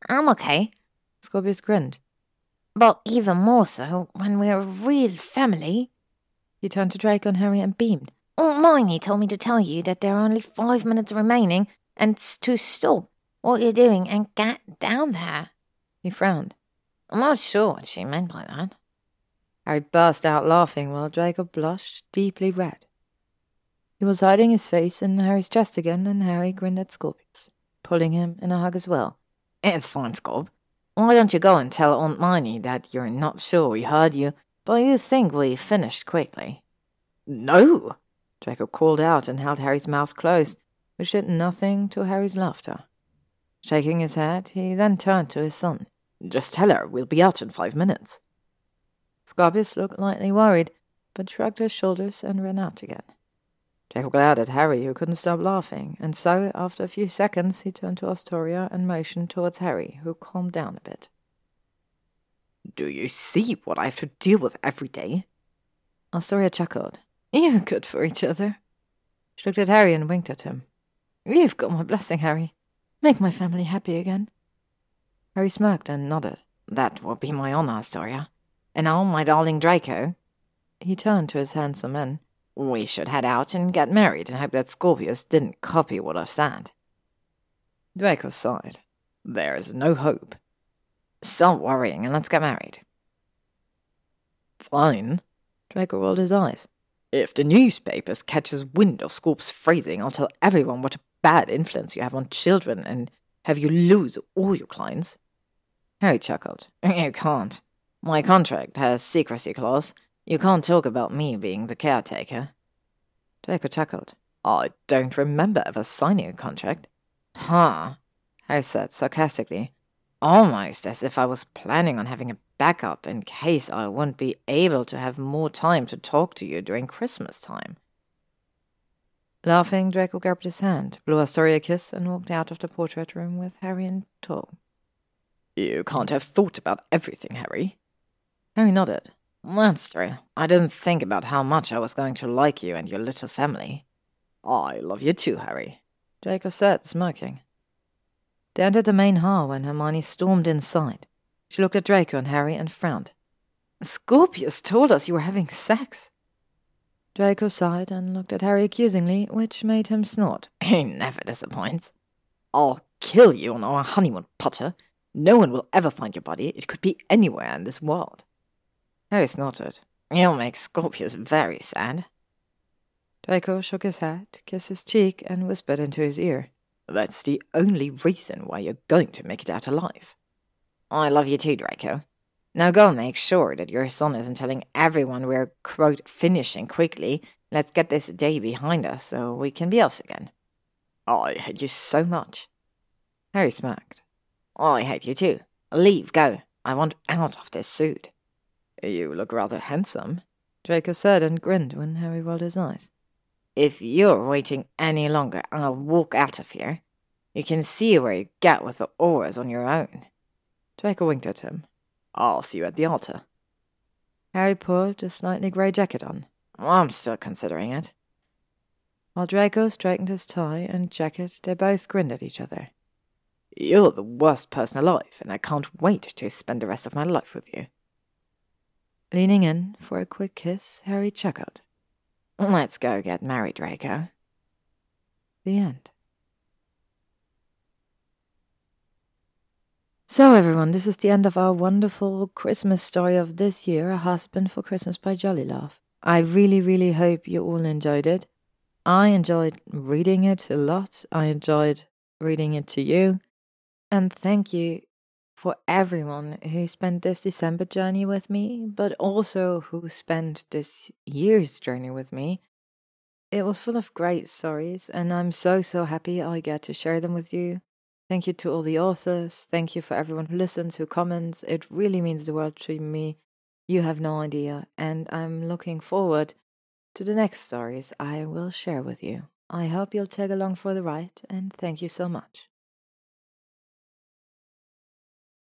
I'm okay. Scorpius grinned. But even more so when we're a real family. He turned to Draco and Harry and beamed. Aunt Miney told me to tell you that there are only five minutes remaining and to stop what you're doing and get down there. He frowned. I'm not sure what she meant by that. Harry burst out laughing while Draco blushed deeply red. He was hiding his face in Harry's chest again, and Harry grinned at Scorpius, pulling him in a hug as well. It's fine, Scorp. Why don't you go and tell Aunt Miney that you're not sure we heard you, but you think we finished quickly? No! Draco called out and held Harry's mouth closed, which did nothing to Harry's laughter. Shaking his head, he then turned to his son. Just tell her we'll be out in five minutes. Scorpius looked lightly worried, but shrugged his shoulders and ran out again. Draco glared at Harry, who couldn't stop laughing, and so, after a few seconds, he turned to Astoria and motioned towards Harry, who calmed down a bit. Do you see what I have to deal with every day? Astoria chuckled. You're good for each other. She looked at Harry and winked at him. You've got my blessing, Harry. Make my family happy again. Harry smirked and nodded. That will be my honor, Astoria. And now, my darling Draco. He turned to his handsome men. We should head out and get married and hope that Scorpius didn't copy what I've said. Draco sighed. There's no hope. Stop worrying and let's get married. Fine. Draco rolled his eyes. If the newspapers catches wind of Scorp's phrasing, I'll tell everyone what a bad influence you have on children and have you lose all your clients. Harry chuckled. You can't. My contract has secrecy clause. You can't talk about me being the caretaker. Draco chuckled. I don't remember ever signing a contract. Huh, Harry said sarcastically. Almost as if I was planning on having a backup in case I wouldn't be able to have more time to talk to you during Christmas time. Laughing, Draco grabbed his hand, blew Astoria a kiss, and walked out of the portrait room with Harry in tow. You can't have thought about everything, Harry. Harry nodded. That's true. I didn't think about how much I was going to like you and your little family. I love you too, Harry. Draco said, smirking. They entered the main hall when Hermione stormed inside. She looked at Draco and Harry and frowned. Scorpius told us you were having sex. Draco sighed and looked at Harry accusingly, which made him snort. He never disappoints. I'll kill you on our honeymoon, Potter. No one will ever find your body. It could be anywhere in this world. Harry snorted. You'll make Scorpius very sad. Draco shook his head, kissed his cheek, and whispered into his ear. That's the only reason why you're going to make it out alive. I love you too, Draco. Now go make sure that your son isn't telling everyone we're, quote, finishing quickly. Let's get this day behind us so we can be us again. I hate you so much. Harry smacked. I hate you too. Leave, go. I want out of this suit. You look rather handsome, Draco said and grinned when Harry rolled his eyes. If you're waiting any longer, I'll walk out of here. You can see where you get with the oars on your own. Draco winked at him. I'll see you at the altar. Harry put a slightly grey jacket on. I'm still considering it. While Draco straightened his tie and jacket, they both grinned at each other. You're the worst person alive, and I can't wait to spend the rest of my life with you. Leaning in for a quick kiss, Harry chuckled. Let's go get married, Draco. The end. So, everyone, this is the end of our wonderful Christmas story of this year, A Husband for Christmas by Jolly Love. I really, really hope you all enjoyed it. I enjoyed reading it a lot. I enjoyed reading it to you. And thank you for everyone who spent this December journey with me, but also who spent this year's journey with me. It was full of great stories, and I'm so, so happy I get to share them with you. Thank you to all the authors. Thank you for everyone who listens, who comments. It really means the world to me. You have no idea, and I'm looking forward to the next stories I will share with you. I hope you'll tag along for the ride, and thank you so much.